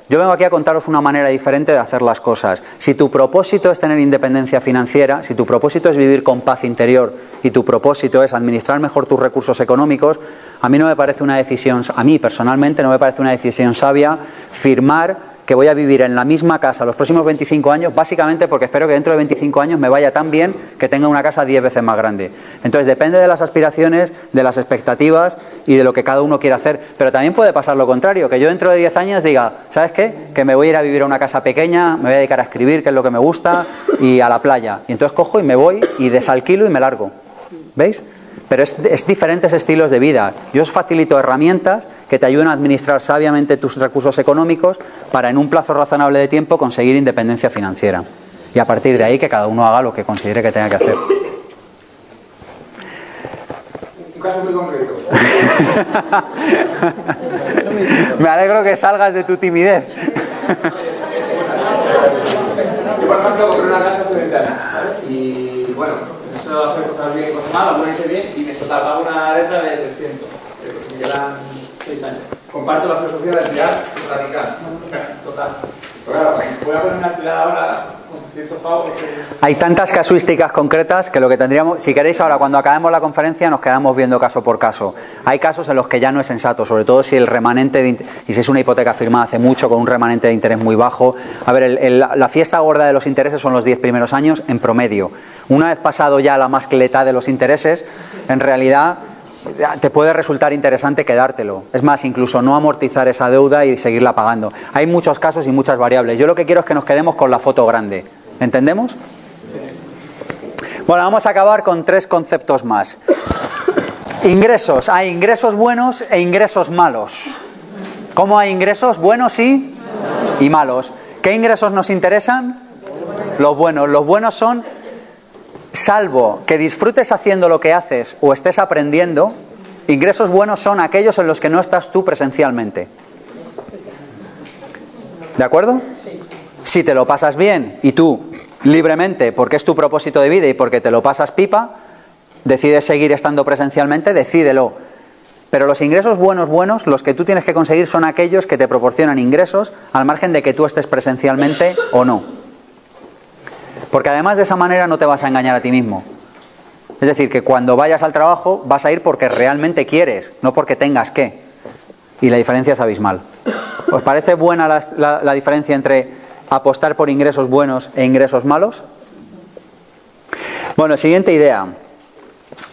Yo vengo aquí a contaros una manera diferente de hacer las cosas. Si tu propósito es tener independencia financiera, si tu propósito es vivir con paz interior y tu propósito es administrar mejor tus recursos económicos, a mí no me parece una decisión, a mí personalmente no me parece una decisión sabia firmar que voy a vivir en la misma casa los próximos 25 años, básicamente porque espero que dentro de 25 años me vaya tan bien que tenga una casa 10 veces más grande. Entonces depende de las aspiraciones, de las expectativas y de lo que cada uno quiera hacer. Pero también puede pasar lo contrario, que yo dentro de 10 años diga, ¿sabes qué? Que me voy a ir a vivir a una casa pequeña, me voy a dedicar a escribir, que es lo que me gusta, y a la playa. Y entonces cojo y me voy y desalquilo y me largo. ¿Veis? Pero es, es diferentes estilos de vida. Yo os facilito herramientas que te ayuden a administrar sabiamente tus recursos económicos para en un plazo razonable de tiempo conseguir independencia financiera. Y a partir de ahí que cada uno haga lo que considere que tenga que hacer. Un caso muy concreto. Me alegro que salgas de tu timidez. Yo, por ejemplo, compré una casa hace 20 años, ¿vale? Y bueno, eso hace cosas bien y cosas mal, algunas hice bien y me pago una letra de 300, que pues me quedan 6 años. Comparto la filosofía de radical, total. Voy a poner una ahora con 300 pavos. que- Hay tantas casuísticas concretas que lo que tendríamos, si queréis ahora cuando acabemos la conferencia nos quedamos viendo caso por caso. Hay casos en los que ya no es sensato, sobre todo si el remanente de, y si es una hipoteca firmada hace mucho con un remanente de interés muy bajo. A ver, la fiesta gorda de los intereses son los 10 primeros años en promedio. Una vez pasado ya la mascleta de los intereses, en realidad te puede resultar interesante quedártelo. Es más, incluso no amortizar esa deuda y seguirla pagando. Hay muchos casos y muchas variables. Yo lo que quiero es que nos quedemos con la foto grande. ¿Entendemos? Bueno, vamos a acabar con tres conceptos más. Ingresos. Hay ingresos buenos e ingresos malos. ¿Cómo hay ingresos buenos y, y malos? ¿Qué ingresos nos interesan? Los buenos. Los buenos son, salvo que disfrutes haciendo lo que haces o estés aprendiendo, ingresos buenos son aquellos en los que no estás tú presencialmente. ¿De acuerdo? Si te lo pasas bien y tú libremente, porque es tu propósito de vida y porque te lo pasas pipa, decides seguir estando presencialmente, decídelo. Pero los ingresos buenos, buenos, los que tú tienes que conseguir son aquellos que te proporcionan ingresos al margen de que tú estés presencialmente o no. Porque además de esa manera no te vas a engañar a ti mismo. Es decir, que cuando vayas al trabajo vas a ir porque realmente quieres, no porque tengas que. Y la diferencia es abismal. ¿Os parece buena la, la- diferencia entre apostar por ingresos buenos e ingresos malos? Bueno, siguiente idea.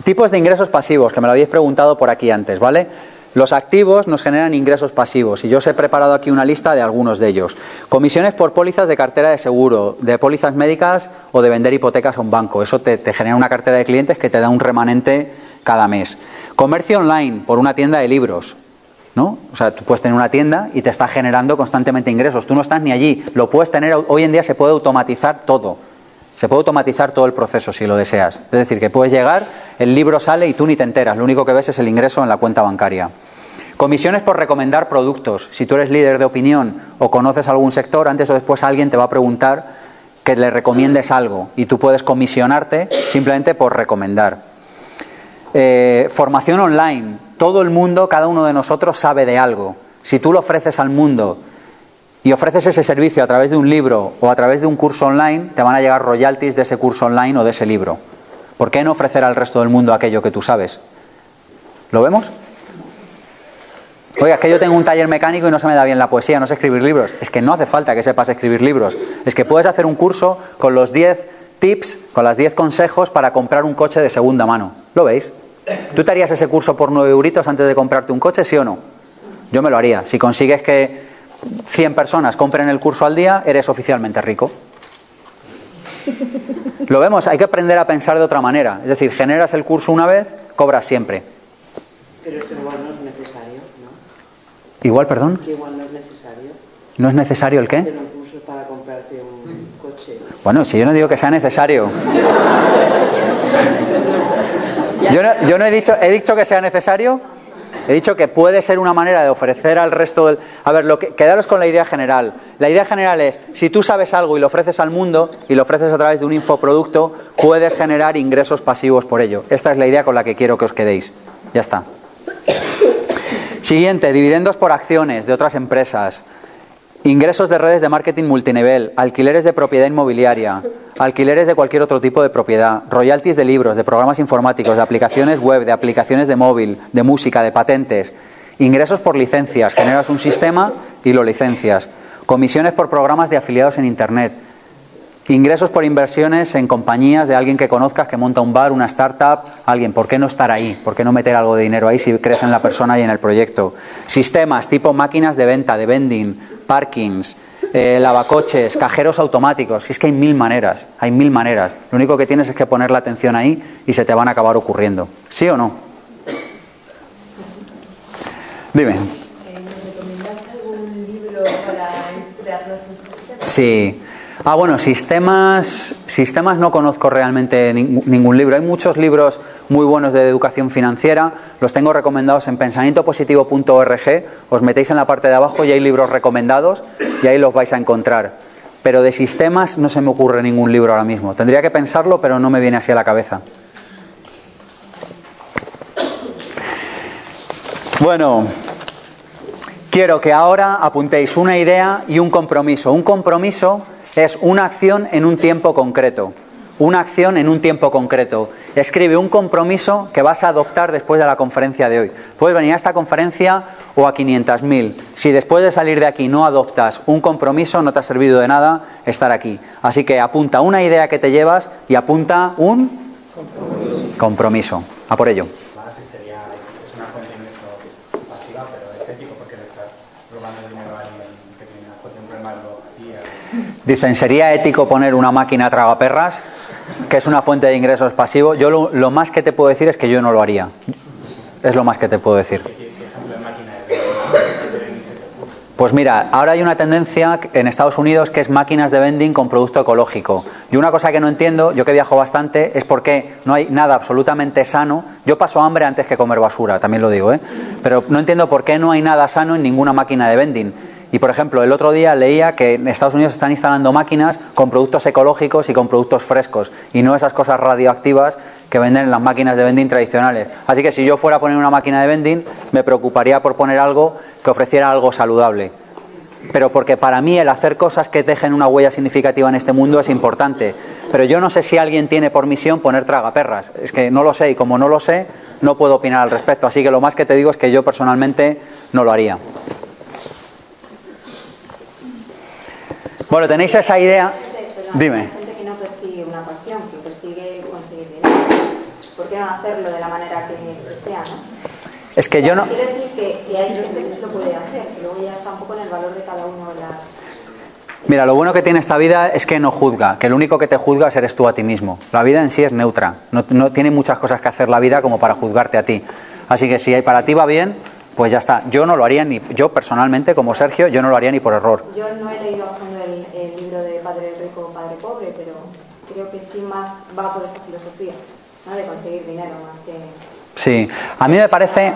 Tipos de ingresos pasivos, que me lo habéis preguntado por aquí antes, ¿vale? Los activos nos generan ingresos pasivos y yo os he preparado aquí una lista de algunos de ellos. Comisiones por pólizas de cartera de seguro, de pólizas médicas o de vender hipotecas a un banco. Eso te, genera una cartera de clientes que te da un remanente cada mes. Comercio online por una tienda de libros. ¿No? O sea, tú puedes tener una tienda y te está generando constantemente ingresos. Tú no estás ni allí. Lo puedes tener, hoy en día se puede automatizar todo. Se puede automatizar todo el proceso si lo deseas. Es decir, que puedes llegar, el libro sale y tú ni te enteras. Lo único que ves es el ingreso en la cuenta bancaria. Comisiones por recomendar productos. Si tú eres líder de opinión o conoces algún sector, antes o después alguien te va a preguntar que le recomiendes algo y tú puedes comisionarte simplemente por recomendar. Eh, formación online. Todo el mundo, cada uno de nosotros sabe de algo. Si tú lo ofreces al mundo y ofreces ese servicio a través de un libro o a través de un curso online, te van a llegar royalties de ese curso online o de ese libro. ¿Por qué no ofrecer al resto del mundo aquello que tú sabes? ¿Lo vemos? Oiga, es que yo tengo un taller mecánico y no se me da bien la poesía, no sé escribir libros. Es que no hace falta que sepas escribir libros. Es que puedes hacer un curso con los 10 tips, con las 10 consejos para comprar un coche de segunda mano. ¿Lo veis? ¿Tú te harías ese curso por 9 euritos antes de comprarte un coche, sí o no? Yo me lo haría. Si consigues que 100 personas compren el curso al día, eres oficialmente rico. Lo vemos, hay que aprender a pensar de otra manera. Es decir, generas el curso una vez, cobras siempre. Pero esto igual no es necesario, ¿no? Igual, perdón. Que igual no es necesario. ¿No es necesario el qué? Curso para comprarte un coche. Bueno, si yo no digo que sea necesario. Yo no, yo no he dicho, he dicho que sea necesario. He dicho que puede ser una manera de ofrecer al resto del... A ver, lo que, quedaros con la idea general. La idea general es, si tú sabes algo y lo ofreces al mundo y lo ofreces a través de un infoproducto, puedes generar ingresos pasivos por ello. Esta es la idea con la que quiero que os quedéis. Ya está. Siguiente, dividendos por acciones de otras empresas. Ingresos de redes de marketing multinivel, alquileres de propiedad inmobiliaria, alquileres de cualquier otro tipo de propiedad, royalties de libros, de programas informáticos, de aplicaciones web, de aplicaciones de móvil, de música, de patentes, ingresos por licencias, generas un sistema y lo licencias, comisiones por programas de afiliados en Internet, ingresos por inversiones en compañías de alguien que conozcas que monta un bar, una startup, alguien, ¿por qué no estar ahí? ¿Por qué no meter algo de dinero ahí si crees en la persona y en el proyecto? Sistemas tipo máquinas de venta, de vending, parkings, eh, lavacoches, cajeros automáticos. Es que hay mil maneras, hay mil maneras. Lo único que tienes es que poner la atención ahí y se te van a acabar ocurriendo. ¿Sí o no? Dime. ¿Recomendaste algún libro para inspirarnos en ese sistema? Sí. Ah, bueno, sistemas, sistemas no conozco realmente ning- ningún libro. Hay muchos libros muy buenos de educación financiera. Los tengo recomendados en pensamientopositivo.org. Os metéis en la parte de abajo y hay libros recomendados y ahí los vais a encontrar. Pero de sistemas no se me ocurre ningún libro ahora mismo. Tendría que pensarlo, pero no me viene así a la cabeza. Bueno, quiero que ahora apuntéis una idea y un compromiso. Un compromiso es una acción en un tiempo concreto. Una acción en un tiempo concreto. Escribe un compromiso que vas a adoptar después de la conferencia de hoy. Puedes venir a esta conferencia o a 500.000. Si después de salir de aquí no adoptas un compromiso, no te ha servido de nada estar aquí. Así que apunta una idea que te llevas y apunta un compromiso. A por ello. Dicen, ¿sería ético poner una máquina tragaperras, que es una fuente de ingresos pasivo? Yo lo, lo más que te puedo decir es que yo no lo haría. Es lo más que te puedo decir. ¿Qué ejemplo de máquina es? Pues mira, ahora hay una tendencia en Estados Unidos que es máquinas de vending con producto ecológico. Y una cosa que no entiendo, yo que viajo bastante, es por qué no hay nada absolutamente sano. Yo paso hambre antes que comer basura, también lo digo, ¿eh? Pero no entiendo por qué no hay nada sano en ninguna máquina de vending. Y por ejemplo, el otro día leía que en Estados Unidos están instalando máquinas con productos ecológicos y con productos frescos y no esas cosas radioactivas que venden en las máquinas de vending tradicionales. Así que si yo fuera a poner una máquina de vending, me preocuparía por poner algo que ofreciera algo saludable. Pero porque para mí el hacer cosas que dejen una huella significativa en este mundo es importante. Pero yo no sé si alguien tiene por misión poner tragaperras. Es que no lo sé y como no lo sé, no puedo opinar al respecto. Así que lo más que te digo es que yo personalmente no lo haría. Bueno, tenéis esa idea. Dime. Una pasión, que persigue conseguir dinero. ¿Por qué no hacerlo de la manera que sea, no? Es que yo no. Quiero decir que, que hay gente que sí lo puede hacer, que luego ya está un poco en el valor de cada uno de las... Mira, lo bueno que tiene esta vida es que no juzga, que el único que te juzga eres tú a ti mismo. La vida en sí es neutra, no, no tiene muchas cosas que hacer la vida como para juzgarte a ti. Así que si para ti va bien, pues ya está. Yo no lo haría ni, yo personalmente como Sergio, yo no lo haría ni por error. Yo no he leído a fondo el, el libro de Padre Rico, Padre Pobre, pero creo que sí más va por esa filosofía, ¿no? De conseguir dinero más que... Sí, a mí me parece.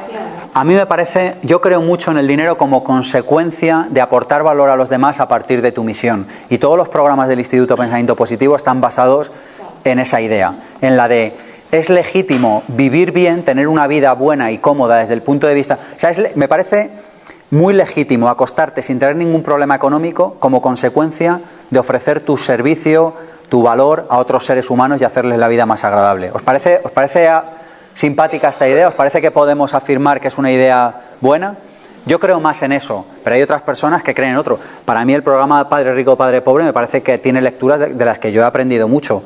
A mí me parece, yo creo mucho en el dinero como consecuencia de aportar valor a los demás a partir de tu misión. Y todos los programas del Instituto Pensamiento Positivo están basados en esa idea, en la de es legítimo vivir bien, tener una vida buena y cómoda desde el punto de vista... O sea, es, me parece muy legítimo acostarte sin tener ningún problema económico como consecuencia de ofrecer tu servicio, tu valor a otros seres humanos y hacerles la vida más agradable. ¿Os parece, os parece simpática esta idea? ¿Os parece que podemos afirmar que es una idea buena? Yo creo más en eso, pero hay otras personas que creen en otro. Para mí el programa Padre Rico, Padre Pobre me parece que tiene lecturas de, las que yo he aprendido mucho.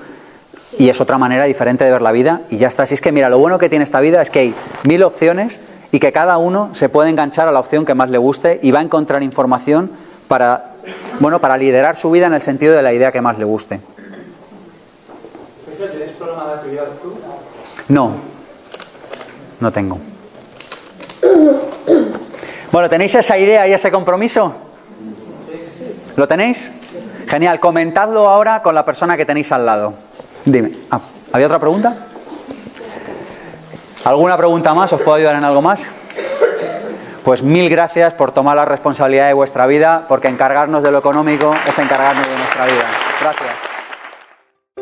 Y es otra manera diferente de ver la vida y ya está. Así es que mira, lo bueno que tiene esta vida es que hay mil opciones y que cada uno se puede enganchar a la opción que más le guste y va a encontrar información para, bueno, para liderar su vida en el sentido de la idea que más le guste. ¿Tienes problema de actividad No, no tengo. Bueno, ¿tenéis esa idea y ese compromiso? ¿Lo tenéis? Genial, comentadlo ahora con la persona que tenéis al lado. Dime, ah, ¿había otra pregunta? ¿Alguna pregunta más? ¿Os puedo ayudar en algo más? Pues mil gracias por tomar la responsabilidad de vuestra vida, porque encargarnos de lo económico es encargarnos de nuestra vida.